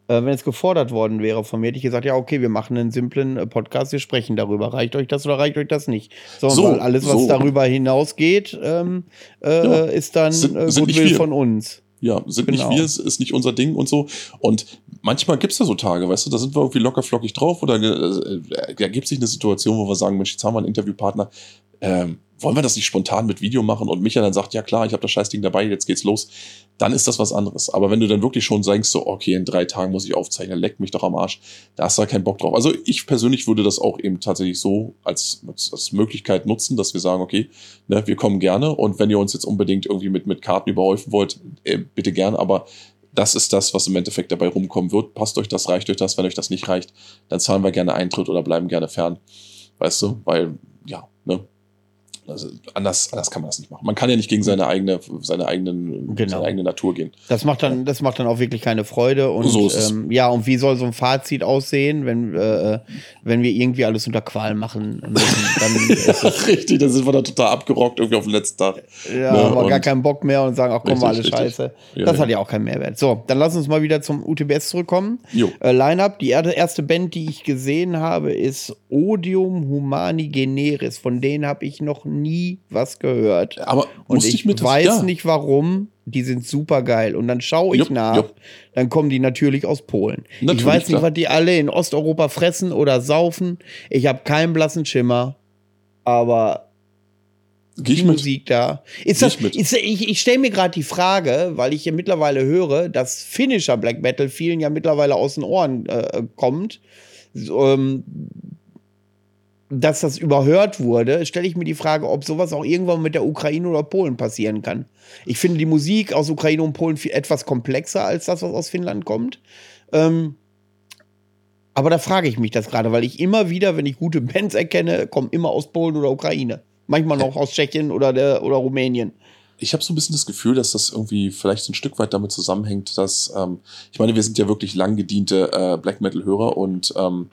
Äh, wenn es gefordert worden wäre von mir, hätte ich gesagt, ja, okay, wir machen einen simplen Podcast, wir sprechen darüber. Reicht euch das oder reicht euch das nicht? So, So, alles, was so. darüber hinausgeht, ähm, äh, Ja. ist dann äh, wir. von uns. Ja, sind Genau. nicht wir, es ist nicht unser Ding und so. Und manchmal gibt's da so Tage, weißt du, da sind wir irgendwie locker flockig drauf oder äh, ergibt sich eine Situation, wo wir sagen, Mensch, jetzt haben wir einen Interviewpartner, ähm, wollen wir das nicht spontan mit Video machen und Micha dann sagt, ja klar, ich habe das Scheißding dabei, jetzt geht's los, dann ist das was anderes. Aber wenn du dann wirklich schon sagst, so, okay, in drei Tagen muss ich aufzeichnen, leck mich doch am Arsch, da hast du da keinen Bock drauf. Also ich persönlich würde das auch eben tatsächlich so als, als, als Möglichkeit nutzen, dass wir sagen, okay, ne, wir kommen gerne und wenn ihr uns jetzt unbedingt irgendwie mit, mit Karten überhäufen wollt, äh, bitte gern, aber das ist das, was im Endeffekt dabei rumkommen wird. Passt euch das, reicht euch das. Wenn euch das nicht reicht, dann zahlen wir gerne Eintritt oder bleiben gerne fern. Weißt du, weil, ja, ne? Also anders, anders kann man das nicht machen. Man kann ja nicht gegen seine eigene, seine eigenen, Genau. seine eigene Natur gehen. Das macht dann, das macht dann auch wirklich keine Freude. Und So ähm, ja, und wie soll so ein Fazit aussehen, wenn, äh, wenn wir irgendwie alles unter Qual machen müssen? Es, Richtig, dann sind wir da total abgerockt irgendwie auf den letzten Tag. ja, Ne, haben wir gar keinen Bock mehr und sagen, ach komm, war alles Richtig, richtig. scheiße. Ja, das ja. hat ja auch keinen Mehrwert. So, dann lass uns mal wieder zum UTBS zurückkommen. Jo. Äh, Line-Up, die er- erste Band, die ich gesehen habe, ist Odium Humani Generis. Von denen habe ich noch nie was gehört. Aber Und ich, ich mit das- weiß ja. nicht warum. Die sind super geil. Und dann schaue ich Jupp, nach. jupp. Dann kommen die natürlich aus Polen. ich Natürlich, weiß nicht, was die alle in Osteuropa fressen oder saufen. Ich habe keinen blassen Schimmer. Aber Geh ich die mit. Musik da. Ist Geh das, ich mit. ist, ich ich stelle mir gerade die Frage, weil ich ja mittlerweile höre, dass finnischer Black Metal vielen ja mittlerweile aus den Ohren äh, kommt. So, ähm, dass das überhört wurde, stelle ich mir die Frage, ob sowas auch irgendwann mit der Ukraine oder Polen passieren kann. Ich finde die Musik aus Ukraine und Polen viel, etwas komplexer als das, was aus Finnland kommt. Ähm, aber da frage ich mich das gerade, weil ich immer wieder, wenn ich gute Bands erkenne, kommen immer aus Polen oder Ukraine. Manchmal noch aus Tschechien oder, der, oder Rumänien. ich habe so ein bisschen das Gefühl, dass das irgendwie vielleicht ein Stück weit damit zusammenhängt, dass, ähm, ich meine, wir sind ja wirklich lang gediente äh, Black Metal-Hörer und ähm,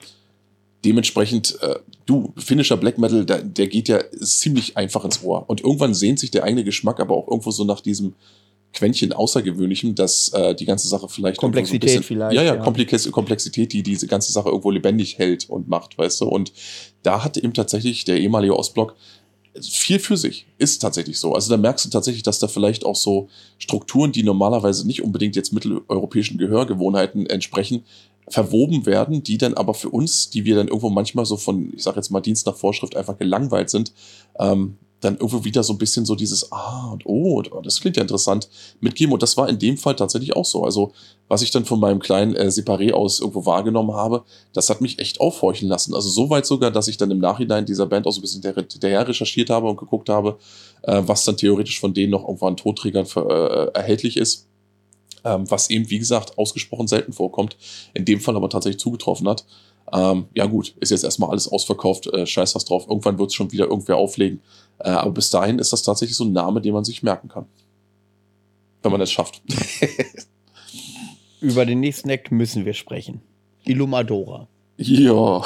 dementsprechend, äh, du, finnischer Black Metal, der, der geht ja ziemlich einfach ins Ohr. Und irgendwann sehnt sich der eigene Geschmack aber auch irgendwo so nach diesem Quäntchen Außergewöhnlichem, dass äh, die ganze Sache vielleicht Komplexität so bisschen, vielleicht, Ja, ja, ja. Komplex Komplexität, die diese ganze Sache irgendwo lebendig hält und macht, weißt du. Und da hat eben tatsächlich der ehemalige Ostblock viel für sich. Ist tatsächlich so. Also da merkst du tatsächlich, dass da vielleicht auch so Strukturen, die normalerweise nicht unbedingt jetzt mitteleuropäischen Gehörgewohnheiten entsprechen, verwoben werden, die dann aber für uns, die wir dann irgendwo manchmal so von, ich sag jetzt mal Dienst nach Vorschrift einfach gelangweilt sind, ähm, dann irgendwo wieder so ein bisschen so dieses Ah und Oh, und, oh das klingt ja interessant, mitgeben. Und das war in dem Fall tatsächlich auch so. Also, was ich dann von meinem kleinen äh, Separé aus irgendwo wahrgenommen habe, das hat mich echt aufhorchen lassen. Also so weit sogar, dass ich dann im Nachhinein dieser Band auch so ein bisschen hinterher recherchiert habe und geguckt habe, äh, was dann theoretisch von denen noch irgendwo an Tonträgern äh, erhältlich ist. Ähm, was eben, wie gesagt, ausgesprochen selten vorkommt. In dem Fall aber tatsächlich zugetroffen hat. Ähm, ja gut, ist jetzt erstmal alles ausverkauft, äh, scheiß was drauf. Irgendwann wird es schon wieder irgendwer auflegen. Äh, aber bis dahin ist das tatsächlich so ein Name, den man sich merken kann. Wenn man es schafft. Über den nächsten Act müssen wir sprechen. Illumadora. ja.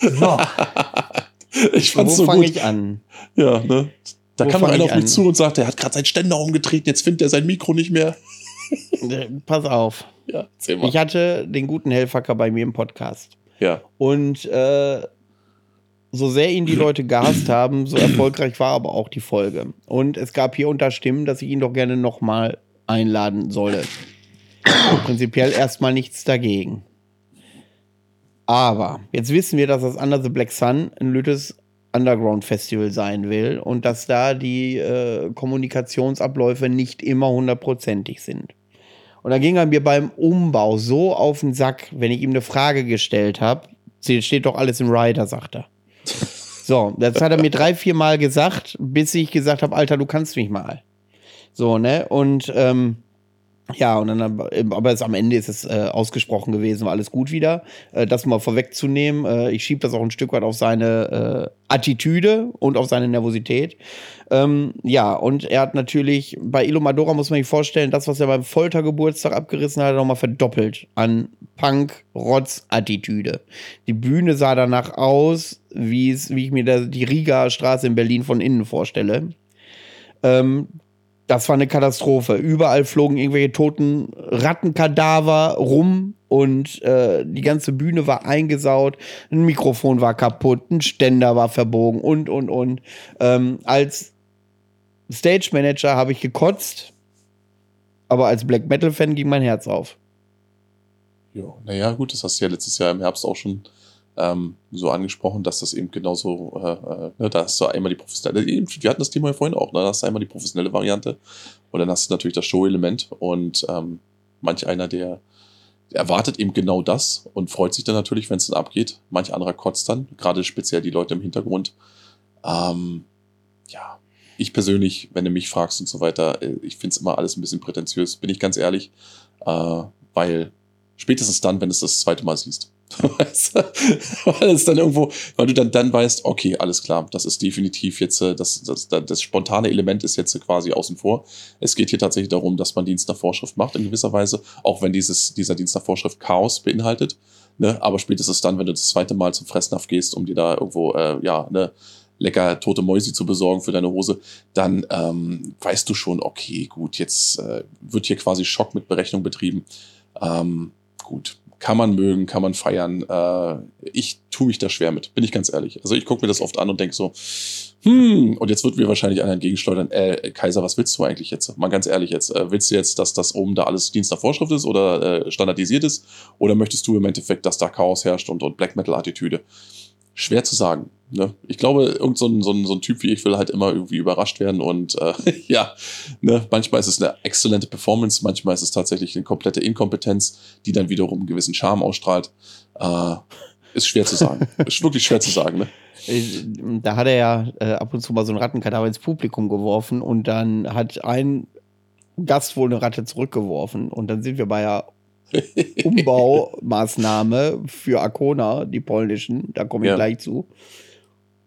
So, Ich fand's Wo so fange gut. ich an? Ja, ne? Da Wo kam noch einer auf mich an? zu und sagte, er hat gerade seinen Ständer umgetreten, jetzt findet er sein Mikro nicht mehr. Äh, Pass auf. Ja. Ich hatte den guten Hellfacker bei mir im Podcast. ja. Und äh, so sehr ihn die Leute gehasst haben, so erfolgreich war aber auch die Folge. Und es gab hier unter Stimmen, dass ich ihn doch gerne nochmal einladen solle. Prinzipiell erstmal nichts dagegen. Aber jetzt wissen wir, dass das Under the Black Sun ein Lüttes Underground Festival sein will und dass da die äh, Kommunikationsabläufe nicht immer hundertprozentig sind. Und da ging er mir beim Umbau so auf den Sack, wenn ich ihm eine Frage gestellt habe. Steht doch alles im Rider, sagt er. So, das hat er mir drei, vier Mal gesagt, bis ich gesagt habe, Alter, du kannst mich mal. So, ne? Und ähm, Ja, und dann aber es, am Ende ist es äh, ausgesprochen gewesen, war alles gut wieder. Äh, das mal vorwegzunehmen, äh, ich schiebe das auch ein Stück weit auf seine äh, Attitüde und auf seine Nervosität. Ähm, ja, und er hat natürlich, bei Ilo Madora muss man sich vorstellen, das, was er beim Foltergeburtstag abgerissen hat, nochmal verdoppelt an Punk-Rotz-Attitüde. Die Bühne sah danach aus, wie ich mir da die Riga Straße in Berlin von innen vorstelle. Ähm, das war eine Katastrophe. Überall flogen irgendwelche toten Rattenkadaver rum und äh, die ganze Bühne war eingesaut. Ein Mikrofon war kaputt, ein Ständer war verbogen und, und, und. Ähm, als Stage Manager habe ich gekotzt, aber als Black Metal-Fan ging mein Herz auf. Ja, naja, gut, das hast du ja letztes Jahr im Herbst auch schon ähm, so angesprochen, dass das eben genauso, äh, äh, ne, da hast du einmal die professionelle, wir hatten das Thema ja vorhin auch, ne, da hast du einmal die professionelle Variante und dann hast du natürlich das Show-Element und ähm, manch einer, der, erwartet eben genau das und freut sich dann natürlich, wenn es dann abgeht. Manch anderer kotzt dann, gerade speziell die Leute im Hintergrund. Ähm, ja, ich persönlich, wenn du mich fragst und so weiter, äh, ich finde es immer alles ein bisschen prätentiös, bin ich ganz ehrlich, äh, weil spätestens dann, wenn du es das zweite Mal siehst. weil es dann irgendwo, weil du dann, dann weißt, okay, alles klar, das ist definitiv jetzt, äh, das, das, das, spontane Element ist jetzt quasi außen vor. Es geht hier tatsächlich darum, dass man Dienst nach Vorschrift macht in gewisser Weise, auch wenn dieses, dieser Dienst nach Vorschrift Chaos beinhaltet. Ne? Aber spätestens dann, wenn du das zweite Mal zum Fressnapf gehst, um dir da irgendwo, äh, ja, ne, lecker tote Mäuse zu besorgen für deine Hose, dann ähm, weißt du schon, okay, gut, jetzt äh, wird hier quasi Schock mit Berechnung betrieben. Ähm, gut, kann man mögen, kann man feiern. Äh, ich tue mich da schwer mit, bin ich ganz ehrlich. Also ich gucke mir das oft an und denke so, hm, und jetzt wird mir wahrscheinlich einer entgegenschleudern, äh, Kaiser, was willst du eigentlich jetzt? Mal ganz ehrlich jetzt, äh, willst du jetzt, dass das oben da alles Dienst nach Vorschrift ist oder äh, standardisiert ist? Oder möchtest du im Endeffekt, dass da Chaos herrscht und, und Black Metal-Attitüde? Schwer zu sagen. Ne? Ich glaube, irgend so ein, so, ein, so ein Typ wie ich will halt immer irgendwie überrascht werden und äh, ja, ne? manchmal ist es eine exzellente Performance, manchmal ist es tatsächlich eine komplette Inkompetenz, die dann wiederum einen gewissen Charme ausstrahlt. Äh, ist schwer zu sagen. ist wirklich schwer zu sagen. Ne? Da hat er ja äh, ab und zu mal so einen Rattenkadaver ins Publikum geworfen und dann hat ein Gast wohl eine Ratte zurückgeworfen und dann sind wir bei der Umbaumaßnahme für Arkona, die polnischen, da komme ich ja. gleich zu.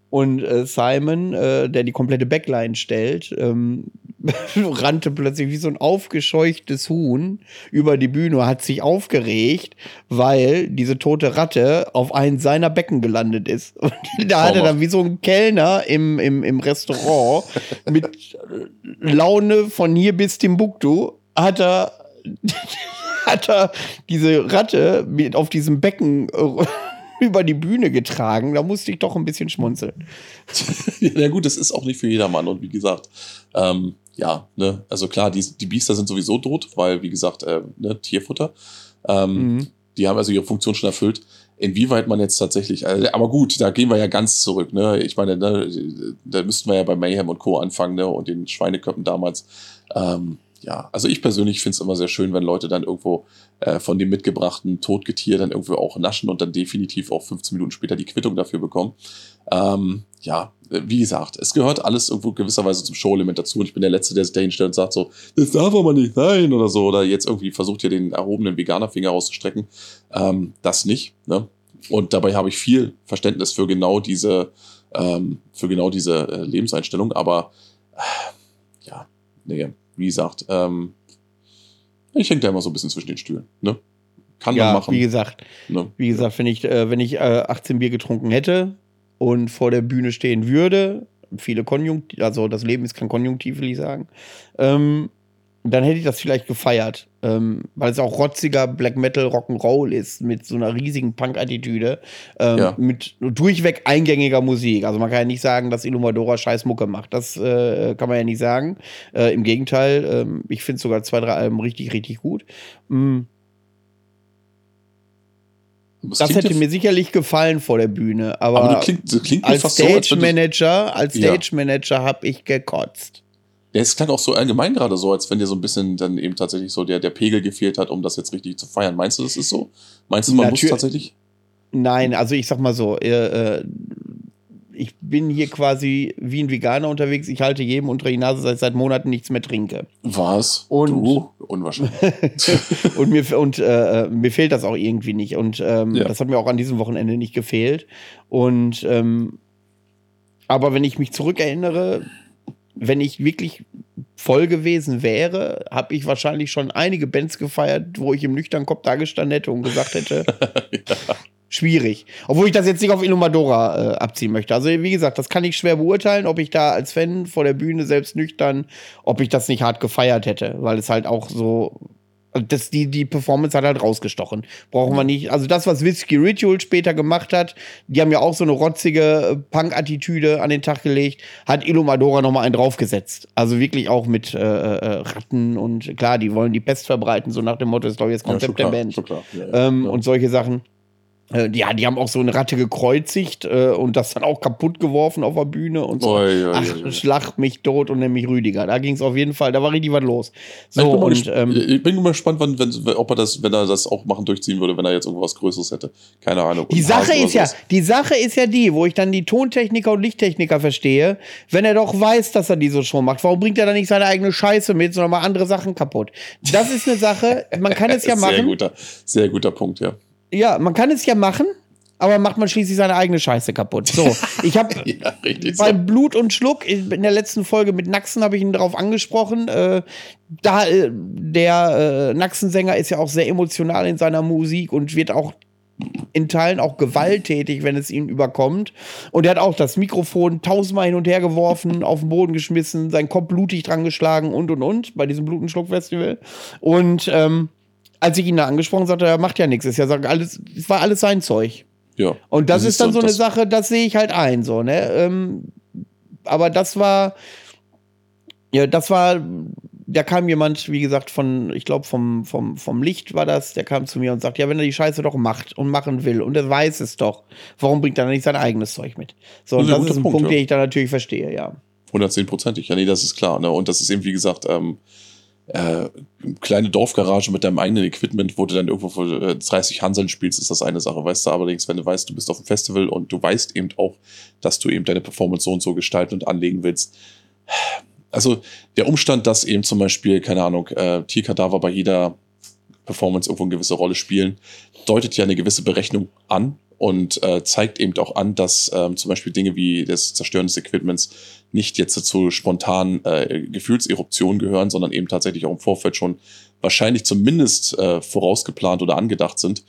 Und äh, Simon, äh, der die komplette Backline stellt, ähm, rannte plötzlich wie so ein aufgescheuchtes Huhn über die Bühne, hat sich aufgeregt, weil diese tote Ratte auf einen seiner Becken gelandet ist. Und da hat er dann wie so ein Kellner im, im, im Restaurant mit Laune von hier bis Timbuktu hat er hat er diese Ratte mit auf diesem Becken äh, über die Bühne getragen. Da musste ich doch ein bisschen schmunzeln. ja, gut, das ist auch nicht für jedermann. Und wie gesagt, ähm, ja, ne, also klar, die, die Biester sind sowieso tot, weil, wie gesagt, äh, ne, Tierfutter. Ähm, mhm. Die haben also ihre Funktion schon erfüllt. Inwieweit man jetzt tatsächlich, also, aber gut, da gehen wir ja ganz zurück, ne? Ich meine, ne, da müssten wir ja bei Mayhem und Co. anfangen, ne? Und den Schweineköppen damals. Ähm, ja, also ich persönlich finde es immer sehr schön, wenn Leute dann irgendwo äh, von dem mitgebrachten Totgetier dann irgendwo auch naschen und dann definitiv auch 15 Minuten später die Quittung dafür bekommen. Ähm, ja, äh, wie gesagt, es gehört alles irgendwo gewisserweise zum Show-Element dazu und ich bin der Letzte, der sich da hinstellt und sagt so, das darf aber nicht sein oder so oder jetzt irgendwie versucht hier den erhobenen Veganerfinger rauszustrecken. Ähm, das nicht, ne? Und dabei habe ich viel Verständnis für genau diese, ähm, für genau diese äh, Lebenseinstellung, aber äh, ja, nee, wie gesagt, ähm, ich hänge da immer so ein bisschen zwischen den Stühlen. Ne? Kann ja, man machen. Wie gesagt, ne? wie gesagt, wenn ich, äh, wenn ich äh, 18 Bier getrunken hätte und vor der Bühne stehen würde, viele Konjunktiv, also das Leben ist kein Konjunktiv, will ich sagen, ähm, dann hätte ich das vielleicht gefeiert, ähm, weil es auch rotziger Black Metal Rock'n'Roll ist mit so einer riesigen Punk-Attitüde, ähm, ja. mit durchweg eingängiger Musik. Also man kann ja nicht sagen, dass Illumadora scheiß Mucke macht. Das äh, kann man ja nicht sagen. Äh, Im Gegenteil, äh, ich finde sogar zwei, drei Alben richtig, richtig gut. Mhm. Das, das hätte mir sicherlich gefallen vor der Bühne, aber, aber klingt, klingt als Stage Manager, als Stage Manager habe ich gekotzt. Ja, es klang auch so allgemein gerade so, als wenn dir so ein bisschen dann eben tatsächlich so der, der Pegel gefehlt hat, um das jetzt richtig zu feiern. Meinst du, das ist so? Meinst du, man Natürlich, muss tatsächlich? Nein, also ich sag mal so, äh, äh, ich bin hier quasi wie ein Veganer unterwegs. Ich halte jedem unter die Nase, seit, seit Monaten nichts mehr trinke. Was? Und, du? Unwahrscheinlich. und mir, und, äh, mir fehlt das auch irgendwie nicht. Und ähm, Ja. das hat mir auch an diesem Wochenende nicht gefehlt. Und ähm, aber wenn ich mich zurückerinnere, wenn ich wirklich voll gewesen wäre, habe ich wahrscheinlich schon einige Bands gefeiert, wo ich im nüchternen Kopf dagestanden hätte und gesagt hätte, schwierig. Obwohl ich das jetzt nicht auf Illumadora äh, abziehen möchte. Also wie gesagt, das kann ich schwer beurteilen, ob ich da als Fan vor der Bühne selbst nüchtern, ob ich das nicht hart gefeiert hätte, weil es halt auch so das, die, die Performance hat halt rausgestochen. Brauchen wir nicht. Also das, was Whiskey Ritual später gemacht hat, die haben ja auch so eine rotzige äh, Punk-Attitüde an den Tag gelegt, hat Illumadora noch mal einen draufgesetzt. Also wirklich auch mit äh, äh, Ratten und klar, die wollen die Pest verbreiten, so nach dem Motto, ist glaube ich das Ja, Konzept der klar, Band. klar. Ja, ja, ähm, ja. Und solche Sachen. Äh, ja, die haben auch so eine Ratte gekreuzigt äh, und das dann auch kaputt geworfen auf der Bühne und so. Oi, oi, Ach, oi. schlag mich tot und nämlich Rüdiger. Da ging es auf jeden Fall, da war richtig was los. So, ich, bin mal und, ähm, ich bin mal gespannt, wann, wenn, ob er das, wenn er das auch machen durchziehen würde, wenn er jetzt irgendwas Größeres hätte. Keine Ahnung. Die Sache ist ja, die Sache ist ja die, wo ich dann die Tontechniker und Lichttechniker verstehe, wenn er doch weiß, dass er diese Show macht, warum bringt er dann nicht seine eigene Scheiße mit, sondern mal andere Sachen kaputt? Das ist eine Sache, man kann es ja Sehr machen. guter, sehr guter Punkt, ja. Ja, man kann es ja machen, aber macht man schließlich seine eigene Scheiße kaputt. So, ich habe Ja, bei So. Blut und Schluck, in der letzten Folge mit Naxen habe ich ihn darauf angesprochen. Äh, da, äh, der äh, Naxensänger ist ja auch sehr emotional in seiner Musik und wird auch in Teilen auch gewalttätig, wenn es ihn überkommt. Und er hat auch das Mikrofon tausendmal hin und her geworfen, auf den Boden geschmissen, seinen Kopf blutig dran geschlagen und und und bei diesem Blut- und Schluck-Festival. Und ähm, als ich ihn da angesprochen sagte er, macht ja nichts. Ist ja alles, es war alles sein Zeug. Ja. Und das Das ist dann so- eine Sache, das sehe ich halt ein, so, ne? Ähm, aber das war, ja, das war, da kam jemand, wie gesagt, von, ich glaube, vom, vom, vom Licht war das, der kam zu mir und sagt, ja, wenn er die Scheiße doch macht und machen will und er weiß es doch, warum bringt er dann nicht sein eigenes Zeug mit? So, und Das ist ein Punkt, Punkt, ja. den ich da natürlich verstehe, ja. 110-prozentig. Ja, nee, das ist klar. Ne? Und das ist eben, wie gesagt, ähm, äh, kleine Dorfgarage mit deinem eigenen Equipment, wo du dann irgendwo für äh, 30 Hanseln spielst, ist das eine Sache. Weißt du, allerdings, wenn du weißt, du bist auf dem Festival und du weißt eben auch, dass du eben deine Performance so und so gestalten und anlegen willst. Also der Umstand, dass eben zum Beispiel, keine Ahnung, äh, Tierkadaver bei jeder Performance irgendwo eine gewisse Rolle spielen, deutet ja eine gewisse Berechnung an und äh, zeigt eben auch an, dass ähm, zum Beispiel Dinge wie das Zerstören des Equipments nicht jetzt zu spontanen äh, Gefühlseruptionen gehören, sondern eben tatsächlich auch im Vorfeld schon wahrscheinlich zumindest äh, vorausgeplant oder angedacht sind.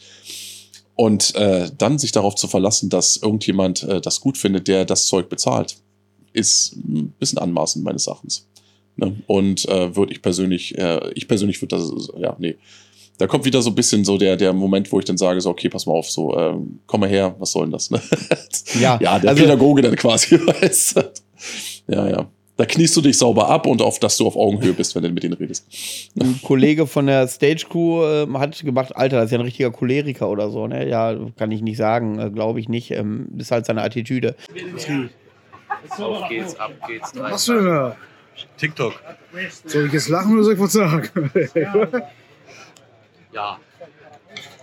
Und äh, dann sich darauf zu verlassen, dass irgendjemand äh, das gut findet, der das Zeug bezahlt, ist ein bisschen anmaßend meines Erachtens. Ne? Und äh, würde ich persönlich, äh, ich persönlich würde das, ja, nee. Da kommt wieder so ein bisschen so der, der Moment, wo ich dann sage, so, okay, pass mal auf, so, ähm, komm mal her, was soll denn das? Ne? Ja, ja, der also- Pädagoge dann quasi, weißt du? Ja, ja. Da kniest du dich sauber ab und auf, dass du auf Augenhöhe bist, wenn du mit denen redest. Ein Kollege von der Stage Crew äh, hat gemacht, Alter, das ist ja ein richtiger Choleriker oder so, ne? Ja, kann ich nicht sagen, äh, glaube ich nicht. Ähm, ist halt seine Attitüde. Auf geht's, ab geht's. Was denn da? TikTok. Soll ich jetzt lachen oder soll ich was sagen? Ja.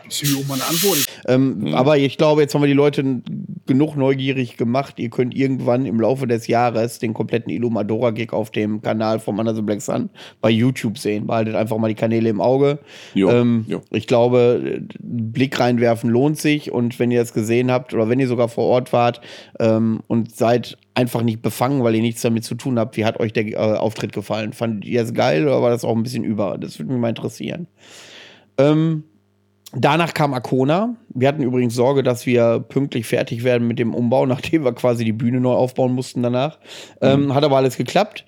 Gibst du mir auch mal eine Antwort? Ähm, Aber ich glaube, jetzt haben wir die Leute genug neugierig gemacht. Ihr könnt irgendwann im Laufe des Jahres den kompletten Illumadora-Gig auf dem Kanal vom Under the Black Sun bei YouTube sehen. Behaltet einfach mal die Kanäle im Auge. Jo, ähm, jo. Ich glaube, einen Blick reinwerfen lohnt sich. Und wenn ihr das gesehen habt oder wenn ihr sogar vor Ort wart ähm, und seid einfach nicht befangen, weil ihr nichts damit zu tun habt, wie hat euch der äh, Auftritt gefallen? Fandet ihr es geil oder war das auch ein bisschen über? Das würde mich mal interessieren. Ähm, Danach kam Arcona. Wir hatten übrigens Sorge, dass wir pünktlich fertig werden mit dem Umbau, nachdem wir quasi die Bühne neu aufbauen mussten danach. Ähm, hat aber alles geklappt.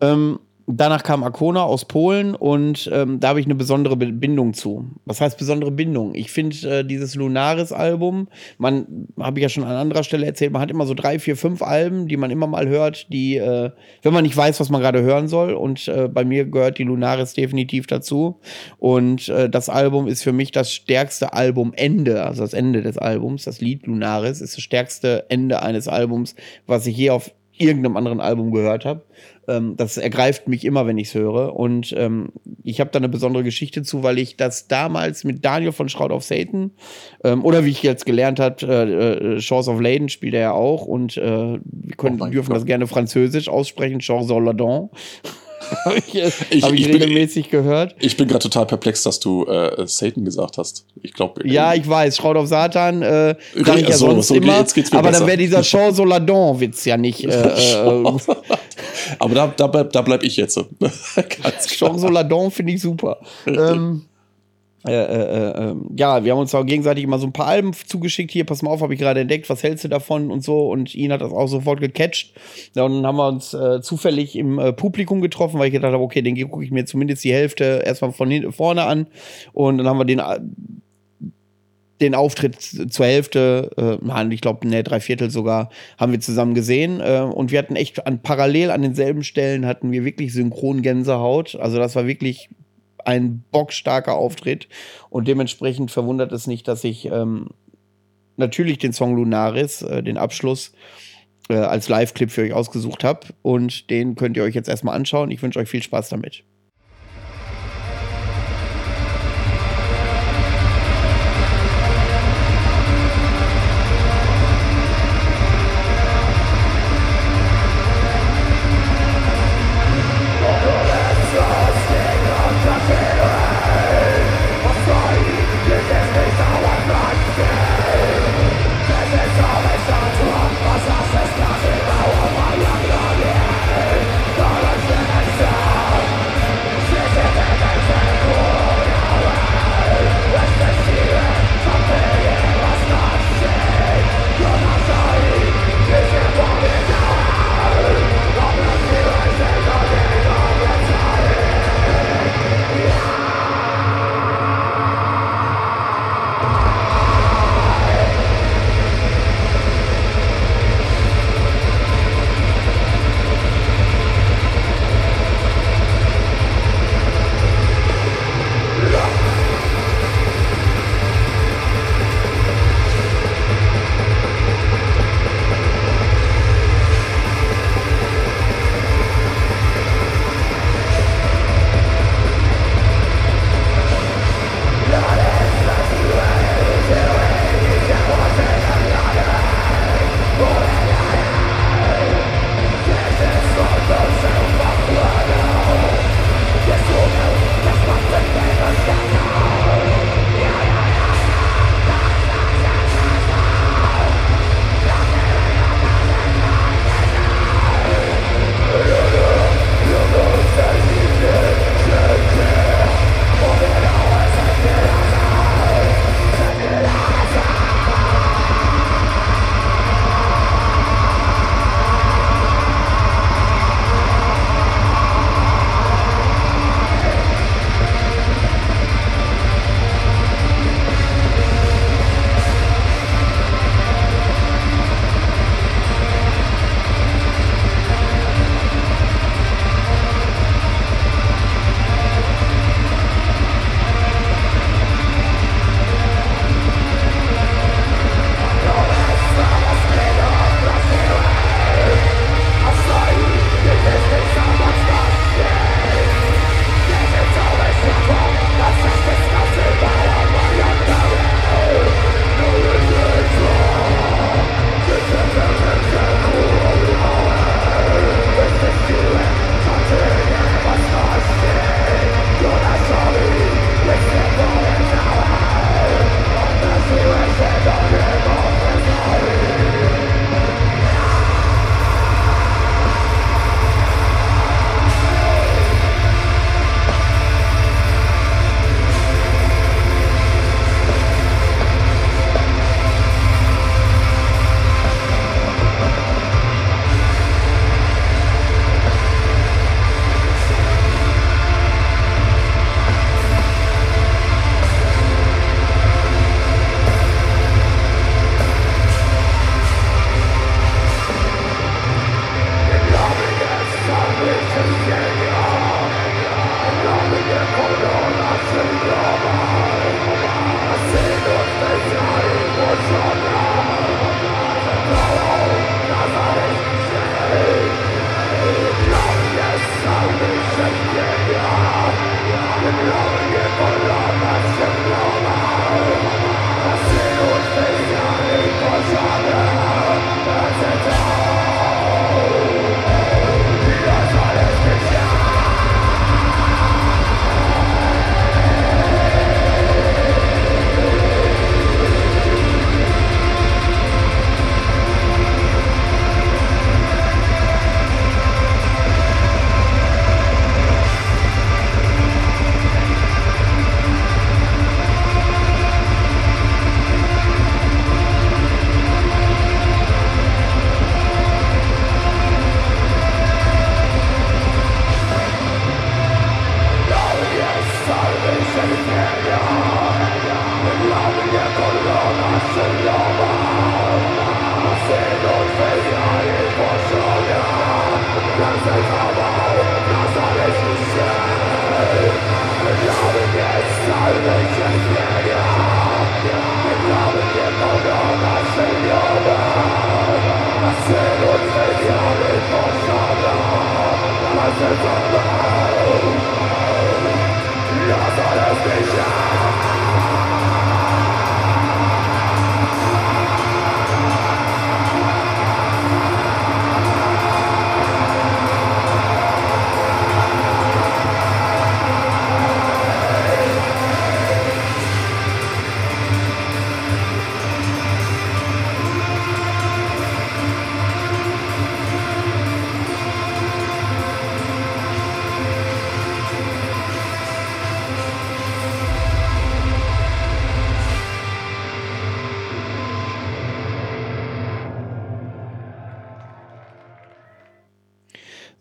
Ähm, danach kam Arcona aus Polen und ähm, da habe ich eine besondere Be- Bindung zu. Was heißt besondere Bindung? Ich finde äh, dieses Lunaris-Album, man, habe ich ja schon an anderer Stelle erzählt, man hat immer so drei, vier, fünf Alben, die man immer mal hört, die, äh, wenn man nicht weiß, was man gerade hören soll. Und äh, bei mir gehört die Lunaris definitiv dazu. Und äh, das Album ist für mich das stärkste Albumende, also das Ende des Albums. Das Lied Lunaris ist das stärkste Ende eines Albums, was ich je auf irgendeinem anderen Album gehört habe. Ähm, das ergreift mich immer, wenn ich es höre. Und ähm, ich habe da eine besondere Geschichte zu, weil ich das damals mit Daniel von Shroud of Satan ähm, oder wie ich jetzt gelernt habe, äh, äh, Chance of Leyden spielt er ja auch und äh, wir können, Oh dürfen Gott. das gerne französisch aussprechen, Chance of Ladon. Habe ich, äh, Ich- hab ich, ich bin- regelmäßig gehört. Ich bin gerade total perplex, dass du äh, Satan gesagt hast. Ich glaube. Ja, ich weiß, Schraut auf Satan, äh, sag ich ja so, sonst so, immer. aber dann besser. wäre dieser Jean Soladon-Witz ja nicht. Äh, äh, Aber da, da, bleib, da bleib ich jetzt. Ganz Jean Soladon finde ich super. ähm, äh, äh, äh, ja, wir haben uns auch gegenseitig immer so ein paar Alben zugeschickt. Hier, pass mal auf, habe ich gerade entdeckt, was hältst du davon und so. Und ihn hat das auch sofort gecatcht. Dann haben wir uns zufällig im Publikum getroffen, weil ich gedacht habe, okay, den gucke ich mir zumindest die Hälfte erstmal von hin, vorne an. Und dann haben wir den, den Auftritt zur Hälfte, äh, ich glaube, ne, drei Viertel sogar, haben wir zusammen gesehen. Äh, und wir hatten echt an, parallel an denselben Stellen hatten wir wirklich synchron Gänsehaut. Also das war wirklich ein bockstarker Auftritt. Und dementsprechend verwundert es nicht, dass ich ähm, natürlich den Song Lunaris, äh, den Abschluss, äh, als Live-Clip für euch ausgesucht habe. Und den könnt ihr euch jetzt erstmal anschauen. Ich wünsche euch viel Spaß damit.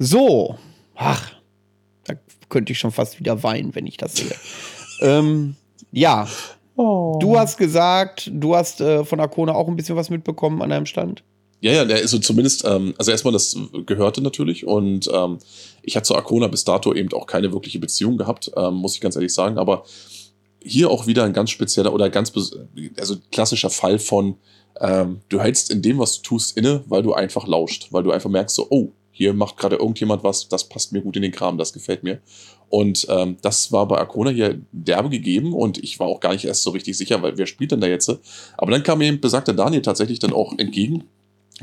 So, ach, da könnte ich schon fast wieder weinen, wenn ich das sehe. ähm, ja, du hast gesagt, du hast äh, von Arcona auch ein bisschen was mitbekommen an deinem Stand. Ja, ja, der ist so zumindest, ähm, also erstmal das gehörte natürlich und ähm, ich hatte zu Arcona bis dato eben auch keine wirkliche Beziehung gehabt, ähm, muss ich ganz ehrlich sagen, aber hier auch wieder ein ganz spezieller oder ganz, also klassischer Fall von, ähm, du hältst in dem, was du tust, inne, weil du einfach lauscht, weil du einfach merkst so, oh, hier macht gerade irgendjemand was, das passt mir gut in den Kram, das gefällt mir. Und ähm, das war bei Arcona hier derbe gegeben und ich war auch gar nicht erst so richtig sicher, weil wer spielt denn da jetzt? Aber dann kam eben besagter Daniel tatsächlich dann auch entgegen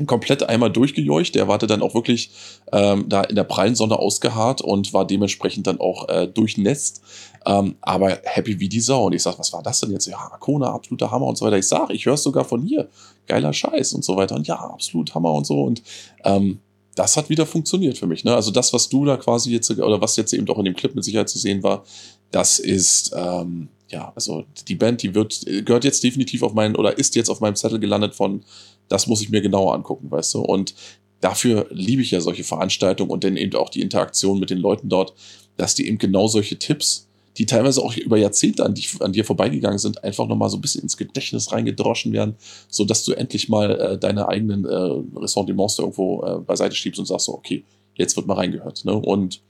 komplett einmal durchgejeucht. Der war dann auch wirklich ähm, da in der prallen Sonne ausgeharrt und war dementsprechend dann auch äh, durchnässt. Ähm, aber happy wie die Sau. Und ich sag, was war das denn jetzt? Ja, Arcona, absoluter Hammer und so weiter. Ich sag, ich höre es sogar von hier. Geiler Scheiß und so weiter. Und ja, absolut Hammer und so. Und ähm, das hat wieder funktioniert für mich. Ne? Also das, was du da quasi jetzt, oder was jetzt eben auch in dem Clip mit Sicherheit zu sehen war, das ist, ähm, ja, also die Band, die wird, gehört jetzt definitiv auf meinen, oder ist jetzt auf meinem Zettel gelandet von, das muss ich mir genauer angucken, weißt du. Und dafür liebe ich ja solche Veranstaltungen und dann eben auch die Interaktion mit den Leuten dort, dass die eben genau solche Tipps, die teilweise auch über Jahrzehnte an, dich, an dir vorbeigegangen sind, einfach nochmal so ein bisschen ins Gedächtnis reingedroschen werden, so dass du endlich mal äh, deine eigenen äh, Ressentiments da irgendwo äh, beiseite schiebst und sagst so, okay, jetzt wird mal reingehört. Ne? Und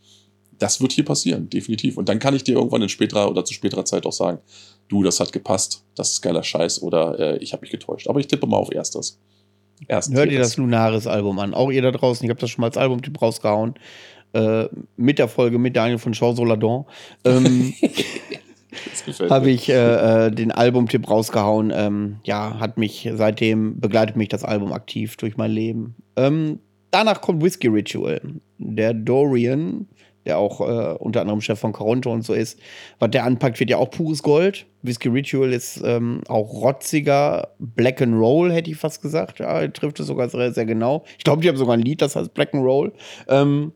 das wird hier passieren, definitiv. Und dann kann ich dir irgendwann in späterer oder zu späterer Zeit auch sagen, du, das hat gepasst, das ist geiler Scheiß oder äh, ich habe mich getäuscht. Aber ich tippe mal auf erstes. Erst Hört ihr das Lunaris-Album an? Auch ihr da draußen, ich habe das schon mal als Albumtipp rausgehauen. Äh, mit der Folge mit Daniel von Jean Soladon. Ähm, habe ich äh, äh, den Albumtipp rausgehauen. Ähm, ja, hat mich seitdem begleitet mich das Album aktiv durch mein Leben. Ähm, danach kommt Whiskey Ritual. Der Dorian, der auch äh, unter anderem Chef von Caronto und so ist, was der anpackt, wird ja auch pures Gold. Whiskey Ritual ist ähm, auch rotziger Black and Roll, hätte ich fast gesagt. Ja, trifft es sogar sehr, sehr genau. Ich glaube, die haben sogar ein Lied, das heißt Black and Roll. Ähm,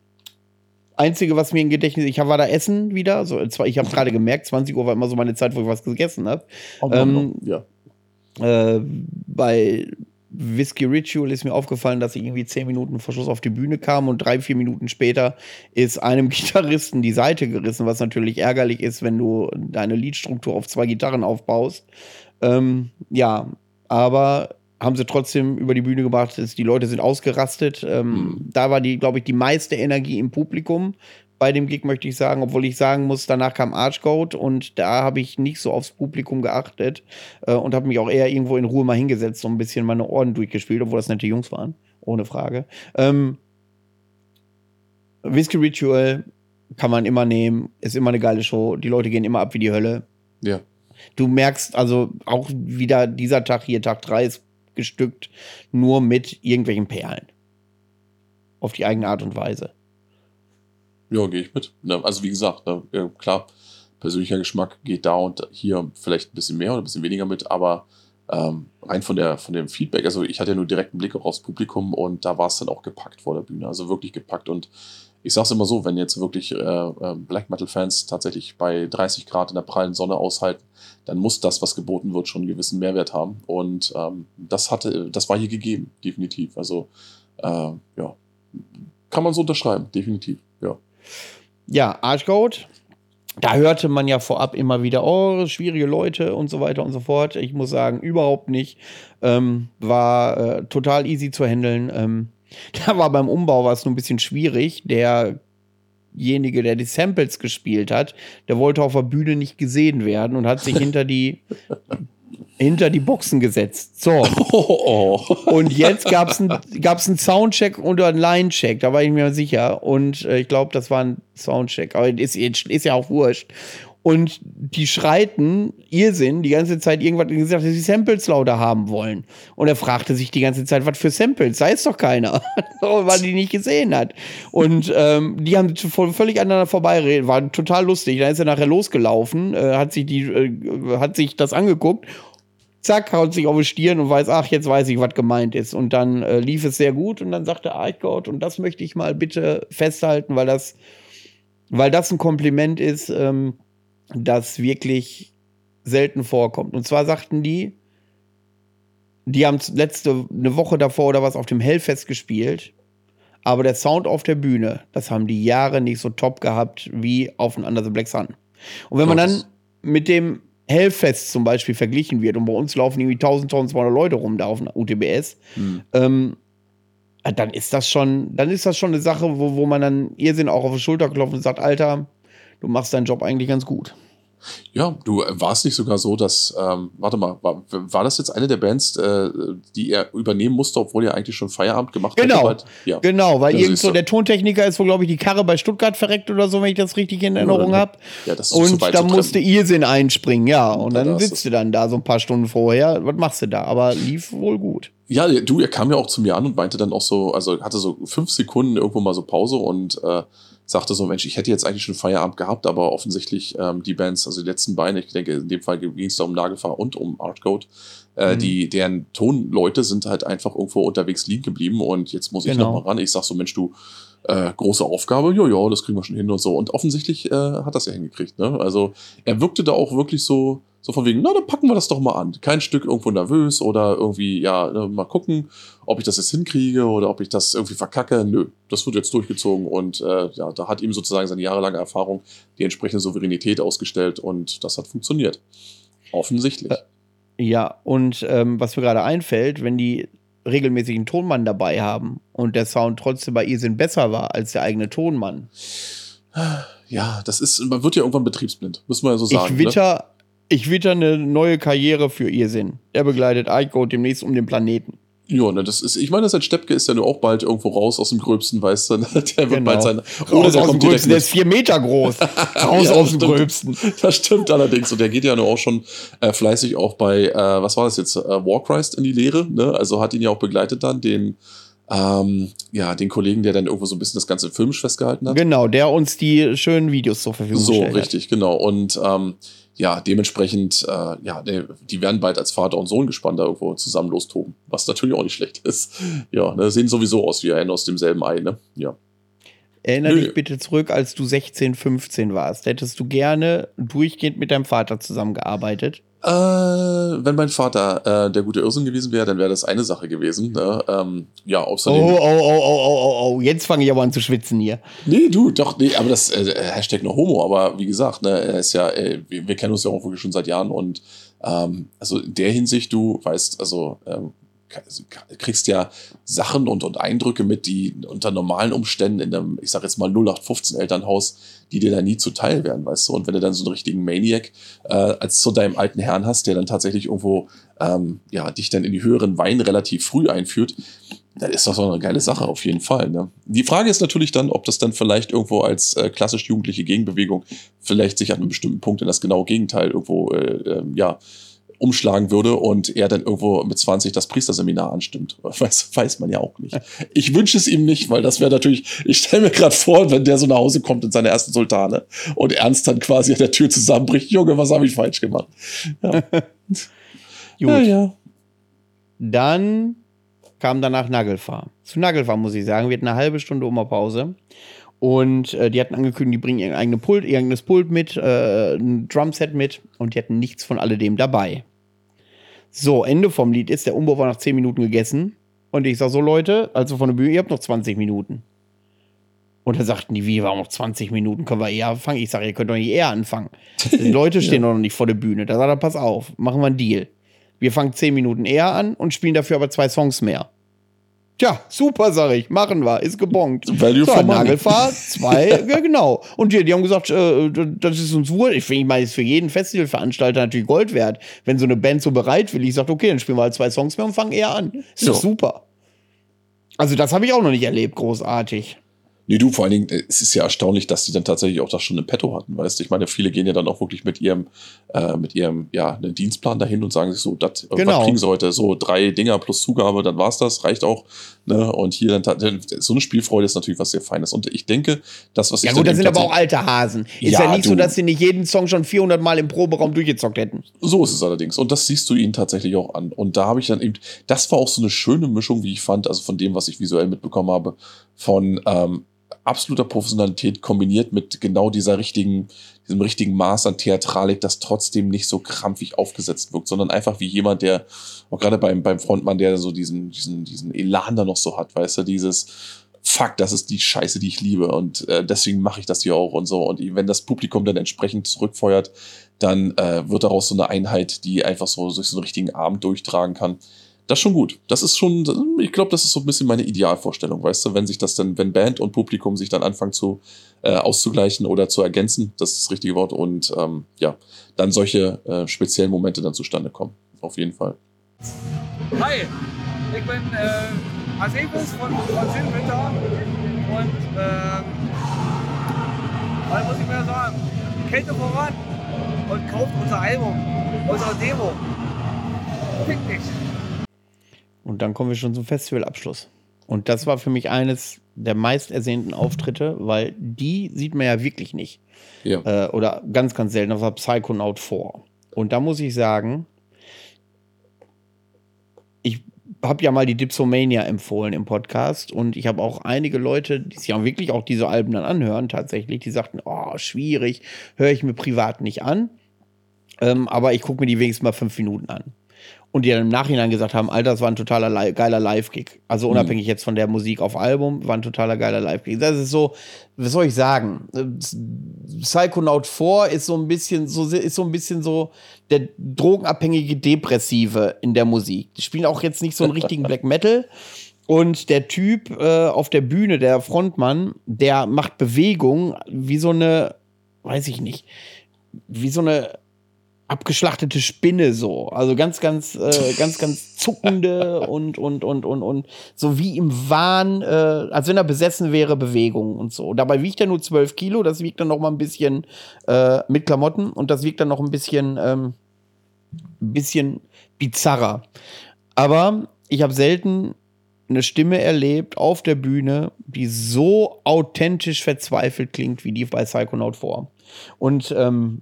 Einzige, was mir im Gedächtnis, ich war da essen wieder. So, ich habe gerade gemerkt, 20 Uhr war immer so meine Zeit, wo ich was gegessen habe. Ähm, ja. äh, bei Whiskey Ritual ist mir aufgefallen, dass ich irgendwie 10 Minuten vor Schluss auf die Bühne kam und drei, vier Minuten später ist einem Gitarristen die Seite gerissen, was natürlich ärgerlich ist, wenn du deine Liedstruktur auf zwei Gitarren aufbaust. Ähm, ja, aber haben sie trotzdem über die Bühne gebracht. Die Leute sind ausgerastet. Ähm, Da war die, glaube ich, die meiste Energie im Publikum bei dem Gig, möchte ich sagen. Obwohl ich sagen muss, danach kam Archcode und da habe ich nicht so aufs Publikum geachtet äh, und habe mich auch eher irgendwo in Ruhe mal hingesetzt und ein bisschen meine Ohren durchgespielt, obwohl das nette Jungs waren. Ohne Frage. Ähm, Whiskey Ritual kann man immer nehmen, ist immer eine geile Show. Die Leute gehen immer ab wie die Hölle. Ja. Du merkst also auch wieder dieser Tag hier, Tag 3 ist gestückt nur mit irgendwelchen Perlen. Auf die eigene Art und Weise. Ja, gehe ich mit. Also wie gesagt, klar, persönlicher Geschmack geht da und hier vielleicht ein bisschen mehr oder ein bisschen weniger mit, aber ähm, rein von, der, von dem Feedback, also ich hatte ja nur direkten Blick auch aufs Publikum und da war es dann auch gepackt vor der Bühne, also wirklich gepackt und ich sag's immer so, wenn jetzt wirklich äh, äh, Black Metal-Fans tatsächlich bei 30 Grad in der prallen Sonne aushalten, dann muss das, was geboten wird, schon einen gewissen Mehrwert haben. Und ähm, das hatte, das war hier gegeben, definitiv. Also äh, ja, kann man so unterschreiben, definitiv. Ja. Ja, Archcode. da hörte man ja vorab immer wieder, oh, schwierige Leute und so weiter und so fort. Ich muss sagen, überhaupt nicht. Ähm, war äh, total easy zu handeln. Ähm, da war beim Umbau war es nur ein bisschen schwierig. Derjenige, der die Samples gespielt hat, der wollte auf der Bühne nicht gesehen werden und hat sich hinter die hinter die Boxen gesetzt. So. Oh, Und jetzt gab es einen gab's einen Soundcheck oder einen Line-Check, da war ich mir sicher. Und äh, ich glaube, das war ein Soundcheck. Aber ist, ist ja auch wurscht. Und die schreiten Irrsinn die ganze Zeit irgendwas gesagt, dass sie Samples lauter haben wollen. Und er fragte sich die ganze Zeit, was für Samples? Sei es doch keiner. Weil die nicht gesehen hat. Und ähm, die haben völlig aneinander vorbeiredet. War total lustig. Dann ist er nachher losgelaufen, äh, hat sich die, äh, hat sich das angeguckt zack, haut sich auf die Stirn und weiß, ach, jetzt weiß ich, was gemeint ist. Und dann äh, lief es sehr gut und dann sagte Eichgott, und das möchte ich mal bitte festhalten, weil das, weil das ein Kompliment ist, ähm, das wirklich selten vorkommt. Und zwar sagten die, die haben letzte, eine Woche davor oder was auf dem Hellfest gespielt. Aber der Sound auf der Bühne, das haben die Jahre nicht so top gehabt wie auf ein Under the Black Sun. Und wenn man dann mit dem Hellfest zum Beispiel verglichen wird und bei uns laufen irgendwie 1000, 1200 Leute rum da auf dem UTBS, Hm. ähm, dann ist das schon, dann ist das schon eine Sache, wo, wo man dann Irrsinn auch auf die Schulter klopft und sagt, Alter, du machst deinen Job eigentlich ganz gut. Ja, du äh, war es nicht sogar so, dass, ähm, warte mal, war, war das jetzt eine der Bands, äh, die er übernehmen musste, obwohl er eigentlich schon Feierabend gemacht hat? Genau, ja. genau, weil irgend so der Tontechniker ist, wo glaube ich die Karre bei Stuttgart verreckt oder so, wenn ich das richtig in Erinnerung Ja, habe. ja, das ist Und so da musste Irrsinn einspringen, ja. Und Ja, dann sitzt du dann da so ein paar Stunden vorher. Was machst du da? Aber lief wohl gut. Ja, du, er kam ja auch zu mir an und meinte dann auch so, also hatte so fünf Sekunden irgendwo mal so Pause und äh, sagte so, Mensch, ich hätte jetzt eigentlich schon Feierabend gehabt, aber offensichtlich ähm, die Bands, also die letzten beiden, ich denke, in dem Fall ging es da um Nagelfahr und um Artcode, äh, Mhm. die, deren Tonleute sind halt einfach irgendwo unterwegs liegen geblieben und jetzt muss ich Genau. noch mal ran. Ich sag so, Mensch, du, äh, große Aufgabe, ja, ja, das kriegen wir schon hin und so. Und offensichtlich äh, hat das ja hingekriegt. Ne? Also er wirkte da auch wirklich so, so von wegen, na, dann packen wir das doch mal an. Kein Stück irgendwo nervös oder irgendwie, ja, ne, mal gucken, ob ich das jetzt hinkriege oder ob ich das irgendwie verkacke. Nö, das wird jetzt durchgezogen und äh, ja, da hat ihm sozusagen seine jahrelange Erfahrung die entsprechende Souveränität ausgestellt und das hat funktioniert. Offensichtlich. Ja, und ähm, was mir gerade einfällt, wenn die regelmäßig einen Tonmann dabei haben und der Sound trotzdem bei Irrsinn besser war als der eigene Tonmann. Ja, das ist, man wird ja irgendwann betriebsblind, muss man ja so sagen. ich witter, ich witter eine neue Karriere für Irrsinn. Er begleitet Ico demnächst um den Planeten. Ne? Ja, ne, das ist, ich meine, seit Steppke ist ja nur auch bald irgendwo raus aus dem Gröbsten, weißt du, ne? der wird bald sein. Genau. Raus der aus dem Gröbsten, der ist vier Meter groß. Raus Ja, aus dem. Gröbsten. Das stimmt allerdings. Und der geht ja nur auch schon äh, fleißig auch bei, äh, was war das jetzt, äh, Warchrist in die Lehre. Ne? Also hat ihn ja auch begleitet dann, den, ähm, ja, den Kollegen, der dann irgendwo so ein bisschen das Ganze filmisch festgehalten hat. Genau, der uns die schönen Videos zur Verfügung So, gestellt richtig, genau. Und ähm, ja, dementsprechend, äh, ja, ne, die werden bald als Vater und Sohn gespannt da irgendwo zusammen lostoben, was natürlich auch nicht schlecht ist. Ja, ne, sehen sowieso aus wie ein aus demselben Ei, ne? Ja. Erinner Nö. dich bitte zurück, als du 16, 15 warst. Hättest du gerne durchgehend mit deinem Vater zusammengearbeitet? Äh, wenn mein Vater äh, der gute Irrsinn gewesen wäre, dann wäre das eine Sache gewesen. Ne? Ähm, ja, Oh, außerdem. oh, oh, oh, oh, oh, oh, jetzt fange ich aber an zu schwitzen hier. Nee, du, doch, nee, aber das äh, Hashtag no homo, aber wie gesagt, ne, er ist ja, äh, wir, wir kennen uns ja auch wirklich schon seit Jahren und ähm, also in der Hinsicht, du weißt, also ähm, kriegst ja Sachen und, und Eindrücke mit, die unter normalen Umständen in einem, ich sag jetzt mal 0815 Elternhaus, die dir da nie zuteil werden, weißt du? Und wenn du dann so einen richtigen Maniac äh, als zu deinem alten Herrn hast, der dann tatsächlich irgendwo ähm, ja, dich dann in die höheren Weine relativ früh einführt, dann ist das doch eine geile Sache auf jeden Fall. Ne? Die Frage ist natürlich dann, ob das dann vielleicht irgendwo als äh, klassisch jugendliche Gegenbewegung vielleicht sich an einem bestimmten Punkt in das genaue Gegenteil irgendwo äh, ähm, ja, umschlagen würde und er dann irgendwo mit 20 das Priesterseminar anstimmt. Weiß, weiß man ja auch nicht. Ich wünsche es ihm nicht, weil das wäre natürlich, ich stelle mir gerade vor, wenn der so nach Hause kommt in seine ersten Sultane und ernst dann quasi an der Tür zusammenbricht, Junge, was habe ich falsch gemacht? Ja. Gut. Ja, ja. Dann kam danach Nagelfahr. Zu Nagelfahr muss ich sagen, wir hatten eine halbe Stunde Pause. Und äh, die hatten angekündigt, die bringen ihr eigenes Pult, ihr eigenes Pult mit, äh, ein Drumset mit und die hatten nichts von alledem dabei. So, Ende vom Lied ist, der Umbau war nach 10 Minuten gegessen. Und ich sag so, Leute, also von der Bühne, ihr habt noch 20 Minuten. Und dann sagten die, wie, war noch 20 Minuten, können wir eher anfangen? Ich sage, ihr könnt doch nicht eher anfangen. Die Leute stehen doch noch nicht vor der Bühne. Da sagt er, pass auf, machen wir einen Deal. Wir fangen 10 Minuten eher an und spielen dafür aber zwei Songs mehr. Tja, super, sag ich, machen wir, ist gebongt. Value so, for money. Nagelfahrt, zwei, ja genau. Und die, die haben gesagt, äh, das ist uns wohl. Ich finde, ich meine, ist für jeden Festivalveranstalter natürlich Gold wert. Wenn so eine Band so bereitwillig sagt, okay, dann spielen wir halt zwei Songs mehr und fangen eher an. Ist Ja. super. Also das habe ich auch noch nicht erlebt, großartig. Nee, du, vor allen Dingen, äh, es ist ja erstaunlich, dass die dann tatsächlich auch das schon im Petto hatten, weißt du? Ich meine, viele gehen ja dann auch wirklich mit ihrem, äh, mit ihrem, ja, einen Dienstplan dahin und sagen sich so, das, Genau. was kriegen sie heute? So drei Dinger plus Zugabe, dann war's das, reicht auch, ne? Und hier dann, so eine Spielfreude ist natürlich was sehr Feines. Und ich denke, das, was Ja ich gut, dann das sind aber auch alte Hasen. Ist Ja, ja, nicht so, du. dass sie nicht jeden Song schon 400 Mal im Proberaum durchgezockt hätten. So ist es allerdings. Und das siehst du ihnen tatsächlich auch an. Und da habe ich dann eben, das war auch so eine schöne Mischung, wie ich fand, also von dem, was ich visuell mitbekommen habe, von ähm, absoluter Professionalität kombiniert mit genau dieser richtigen, diesem richtigen Maß an Theatralik, das trotzdem nicht so krampfig aufgesetzt wirkt, sondern einfach wie jemand, der, auch gerade beim, beim Frontmann, der so diesen, diesen, diesen Elan da noch so hat, weißt du, dieses Fuck, das ist die Scheiße, die ich liebe und äh, deswegen mache ich das hier auch und so. Und wenn das Publikum dann entsprechend zurückfeuert, dann äh, wird daraus so eine Einheit, die einfach so durch so einen richtigen Abend durchtragen kann. Das ist schon gut. Das ist schon, ich glaube, das ist so ein bisschen meine Idealvorstellung, weißt du, wenn sich das dann, wenn Band und Publikum sich dann anfangen zu äh, auszugleichen oder zu ergänzen, das ist das richtige Wort, und ähm, ja, dann solche äh, speziellen Momente dann zustande kommen. Auf jeden Fall. Hi, ich bin äh, Asebus von, von Silbenwinter und ähm, was muss ich mehr sagen? Kälte voran und kauft unser Album, unsere Demo. Fick dich. Und dann kommen wir schon zum Festivalabschluss. Und das war für mich eines der meist ersehnten Auftritte, weil die sieht man ja wirklich nicht. Ja. Äh, oder ganz, ganz selten. Das war Psychonaut 4. Und da muss ich sagen, ich habe ja mal die Dipsomania empfohlen im Podcast und ich habe auch einige Leute, die sich auch wirklich auch diese Alben dann anhören, tatsächlich, die sagten, oh, schwierig, höre ich mir privat nicht an. Ähm, aber ich gucke mir die wenigstens mal fünf Minuten an. Und die dann im Nachhinein gesagt haben, Alter, das war ein totaler geiler Live-Gig. Also unabhängig jetzt von der Musik auf Album, war ein totaler geiler Live-Gig. Das ist so, was soll ich sagen? Psychonaut 4 ist so ein bisschen so, ist so ein bisschen so der drogenabhängige Depressive in der Musik. Die spielen auch jetzt nicht so einen richtigen Black Metal. Und der Typ äh, auf der Bühne, der Frontmann, der macht Bewegung wie so eine, weiß ich nicht, wie so eine abgeschlachtete Spinne so. Also ganz, ganz, äh, ganz, ganz zuckende und, und, und, und, und so wie im Wahn, äh, als wenn er besessen wäre, Bewegung und so. Dabei wiegt er nur 12 Kilo, das wiegt dann noch mal ein bisschen äh, mit Klamotten und das wiegt dann noch ein bisschen, ähm, ein bisschen bizarrer. Aber ich habe selten eine Stimme erlebt auf der Bühne, die so authentisch verzweifelt klingt wie die bei Psychonaut 4. Und ähm,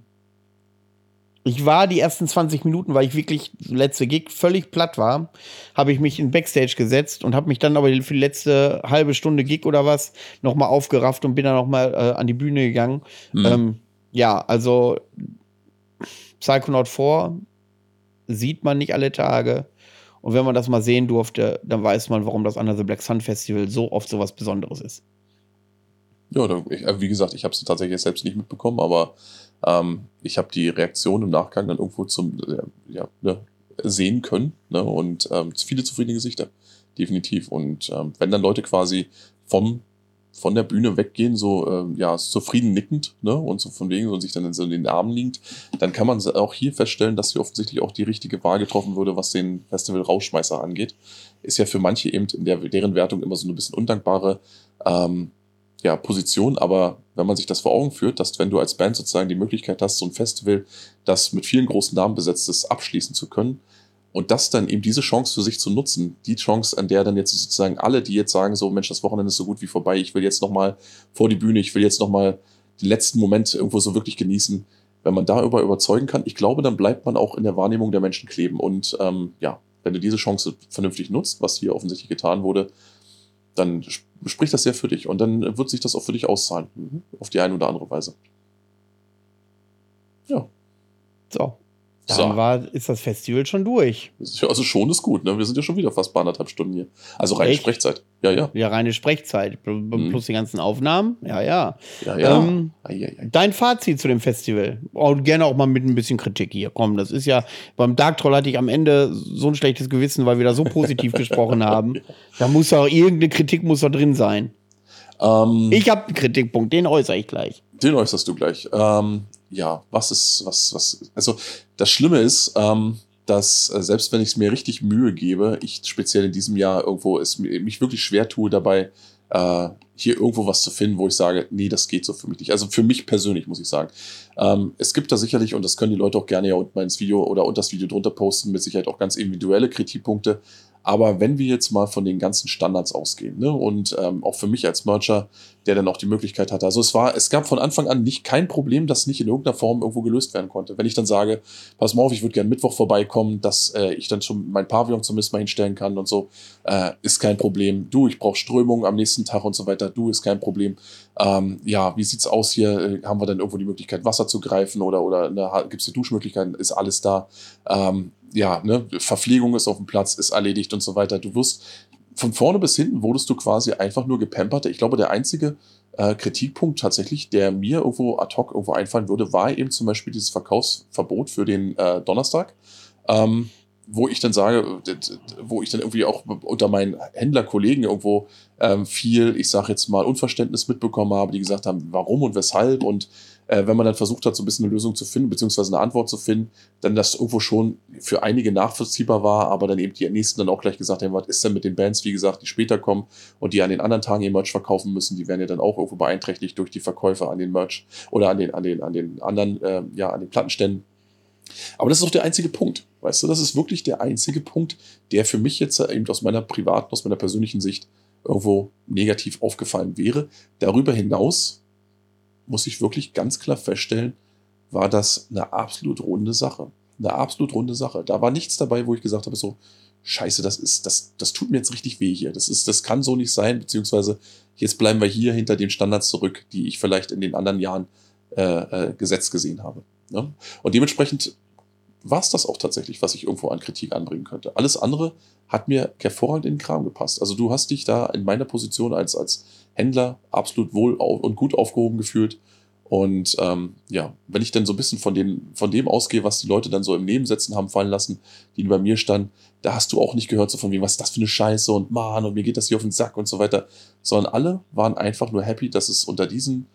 ich war die ersten 20 Minuten, weil ich wirklich letzte Gig völlig platt war, habe ich mich in Backstage gesetzt und habe mich dann aber für die letzte halbe Stunde Gig oder was noch mal aufgerafft und bin dann noch mal äh, an die Bühne gegangen. Mhm. Ähm, ja, also Psychonaut 4 sieht man nicht alle Tage. Und wenn man das mal sehen durfte, dann weiß man, warum das Under the Black Sun Festival so oft so was Besonderes ist. Ja, äh, wie gesagt, ich habe es tatsächlich selbst nicht mitbekommen, aber ähm, ich habe die Reaktion im Nachgang dann irgendwo zum äh, ja, ne, sehen können ne? und ähm, viele zufriedene Gesichter, definitiv. Und ähm, wenn dann Leute quasi vom von der Bühne weggehen, so ähm, ja zufrieden nickend ne? und so von wegen und sich dann so in den Armen liegt, dann kann man auch hier feststellen, dass hier offensichtlich auch die richtige Wahl getroffen wurde, was den Festival Rauschmeißer angeht. Ist ja für manche eben in der, deren Wertung immer so eine bisschen undankbare ähm, ja, Position, aber wenn man sich das vor Augen führt, dass wenn du als Band sozusagen die Möglichkeit hast, so ein Festival, das mit vielen großen Namen besetzt ist, abschließen zu können und das dann eben diese Chance für sich zu nutzen, die Chance, an der dann jetzt sozusagen alle, die jetzt sagen, so Mensch, das Wochenende ist so gut wie vorbei, ich will jetzt nochmal vor die Bühne, ich will jetzt nochmal den letzten Moment irgendwo so wirklich genießen, wenn man darüber überzeugen kann, ich glaube, dann bleibt man auch in der Wahrnehmung der Menschen kleben und ähm, ja, wenn du diese Chance vernünftig nutzt, was hier offensichtlich getan wurde, dann spricht das sehr für dich und dann wird sich das auch für dich auszahlen. Mhm. Auf die eine oder andere Weise. Ja. So. Dann So. war, ist das Festival schon durch. Also schon ist gut, ne? Wir sind ja schon wieder fast bei anderthalb Stunden hier. Also reine Echt? Sprechzeit. Ja, ja. Ja, reine Sprechzeit. Mhm. Plus die ganzen Aufnahmen. Ja, ja. Ja, ja. Ähm, ei. Dein Fazit zu dem Festival. Und gerne auch mal mit ein bisschen Kritik hier. Komm, das ist ja, beim Dark Troll hatte ich am Ende so ein schlechtes Gewissen, weil wir da so positiv gesprochen haben. Da muss auch irgendeine Kritik muss da drin sein. Ähm, Ich habe einen Kritikpunkt, den äußere ich gleich. Den äußerst du gleich. Ähm, ja, was ist, was, was, also das Schlimme ist, ähm, dass äh, selbst wenn ich es mir richtig Mühe gebe, ich speziell in diesem Jahr irgendwo es mi- mich wirklich schwer tue dabei, äh, hier irgendwo was zu finden, wo ich sage, nee, das geht so für mich nicht. Also für mich persönlich muss ich sagen. Ähm, es gibt da sicherlich, und das können die Leute auch gerne ja unten ins Video oder unter das Video drunter posten, mit Sicherheit auch ganz individuelle Kritikpunkte. Aber wenn wir jetzt mal von den ganzen Standards ausgehen, ne, und ähm, auch für mich als Mercher, der dann auch die Möglichkeit hatte, also es war, es gab von Anfang an nicht kein Problem, das nicht in irgendeiner Form irgendwo gelöst werden konnte. Wenn ich dann sage, pass mal auf, ich würde gerne Mittwoch vorbeikommen, dass äh, ich dann schon mein Pavillon zumindest mal hinstellen kann und so, äh, ist kein Problem. Du, ich brauche Strömung am nächsten Tag und so weiter, du, ist kein Problem. Ähm, ja, wie sieht's aus hier? Äh, haben wir dann irgendwo die Möglichkeit, Wasser zu greifen oder, oder gibt es hier Duschmöglichkeiten? Ist alles da? Ähm, ja, ne, Verpflegung ist auf dem Platz, ist erledigt und so weiter. Du wirst von vorne bis hinten wurdest du quasi einfach nur gepampert. Ich glaube, der einzige äh, Kritikpunkt tatsächlich, der mir irgendwo ad hoc irgendwo einfallen würde, war eben zum Beispiel dieses Verkaufsverbot für den äh, Donnerstag. Ähm, wo ich dann sage, wo ich dann irgendwie auch unter meinen Händlerkollegen irgendwo ähm, viel, ich sage jetzt mal, Unverständnis mitbekommen habe, die gesagt haben, warum und weshalb. Und äh, wenn man dann versucht hat, so ein bisschen eine Lösung zu finden, beziehungsweise eine Antwort zu finden, dann das irgendwo schon für einige nachvollziehbar war, aber dann eben die nächsten dann auch gleich gesagt haben, was ist denn mit den Bands, wie gesagt, die später kommen und die an den anderen Tagen ihr Merch verkaufen müssen, die werden ja dann auch irgendwo beeinträchtigt durch die Verkäufe an den Merch oder an den, an den, an den anderen, äh, ja, an den Plattenständen. Aber das ist auch der einzige Punkt, weißt du, das ist wirklich der einzige Punkt, der für mich jetzt eben aus meiner privaten, aus meiner persönlichen Sicht irgendwo negativ aufgefallen wäre. Darüber hinaus muss ich wirklich ganz klar feststellen, war das eine absolut runde Sache. Eine absolut runde Sache. Da war nichts dabei, wo ich gesagt habe, so, scheiße, das ist, das, das tut mir jetzt richtig weh hier. Das ist, das kann so nicht sein, beziehungsweise jetzt bleiben wir hier hinter den Standards zurück, die ich vielleicht in den anderen Jahren äh, äh, gesetzt gesehen habe. Ne? Und dementsprechend war es das auch tatsächlich, was ich irgendwo an Kritik anbringen könnte. Alles andere hat mir hervorragend in den Kram gepasst. Also du hast dich da in meiner Position als, als Händler absolut wohl und gut aufgehoben gefühlt. Und ähm, ja, wenn ich dann so ein bisschen von, den, von dem ausgehe, was die Leute dann so im Nebensätzen haben fallen lassen, die bei mir standen, da hast du auch nicht gehört, so von wem, was ist das für eine Scheiße und Mann, und mir geht das hier auf den Sack und so weiter, sondern alle waren einfach nur happy, dass es unter diesen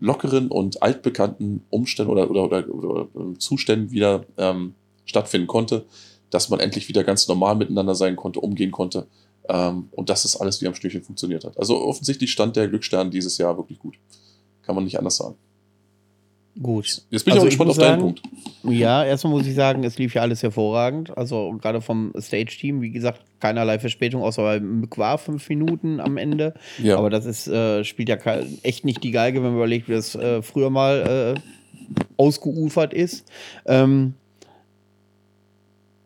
lockeren und altbekannten Umständen oder, oder, oder, oder ähm, Zuständen wieder ähm, stattfinden konnte, dass man endlich wieder ganz normal miteinander sein konnte, umgehen konnte ähm, und dass das alles wie am Stückchen funktioniert hat. Also offensichtlich stand der Glücksstern dieses Jahr wirklich gut. Kann man nicht anders sagen. Gut. Jetzt bin ich auch gespannt auf deinen sagen, Punkt. Ja, erstmal muss ich sagen, es lief ja alles hervorragend. Also gerade vom Stage-Team, wie gesagt, keinerlei Verspätung, außer bei Mick war fünf Minuten am Ende. Ja. Aber das ist, äh, spielt ja echt nicht die Geige, wenn man überlegt, wie das äh, früher mal äh, ausgeufert ist. Ähm,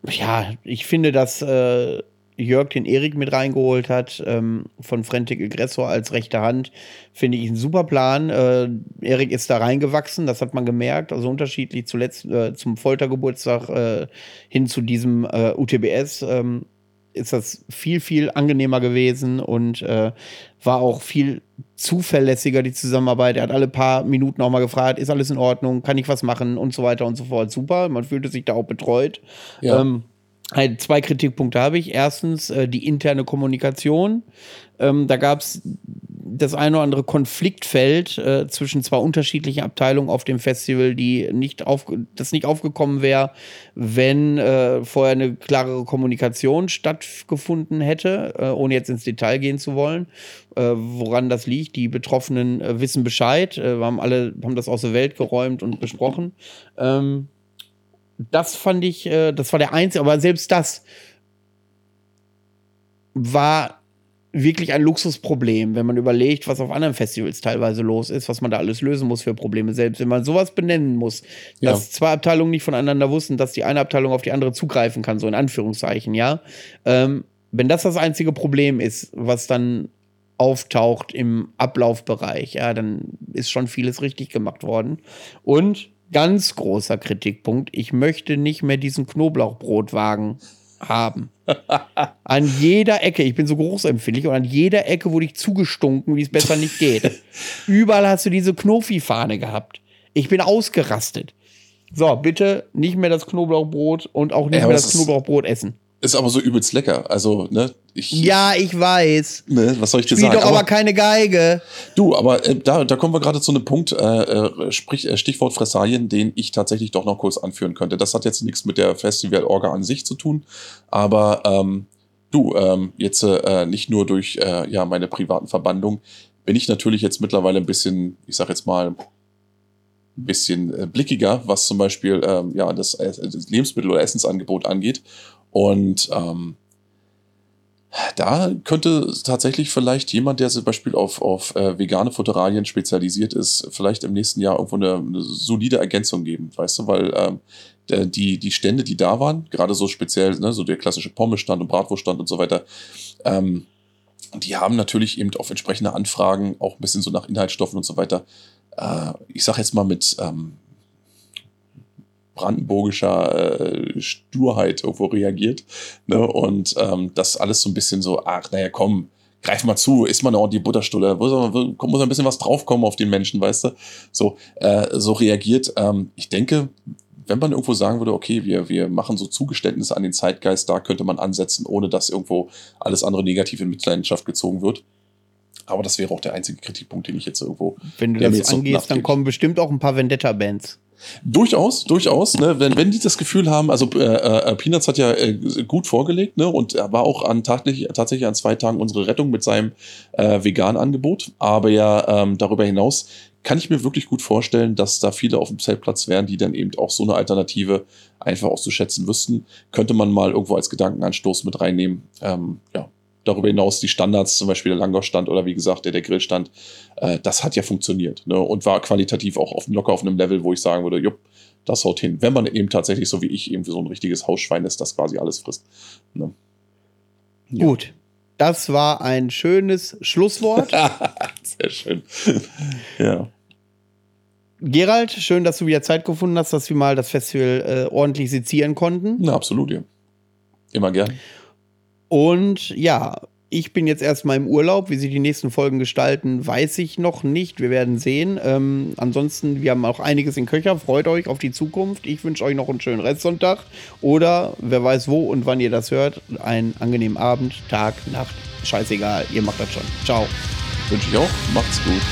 ja, ich finde, dass äh, Jörg den Erik mit reingeholt hat, ähm, von Frentic Aggressor als rechte Hand, finde ich einen super Plan. Äh, Erik ist da reingewachsen, das hat man gemerkt. Also unterschiedlich zuletzt äh, zum Foltergeburtstag äh, hin zu diesem äh, UTBS ähm, ist das viel, viel angenehmer gewesen und äh, war auch viel zuverlässiger, die Zusammenarbeit. Er hat alle paar Minuten auch mal gefragt, ist alles in Ordnung, kann ich was machen und so weiter und so fort. Super, man fühlte sich da auch betreut. Ja. Ähm, zwei Kritikpunkte habe ich. Erstens äh, die interne Kommunikation. Ähm, da gab es das eine oder andere Konfliktfeld äh, zwischen zwei unterschiedlichen Abteilungen auf dem Festival, die nicht auf, das nicht aufgekommen wäre, wenn äh, vorher eine klarere Kommunikation stattgefunden hätte, äh, ohne jetzt ins Detail gehen zu wollen. Äh, woran das liegt, die Betroffenen äh, wissen Bescheid, äh, haben alle haben das aus der Welt geräumt und besprochen. Ähm, das fand ich, äh, das war der einzige, aber selbst das war wirklich ein Luxusproblem, wenn man überlegt, was auf anderen Festivals teilweise los ist, was man da alles lösen muss für Probleme. Selbst wenn man sowas benennen muss, Ja. dass zwei Abteilungen nicht voneinander wussten, dass die eine Abteilung auf die andere zugreifen kann, so in Anführungszeichen, ja. Ähm, wenn das das einzige Problem ist, was dann auftaucht im Ablaufbereich, ja, dann ist schon vieles richtig gemacht worden. Und Ganz großer Kritikpunkt. Ich möchte nicht mehr diesen Knoblauchbrotwagen haben. an jeder Ecke, ich bin so großempfindlich und an jeder Ecke wurde ich zugestunken, wie es besser nicht geht. Überall hast du diese Knofi-Fahne gehabt. Ich bin ausgerastet. So, bitte nicht mehr das Knoblauchbrot und auch nicht Ja, mehr das Knoblauchbrot essen. Ist aber so übelst lecker. Also, ne, ich, Ja, ich weiß. ne, was soll ich dir Spiel sagen? doch aber keine Geige. Du, aber äh, da, da kommen wir gerade zu einem Punkt, äh, äh, sprich, äh, Stichwort Fressalien, den ich tatsächlich doch noch kurz anführen könnte. Das hat jetzt nichts mit der Festival-Orga an sich zu tun, aber ähm, du, ähm, jetzt äh, nicht nur durch äh, ja, meine privaten Verbandungen, bin ich natürlich jetzt mittlerweile ein bisschen, ich sag jetzt mal, ein bisschen äh, blickiger, was zum Beispiel ähm, ja, das, äh, das Lebensmittel- oder Essensangebot angeht. Und ähm, da könnte tatsächlich vielleicht jemand, der zum Beispiel auf, auf äh, vegane Futteralien spezialisiert ist, vielleicht im nächsten Jahr irgendwo eine, eine solide Ergänzung geben, weißt du, weil ähm, der- die, die Stände, die da waren, gerade so speziell, ne, so der klassische Pommesstand und Bratwurststand und so weiter, ähm, die haben natürlich eben auf entsprechende Anfragen auch ein bisschen so nach Inhaltsstoffen und so weiter, äh, ich sag jetzt mal mit ähm, brandenburgischer äh, Sturheit irgendwo reagiert. Ne? Und ähm, das alles so ein bisschen so, ach, naja, komm, greif mal zu, isst mal eine ordentliche Butterstulle, muss, muss ein bisschen was draufkommen auf den Menschen, weißt du? So, äh, so reagiert. Ähm, ich denke, wenn man irgendwo sagen würde, okay, wir, wir machen so Zugeständnisse an den Zeitgeist, da könnte man ansetzen, ohne dass irgendwo alles andere negativ in Mitleidenschaft gezogen wird. Aber das wäre auch der einzige Kritikpunkt, den ich jetzt irgendwo. Wenn du das angehst, dann kommen bestimmt auch ein paar Vendetta-Bands. Durchaus, durchaus. Ne? Wenn, wenn die das Gefühl haben, also äh, äh, Peanuts hat ja äh, gut vorgelegt ne? und er war auch an tatsächlich, tatsächlich an zwei Tagen unsere Rettung mit seinem äh, veganen Angebot. Aber ja, ähm, darüber hinaus kann ich mir wirklich gut vorstellen, dass da viele auf dem Zeltplatz wären, die dann eben auch so eine Alternative einfach auszuschätzen wüssten. Könnte man mal irgendwo als Gedankenanstoß mit reinnehmen. Ähm, ja. Darüber hinaus die Standards, zum Beispiel der Langhausstand oder wie gesagt der, der Grillstand, äh, das hat ja funktioniert ne? und war qualitativ auch auf, locker auf einem Level, wo ich sagen würde, jupp, das haut hin. Wenn man eben tatsächlich, so wie ich, eben so ein richtiges Hausschwein ist, das quasi alles frisst. Ne? Gut. Das war ein schönes Schlusswort. Sehr schön. ja. Gerald, schön, dass du wieder Zeit gefunden hast, dass wir mal das Festival äh, ordentlich sezieren konnten. Na, absolut, ja. Immer gern. Und ja, ich bin jetzt erstmal im Urlaub. Wie sich die nächsten Folgen gestalten, weiß ich noch nicht. Wir werden sehen. Ähm, ansonsten, wir haben auch einiges in Köcher. Freut euch auf die Zukunft. Ich wünsche euch noch einen schönen Restsonntag. Oder wer weiß wo und wann ihr das hört, einen angenehmen Abend, Tag, Nacht. Scheißegal, ihr macht das schon. Ciao. Wünsche ich auch. Macht's gut.